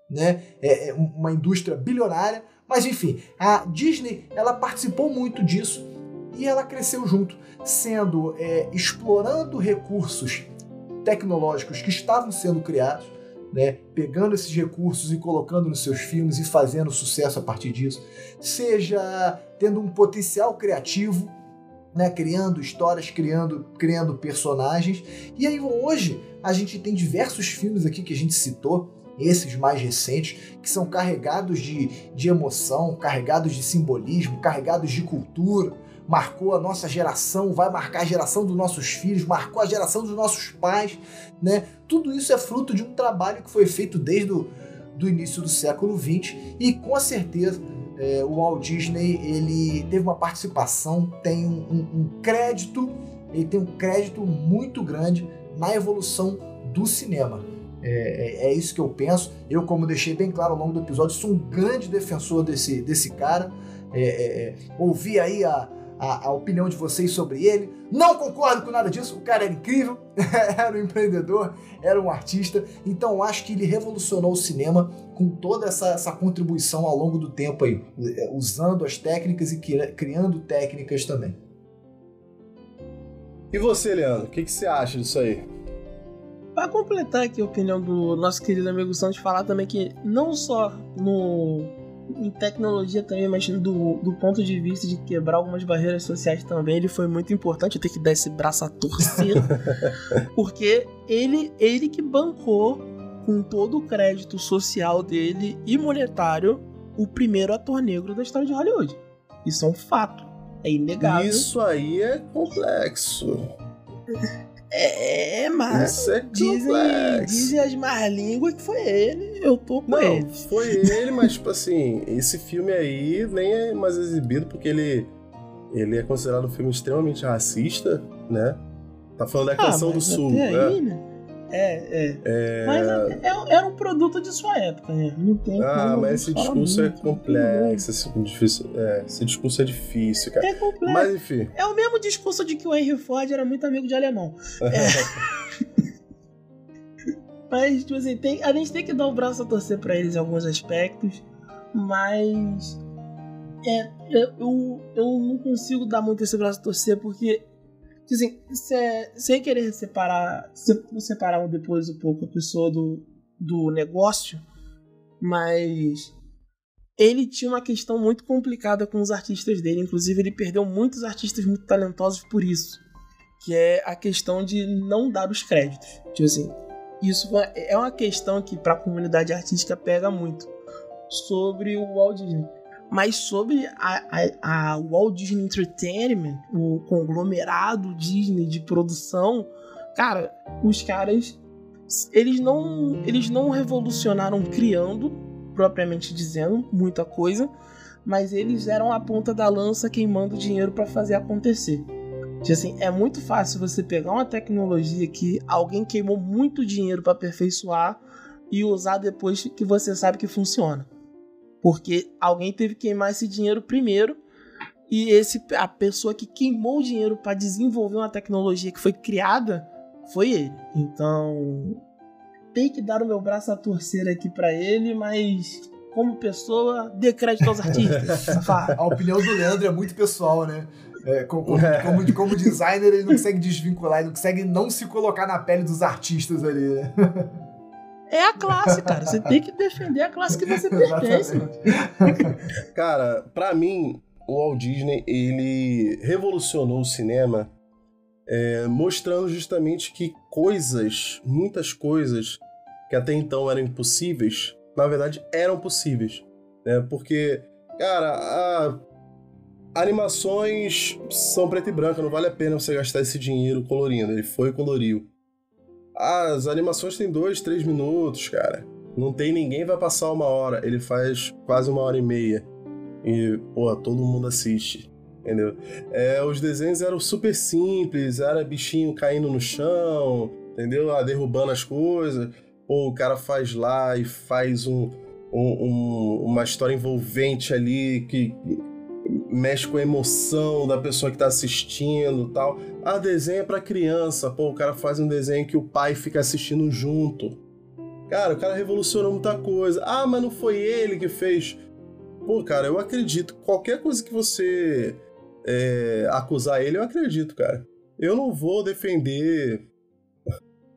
né? É, é uma indústria bilionária, mas enfim, a Disney ela participou muito disso e ela cresceu junto, sendo é, explorando recursos tecnológicos que estavam sendo criados, né, pegando esses recursos e colocando nos seus filmes e fazendo sucesso a partir disso, seja tendo um potencial criativo, né, criando histórias, criando, criando personagens. E aí hoje a gente tem diversos filmes aqui que a gente citou, esses mais recentes, que são carregados de, de emoção, carregados de simbolismo, carregados de cultura. Marcou a nossa geração, vai marcar a geração dos nossos filhos, marcou a geração dos nossos pais, né? Tudo isso é fruto de um trabalho que foi feito desde o do início do século XX e com certeza é, o Walt Disney ele teve uma participação, tem um, um- um crédito, ele tem um crédito muito grande na evolução do cinema. É, é- é isso que eu penso. Eu, como deixei bem claro ao longo do episódio, sou um grande defensor desse, desse cara. É, é, é, ouvi aí a, a, a opinião de vocês sobre ele. Não concordo com nada disso. O cara era incrível, era um empreendedor, era um artista. Então acho que ele revolucionou o cinema com toda essa, essa contribuição ao longo do tempo aí, usando as técnicas e cri- criando técnicas também. E você, Leandro, o que, que você acha disso aí? Pra completar aqui a opinião do nosso querido amigo Santos, falar também que não só no em tecnologia também, mas do, do ponto de vista de quebrar algumas barreiras sociais também, ele foi muito importante. Eu tenho que dar esse braço a torcer, porque ele, ele que bancou com todo o crédito social dele e monetário o primeiro ator negro da história de Hollywood. Isso é um fato. É inegável. Isso aí é complexo. É, é mas é dizem, complexo. dizem as más línguas que foi ele. Eu tô com ele. Não, foi ele, mas tipo assim, esse filme aí nem é mais exibido porque ele, ele é considerado um filme extremamente racista, né? Tá falando da canção Ah, do mas Sul, né? né? É, é. É... Mas é- é- era um produto de sua época, né? Não tem Ah, mas esse discurso é muito, complexo, esse, difícil, é, esse discurso é difícil, cara. É complexo. Mas enfim. É o mesmo discurso de que o Henry Ford era muito amigo de alemão. É. Mas, tipo assim, tem- a gente tem que dar o braço a torcer pra eles em alguns aspectos, mas. É, eu, eu não consigo dar muito esse braço a torcer porque. Tipo Assim, se- sem querer separar, se- separar depois um pouco a pessoa do, do negócio, mas ele tinha uma questão muito complicada com os artistas dele. Inclusive, ele perdeu muitos artistas muito talentosos por isso. Que é a questão de não dar os créditos. Tipo assim, isso é uma questão que para a comunidade artística pega muito sobre o Walt Disney. Mas sobre a, a, a Walt Disney Entertainment, o conglomerado Disney de produção, cara, os caras eles não eles não revolucionaram criando propriamente dizendo muita coisa, mas eles eram a ponta da lança queimando dinheiro para fazer acontecer. Tipo assim, é muito fácil você pegar uma tecnologia que alguém queimou muito dinheiro para aperfeiçoar e usar depois que você sabe que funciona. Porque alguém teve que queimar esse dinheiro primeiro e esse a pessoa que queimou o dinheiro para desenvolver uma tecnologia que foi criada foi ele. Então, tem que dar o meu braço a torcer aqui para ele, mas como pessoa, dê crédito aos artistas. A opinião do Leandro é muito pessoal, né? É, como, como, como- como designer, ele não consegue desvincular, ele não consegue não se colocar na pele dos artistas ali, né? É a classe, cara. Você tem que defender a classe que você pertence. Cara, pra mim, o Walt Disney, ele revolucionou o cinema é, mostrando justamente que coisas, muitas coisas que até então eram impossíveis, na verdade eram possíveis. Né? Porque, cara, a- animações são preto e branco, não vale a pena você gastar esse dinheiro colorindo. Ele foi e coloriu. As animações têm dois, três minutos, cara. Não tem ninguém vai passar uma hora. Ele faz quase uma hora e meia. E, pô, todo mundo assiste. Entendeu? É, os desenhos eram super simples, era bichinho caindo no chão, entendeu? Ah, derrubando as coisas. Pô, o cara faz lá e faz um, um- um- uma história envolvente ali que mexe com a emoção da pessoa que tá assistindo tal. Ah, desenho é pra criança. Pô, o cara faz um desenho que o pai fica assistindo junto. Cara, o cara revolucionou muita coisa. Ah, mas não foi ele que fez. Pô, cara, eu acredito. Qualquer coisa que você é, acusar ele, eu acredito, cara. Eu não vou defender.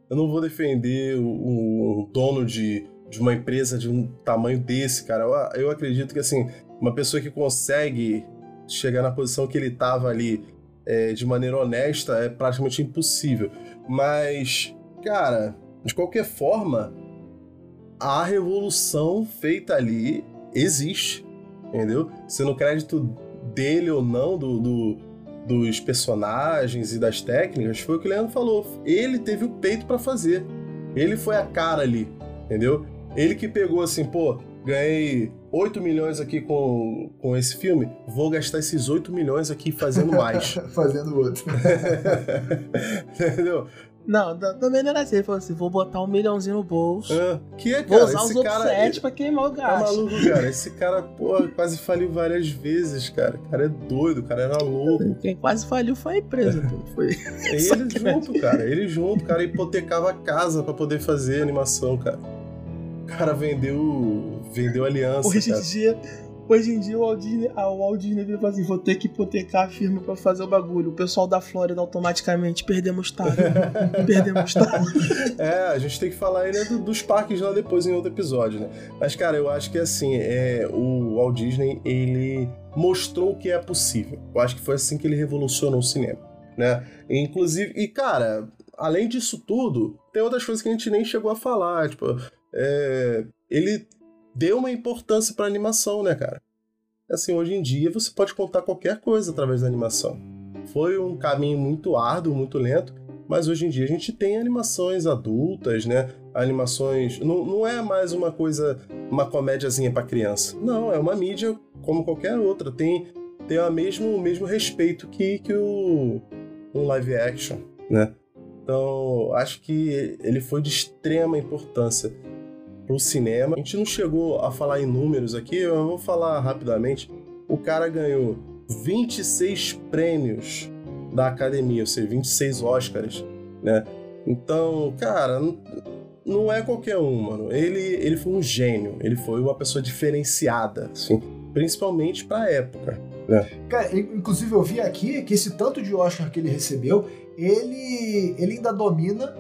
Eu não vou defender o, o- o dono de, de uma empresa de um tamanho desse, cara. Eu, eu acredito que, assim, uma pessoa que consegue chegar na posição que ele tava ali é, de maneira honesta é praticamente impossível. Mas, cara, de qualquer forma, a revolução feita ali existe, entendeu? Sendo crédito dele ou não, do, do- dos personagens e das técnicas, foi o que o Leandro falou. Ele teve o peito pra fazer. Ele foi a cara ali, entendeu? Ele que pegou assim, pô, ganhei 8 milhões aqui com, com esse filme, vou gastar esses 8 milhões aqui fazendo mais. Fazendo outro. entendeu? Não, da- também não era assim. Ele falou assim: vou botar um milhãozinho no bolso. Ah, que é, Vou cara, usar os esse outros cara... sete pra queimar o Tá gasto. maluco, cara? Esse cara, porra, quase faliu várias vezes, cara. O cara é doido, o cara era louco. Quem quase faliu foi a empresa, pô. Foi. Ele junto, cara. Ele junto, o cara hipotecava a casa pra poder fazer animação, cara. O cara vendeu. vendeu aliança, Hoje em dia, hoje em dia o Walt Disney, a Walt Disney vira assim: vou ter que hipotecar a firma pra fazer o bagulho. O pessoal da Flórida automaticamente perdemos tarde. perdemos tarde. É, a gente tem que falar ainda do- dos parques lá depois em outro episódio, né? Mas, cara, eu acho que assim, é, o Walt Disney, ele mostrou o que é possível. Eu acho que foi assim que ele revolucionou o cinema, né? Inclusive, e cara, além disso tudo, tem outras coisas que a gente nem chegou a falar, tipo, é, ele deu uma importância pra animação, né, cara? Assim, hoje em dia você pode contar qualquer coisa através da animação. Foi um caminho muito árduo, muito lento, mas hoje em dia a gente tem animações adultas, né? Animações. Não, não é mais uma coisa, uma comédiazinha pra criança. Não, é uma mídia como qualquer outra. Tem, tem o mesmo, o mesmo respeito que, que o um live action, né? Então, acho que ele foi de extrema importância pro cinema. A gente não chegou a falar em números aqui, eu vou falar rapidamente. O cara ganhou 26 prêmios da academia, ou seja, 26 Oscars, né? Então, cara, não é qualquer um, mano. Ele, ele foi um gênio, ele foi uma pessoa diferenciada, assim, principalmente pra época. Cara, in- inclusive eu vi aqui que esse tanto de Oscar que ele recebeu, ele, ele ainda domina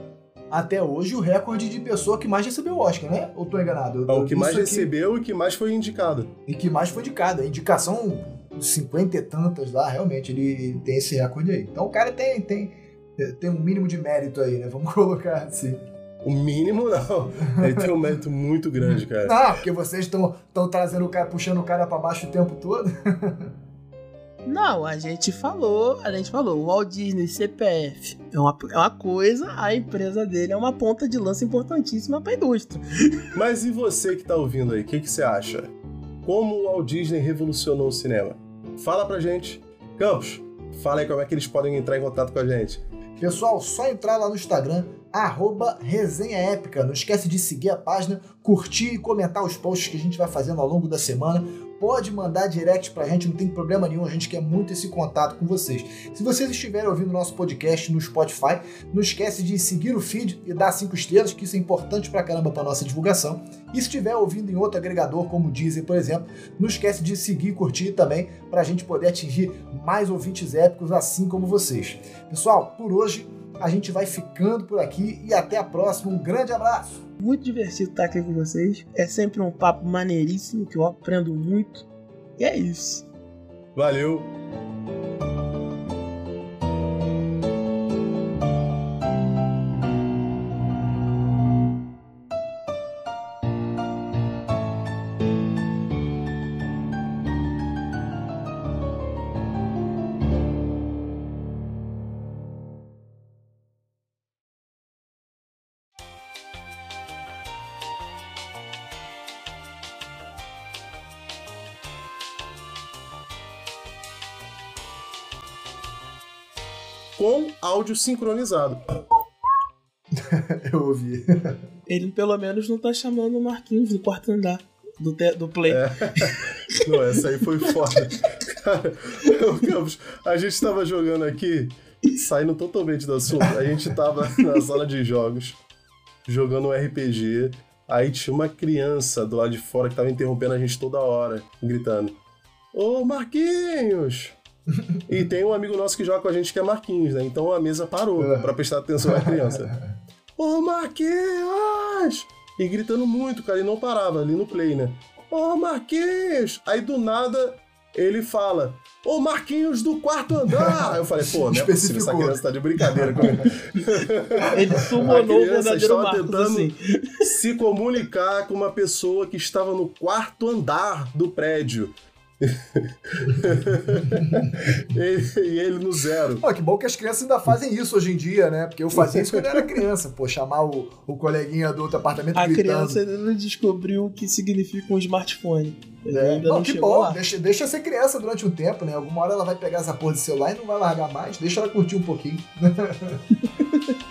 até hoje o recorde de pessoa que mais recebeu Oscar, né? Ou tô enganado? Eu- É o que mais aqui- recebeu e o que mais foi indicado. E que mais foi indicado. A indicação, 50 e tantas lá, realmente, ele tem esse recorde aí. Então o cara tem, tem, tem um mínimo de mérito aí, né? Vamos colocar assim. O mínimo não. Ele tem um mérito muito grande, cara. Não, porque vocês estão trazendo o cara, puxando o cara pra baixo o tempo todo. Não, a gente falou, a gente falou, o Walt Disney CPF é uma, é uma coisa, a empresa dele é uma ponta de lança importantíssima pra indústria. Mas e você que tá ouvindo aí, o que, que você acha? Como o Walt Disney revolucionou o cinema? Fala pra gente. Campos, fala aí como é que eles podem entrar em contato com a gente. Pessoal, só entrar lá no Instagram, arroba resenha épica. Não esquece de seguir a página, curtir e comentar os posts que a gente vai fazendo ao longo da semana. Pode mandar direct pra gente, não tem problema nenhum, a gente quer muito esse contato com vocês. Se vocês estiverem ouvindo nosso podcast no Spotify, não esquece de seguir o feed e dar cinco estrelas, que isso é importante pra caramba pra nossa divulgação. E se estiver ouvindo em outro agregador, como o Deezer, por exemplo, não esquece de seguir e curtir também, pra gente poder atingir mais ouvintes épicos assim como vocês. Pessoal, por hoje a gente vai ficando por aqui e até a próxima. Um grande abraço! Muito divertido estar aqui com vocês. É sempre um papo maneiríssimo que eu aprendo muito. E é isso. Valeu! Áudio sincronizado. Eu ouvi. Ele pelo menos não tá chamando o Marquinhos do quarto andar do, te- do play. É. Não, essa aí foi foda. Cara, Campos, a gente tava jogando aqui, saindo totalmente do assunto. A gente tava na sala de jogos, jogando um RPG. Aí tinha uma criança do lado de fora que tava interrompendo a gente toda hora, gritando: Ô Marquinhos! E tem um amigo nosso que joga com a gente que é Marquinhos, né? Então a mesa parou pra prestar atenção na criança. Ô Marquinhos! E gritando muito, cara, e não parava ali no play, né? Ô Marquinhos! Aí do nada ele fala: Ô Marquinhos do quarto andar! Aí eu falei, pô, não é possível, essa criança tá de brincadeira comigo. Ele A summonou o verdadeiro estava Marcos tentando assim. se comunicar com uma pessoa que estava no quarto andar do prédio. E, e ele no zero. Pô, que bom que as crianças ainda fazem isso hoje em dia, né? Porque eu fazia isso quando eu era criança, pô, chamar o, o coleguinha do outro apartamento A gritando. criança ainda não descobriu o que significa um smartphone. É. ainda Bom, não que bom, lá. deixa, deixa ser criança durante um tempo, né? Alguma hora ela vai pegar essa porra de celular e não vai largar mais, deixa ela curtir um pouquinho.